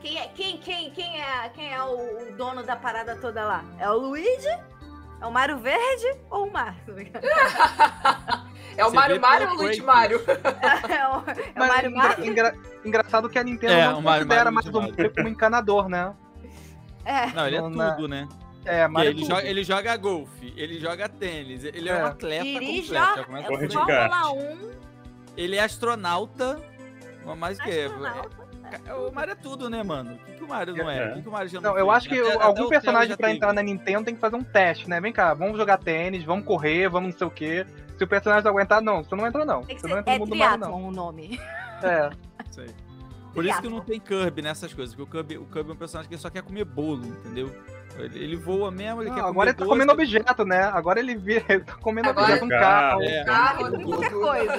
Quem é, quem, quem, quem é, quem é o, o dono da parada toda lá? É o Luigi? É o Mario Verde ou o Mario? [LAUGHS] É o vê Mario ou o Luigi. Mario? [LAUGHS] [LAUGHS] É o, é o engra- engraçado que a Nintendo É, não o considera mais o Mario como encanador, né? É. Não, ele é na- tudo, né? É, Porque Mario ele, tudo. joga, ele joga golfe, ele joga tênis, ele é, É. um atleta Dirige completo. aí. Fórmula kart. 1, Ele é astronauta, mas o que? astronauta. O Mario é tudo, né, mano? O que, que o Mario não é? É. O que, que o Mario já não Não, eu acho que Até- até algum Theo personagem teve. entrar na Nintendo tem que fazer um teste, né? Vem cá, vamos jogar tênis, vamos correr, vamos não sei o quê. Se o personagem não aguentar, não, você não entra não. Tem que Você ser, não entra é no mundo do Mario, não. o nome. É. Isso aí. Por isso que não tem Kirby nessas coisas, porque o Kirby, o Kirby é um personagem que só quer comer bolo, entendeu? Ele, ele voa mesmo, ele Não, quer agora comer ele tá doce. comendo objeto, né? Agora ele vira, ele tá comendo Agora- objeto, um carro. É. Carro, Qualquer coisa.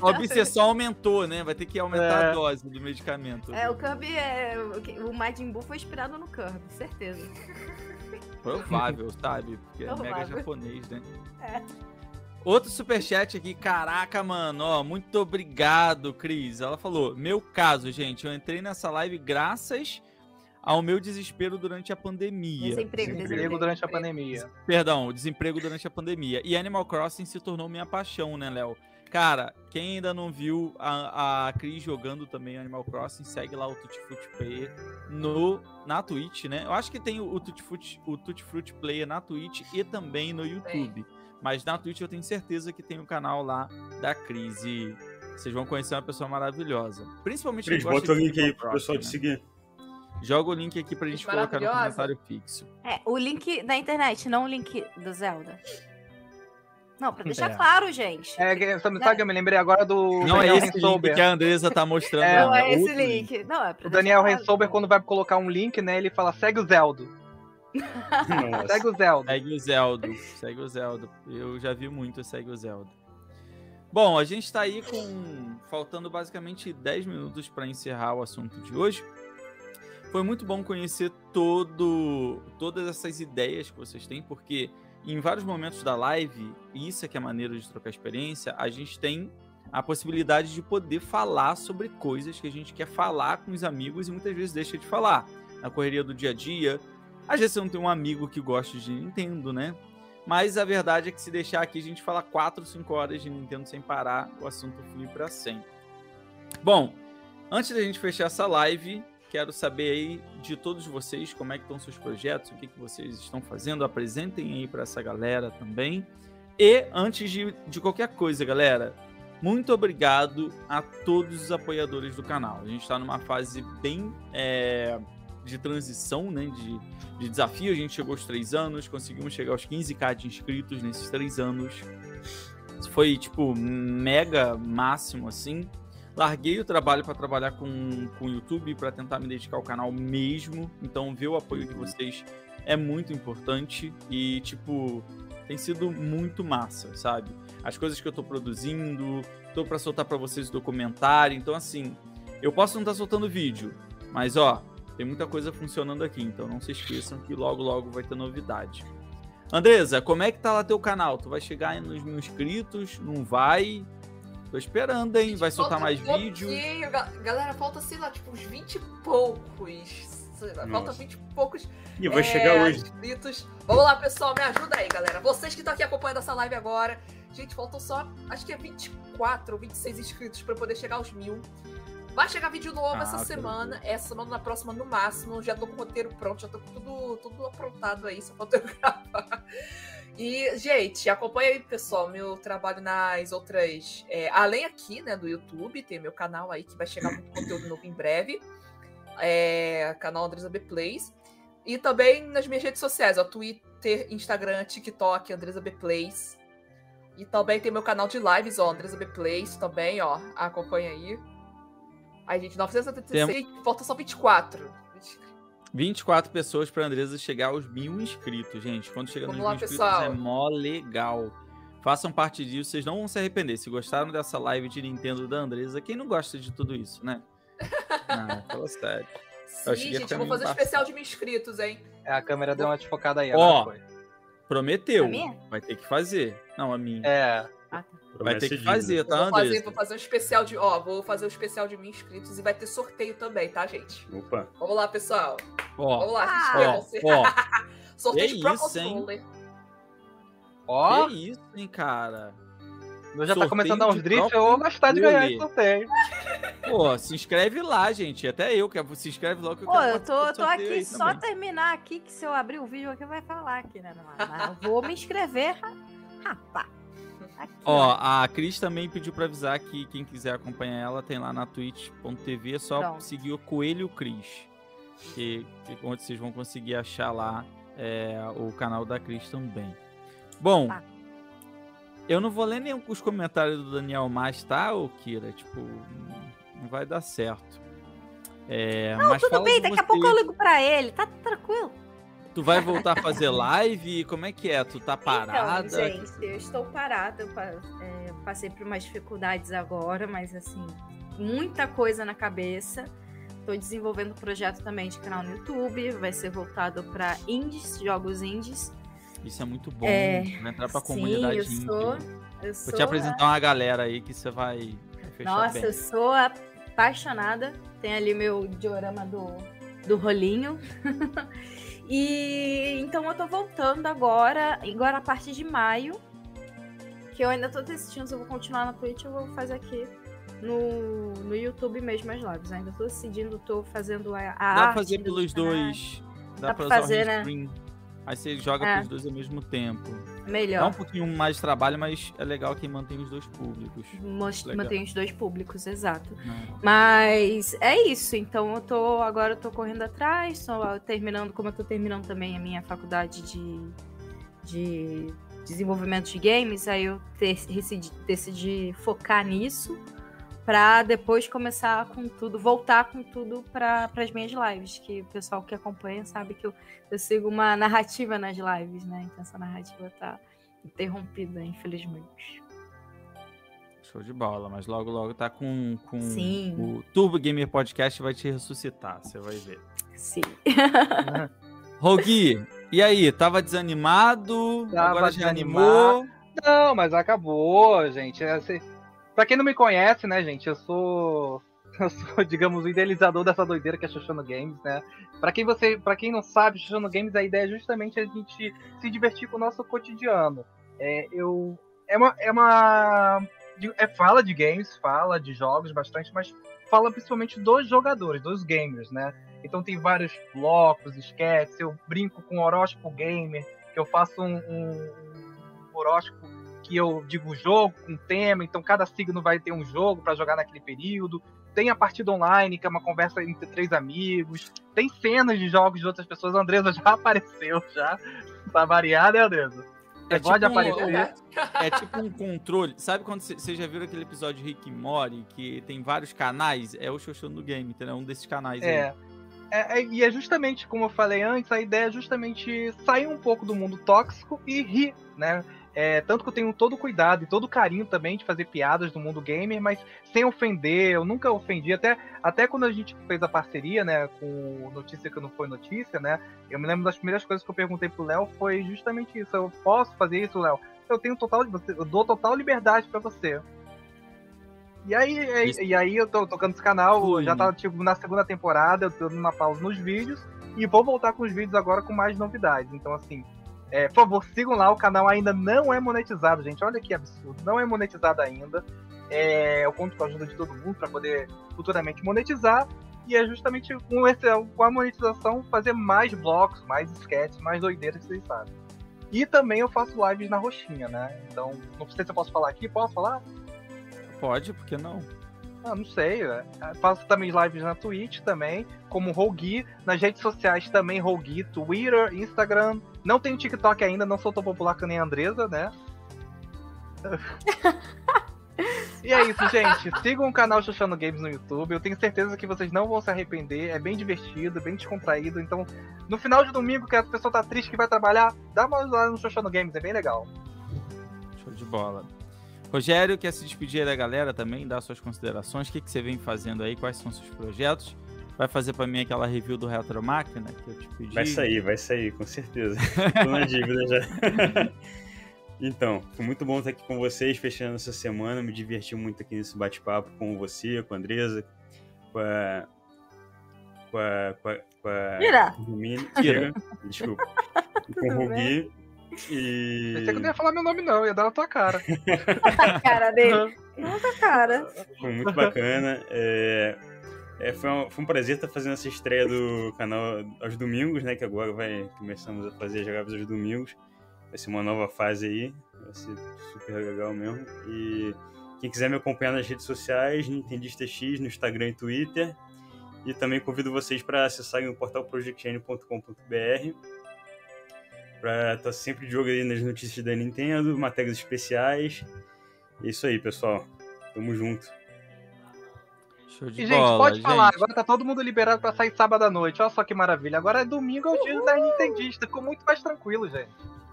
A obsessão aumentou, né? Vai ter que aumentar É. a dose do medicamento. É, o Kirby é. O Majin Buu foi inspirado no Kirby, certeza. Provável, sabe? Porque é Provável. mega japonês, né? É. Outro superchat aqui, caraca, mano, ó, muito obrigado, Cris. Ela falou: Meu caso, gente, eu entrei nessa live graças ao meu desespero durante a pandemia. Desemprego, Desemprego desemprego. durante a pandemia. Perdão, o desemprego durante a pandemia. E Animal Crossing se tornou minha paixão, né, Léo? Cara, quem ainda não viu a, a Cris jogando também Animal Crossing, segue lá o Tutti Frutti Player no, na Twitch, né? Eu acho que tem o, o Tutti Frutti, o Tutti Frutti Player na Twitch e também no YouTube. Mas na Twitch eu tenho certeza que tem o canal lá da Cris. E Vocês vão conhecer uma pessoa maravilhosa. Principalmente Cris, bota o link aí pro pessoal te né? seguir. Joga o link aqui pra gente colocar no comentário fixo. É, o link da internet, não o link do Zelda. Não, pra deixar É. claro, gente. É, que- sabe, sabe que eu me lembrei agora do Não é Daniel esse link Rensober. que a Andresa tá mostrando. É, não é esse outro link. Não, é pra O Daniel Rensober, claro. quando vai colocar um link, né, ele fala, segue o Zeldo. Segue o Zeldo. Segue o Zeldo. Segue o Zeldo. Eu já vi muito Segue o Zeldo. Bom, a gente tá aí com. Faltando basicamente 10 minutos para encerrar o assunto de hoje. Foi muito bom conhecer todo, todas essas ideias que vocês têm, porque em vários momentos da live, e isso é que é maneiro de trocar experiência, a gente tem a possibilidade de poder falar sobre coisas que a gente quer falar com os amigos e muitas vezes deixa de falar. Na correria do dia a dia, às vezes você não tem um amigo que gosta de Nintendo, né? Mas a verdade é que se deixar aqui, a gente fala 4, 5 horas de Nintendo sem parar, o assunto flui para sempre. Bom, antes da gente fechar essa live, quero saber aí de todos vocês como é que estão seus projetos, o que, que vocês estão fazendo, apresentem aí para essa galera também. E antes de, de qualquer coisa, galera, muito obrigado a todos os apoiadores do canal. A gente está numa fase bem é, de transição, né? De, de desafio. A gente chegou aos três anos, conseguimos chegar aos 15k de inscritos nesses três anos. Foi, tipo, mega máximo, assim. Larguei o trabalho para trabalhar com, com o YouTube, para tentar me dedicar ao canal mesmo. Então, ver o apoio de vocês é muito importante e, tipo, tem sido muito massa, sabe? As coisas que eu tô produzindo, tô para soltar para vocês o documentário. Então, assim, eu posso não estar soltando vídeo, mas, ó, tem muita coisa funcionando aqui. Então, não se esqueçam que logo, logo vai ter novidade. Andresa, como é que tá lá teu canal? Tu vai chegar aí nos mil inscritos? Não vai? Tô esperando, hein? Vai soltar Falta mais um vídeo? pouquinho, ga- Galera, falta, sei lá, tipo, uns 20 e poucos. Lá, Falta Nossa. 20 e poucos E vai é, chegar hoje. inscritos. Vamos lá, pessoal, me ajuda aí, galera. Vocês que estão aqui acompanhando essa live agora. Gente, faltam só, acho que é 24 ou 26 inscritos para poder chegar aos mil. Vai chegar vídeo novo Ah, essa semana, essa semana na próxima no máximo. Já tô com o roteiro pronto, já tô com tudo, tudo aprontado aí, só falta eu [LAUGHS] gravar. E, gente, acompanha aí, pessoal, meu trabalho nas outras. é, além aqui, né, do YouTube, tem meu canal aí que vai chegar muito conteúdo novo em breve. É, canal Andresa B Plays. E também nas minhas redes sociais, ó, Twitter, Instagram, TikTok, Andresa B Plays. E também tem meu canal de lives, ó, Andresa B Plays também, ó. Acompanha aí. Aí, gente, 976, falta só 24. 24 pessoas pra Andresa chegar aos mil inscritos, gente. Quando chegar nos Vamos mil lá, inscritos pessoal. é mó legal. Façam parte disso, vocês não vão se arrepender. Se gostaram dessa live de Nintendo da Andresa, quem não gosta de tudo isso, né? [LAUGHS] Ah, fala sério. Sim, gente, eu vou fazer um embaçado. especial de mil inscritos, hein? É, a câmera deu uma desfocada aí. Ó. agora foi. Prometeu. A minha? Vai ter que fazer. Não, a minha. É, Vai ter que de fazer, vida. tá, vou, fazer, vou fazer um especial de. Ó, vou fazer um especial de mil inscritos e vai ter sorteio também, tá, gente? Opa. Vamos lá, pessoal. Ó, Vamos lá, Ah. se inscrevam-se. ó, [LAUGHS] sorteio que de Pro isso, hein? Controller. ó, que isso, hein, cara? eu já tá sorteio começando a dar uns drifts, eu vou gostar de ganhar esse sorteio. Pô, se inscreve lá, gente. Até eu quero. Se inscreve logo que eu Pô, quero eu participar tô, tô aqui só também. terminar aqui, que se eu abrir o vídeo aqui vai falar aqui, né? Mas mas eu vou me inscrever, ra- rapaz. Aqui, Ó, a Cris também pediu pra avisar que quem quiser acompanhar ela tem lá na twitch.tv, é só Pronto. seguir o Coelho Cris. Que, que onde vocês vão conseguir achar lá é, o canal da Cris também. Bom, Tá. eu não vou ler nem os comentários do Daniel mais, tá, ô Kira? Tipo, não vai dar certo. É, mas Tudo bem, daqui a pouco eu ligo pra ele, tá tranquilo. Tu vai voltar a fazer live? Como é que é? Tu tá parada? Então, gente, eu estou parada. Eu é, passei por umas dificuldades agora, mas assim, muita coisa na cabeça. Estou desenvolvendo um projeto também de canal no YouTube, vai ser voltado para indies, jogos indies. Isso é muito bom. É, vai entrar pra Sim, comunidade eu indie. sou. Eu Vou te apresentar uma galera aí que você vai, vai fechar Nossa, bem. eu sou apaixonada. Tem ali meu diorama do, do rolinho. [LAUGHS] e então eu tô voltando agora, agora a partir de maio. Que eu ainda tô decidindo se eu vou continuar na Twitch ou vou fazer aqui no, no YouTube mesmo as lives. Ainda tô decidindo, tô fazendo a, a Dá pra fazer pelos dois. Dá, Dá pra pra fazer, o né? Aí você joga É. pros dois ao mesmo tempo. Dá um Melhor. pouquinho mais de trabalho, mas é legal que mantém os dois públicos. Mos- legal. Mantém os dois públicos, exato. né? Mas é isso. Então eu tô agora eu tô correndo atrás, tô terminando, como eu tô terminando também a minha faculdade de, de desenvolvimento de games, aí eu decidi, decidi focar nisso pra depois começar com tudo, voltar com tudo para as minhas lives, que o pessoal que acompanha sabe que eu, eu sigo uma narrativa nas lives, né? Então essa narrativa tá interrompida, infelizmente. Show de bola, mas logo, logo tá com, com Sim. o Turbo Gamer Podcast vai te ressuscitar, você vai ver. Sim. [LAUGHS] Rogi, e aí, tava desanimado? Tava agora já animou? Não, mas acabou, gente. É, cê- Pra quem não me conhece, né, gente, eu sou. [LAUGHS] Eu sou, digamos, o idealizador dessa doideira que é Xoxono Games, né? Pra quem você, para quem não sabe, Xoxono Games, a ideia é justamente a gente se divertir com o nosso cotidiano. É, eu é uma é uma é fala de games, fala de jogos bastante, mas fala principalmente dos jogadores, dos gamers, né? Então tem vários blocos, sketches, eu brinco com horóscopo gamer, que eu faço um, um- um horóscopo que eu digo jogo com tema, então cada signo vai ter um jogo para jogar naquele período. Tem a partida online, que é uma conversa entre três amigos. Tem cenas de jogos de outras pessoas. A Andresa [LAUGHS] já apareceu, já. Pra variar, né, Andresa? Você É tipo um- aparecer. Verdade. É tipo um controle. Sabe quando vocês já viram aquele episódio de Rick e Morty, que tem vários canais? É o Xoxô do Game, entendeu? Um desses canais aí. É. É, é, e é justamente, como eu falei antes, a ideia é justamente sair um pouco do mundo tóxico e rir, né? É, tanto que eu tenho todo o cuidado e todo o carinho também de fazer piadas do mundo gamer, mas sem ofender, eu nunca ofendi, até, até quando a gente fez a parceria, né, com o Notícia que não foi notícia, né, eu me lembro das primeiras coisas que eu perguntei pro Léo foi justamente isso, eu posso fazer isso, Léo? Eu tenho total, eu dou total liberdade pra você. E aí, e, e aí eu tô tocando esse canal, Foi, já tá tipo na segunda temporada, eu tô dando uma pausa nos vídeos e vou voltar com os vídeos agora com mais novidades. Então, assim, é, por favor, sigam lá, o canal ainda não é monetizado, gente. Olha que absurdo, não é monetizado ainda. É, eu conto com a ajuda de todo mundo para poder futuramente monetizar. E é justamente com, esse, com a monetização fazer mais blocos, mais sketches, mais doideiras que vocês sabem. E também eu faço lives na roxinha, né? Então, não sei se eu posso falar aqui, posso falar? Pode, por que não? Ah, não sei. né? Faço também lives na Twitch também, como Rogi. Nas redes sociais também Rogi, Twitter, Instagram. Não tenho TikTok ainda, não sou tão popular que nem a Andresa, né? [LAUGHS] e é isso, gente. Sigam o canal Xuxano Games no YouTube. Eu tenho certeza que vocês não vão se arrepender. É bem divertido, bem descontraído. Então, no final de domingo, que a pessoa tá triste que vai trabalhar, dá uma olhada no Xuxano Games, é bem legal. Show de bola. Rogério, quer se despedir aí da galera também, dar suas considerações? O que, que você vem fazendo aí? Quais são seus projetos? Vai fazer pra mim aquela review do Retro Máquina que eu te pedi? Vai sair, vai sair, com certeza. Tô na dívida já. [LAUGHS] então, foi muito bom estar aqui com vocês, fechando essa semana. Me diverti muito aqui nesse bate-papo com você, com a Andresa, com a. Com a. Com a, com a Tira. Tira, Desculpa. [LAUGHS] Com o. Rugi. E. Pensei que não ia falar meu nome, não, ia dar na tua cara. [LAUGHS] A cara dele. Nossa, cara. Foi muito bacana. É, é, foi, um, foi um prazer estar fazendo essa estreia do canal aos domingos, né? Que agora vai começamos a fazer jogadas aos domingos. Vai ser uma nova fase aí. Vai ser super legal mesmo. E quem quiser me acompanhar nas redes sociais, Nintendista X, no Instagram e Twitter. E também convido vocês para acessarem o portal projectn.com.br para estar sempre de olho aí nas notícias da Nintendo, matérias especiais. É isso aí, pessoal. Tamo junto. Show de E, gente, bola, pode gente. falar, agora tá todo mundo liberado pra sair sábado à noite. Olha só que maravilha. Agora é domingo, é o dia da Nintendista. Ficou muito mais tranquilo, gente.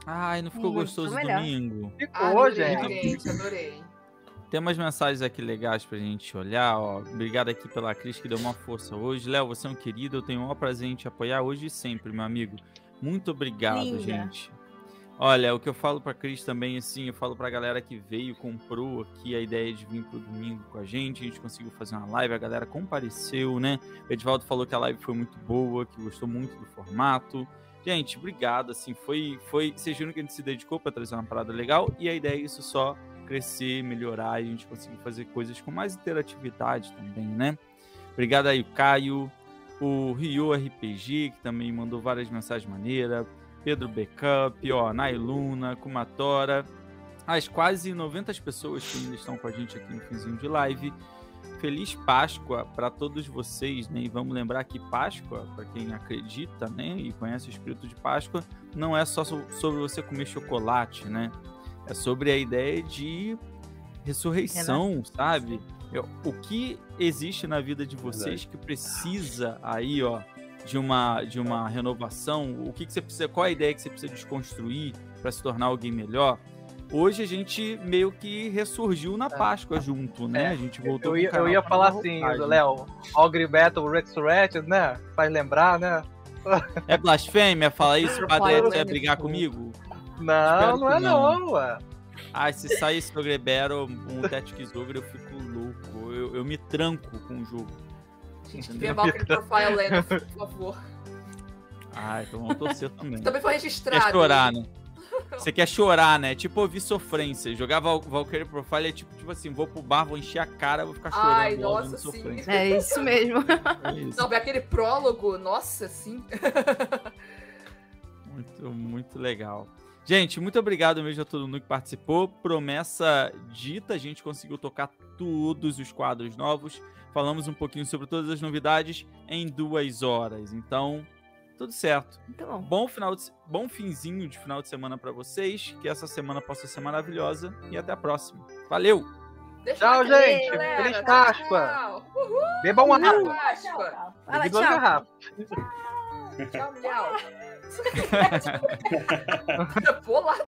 Ai, não ficou Muito gostoso melhor. domingo? Ficou, Adorei, gente. gente, adorei. Tem umas mensagens aqui legais pra gente olhar, ó. Obrigado aqui pela Cris que deu uma força hoje. Léo, você é um querido, eu tenho o maior prazer em te apoiar hoje e sempre, meu amigo. Muito obrigado, Linda. gente. Olha, o que eu falo pra Cris também, assim, eu falo pra galera que veio, comprou aqui a ideia de vir pro domingo com a gente, a gente conseguiu fazer uma live, a galera compareceu, né? O Edvaldo falou que a live foi muito boa, que gostou muito do formato. Gente, obrigado, assim, foi, foi, vocês viram que a gente se dedicou pra trazer uma parada legal e a ideia é isso só crescer, melhorar e a gente conseguir fazer coisas com mais interatividade também, né? Obrigado aí, o Caio, o Rio RPG, que também mandou várias mensagens maneiras. Pedro Backup, ó, Nailuna, Kumatora, as quase 90 pessoas que ainda estão com a gente aqui no finzinho de live. Feliz Páscoa para todos vocês, né? E vamos lembrar que Páscoa, para quem acredita, né, e conhece o espírito de Páscoa, não é só so- sobre você comer chocolate, né? É sobre a ideia de ressurreição, sabe? O que existe na vida de vocês que precisa aí, ó, de uma de uma renovação? O que, que você precisa? Qual a ideia que você precisa desconstruir para se tornar alguém melhor? Hoje a gente meio que ressurgiu na Páscoa junto, né? É, a gente voltou Eu ia, o eu ia falar assim. Léo, Ogre Battle Resurrected, né? Faz lembrar, né? É blasfêmia falar [LAUGHS] isso? Padre Edson ia né? brigar comigo? Não, não é não. não, ué. Ah, se sair esse Ogrebero, um Tactics Ogre, eu fico louco. Eu, eu me tranco com o jogo. Gente, vê Valkyrie [LAUGHS] Profile Lena, por favor. Ah, então vamos torcer também. [LAUGHS] Também foi Quer registrado. chorar, né? Você quer chorar, né? Tipo ouvir sofrência. Jogar Val Valkyrie Profile é tipo, tipo assim, vou pro bar, vou encher a cara, vou ficar chorando. Ai, nossa, sim. sofrência. É isso mesmo. É isso. Não, aquele prólogo, nossa, sim. Muito, muito legal. Gente, muito obrigado mesmo a todo mundo que participou. Promessa dita, a gente conseguiu tocar todos os quadros novos. Falamos um pouquinho sobre todas as novidades em duas horas. Então, tudo certo. Muito bom. Final de, bom finzinho de final de semana para vocês. Que essa semana possa ser maravilhosa e até a próxima. Valeu! Deixa Tchau, gente. galera. Feliz Tchau, Páscoa. Tchau, Beba uma. Páscoa. Fala Bebe duas tchau. garrafas. Tchau, [LAUGHS] [LAUGHS] Pô, lá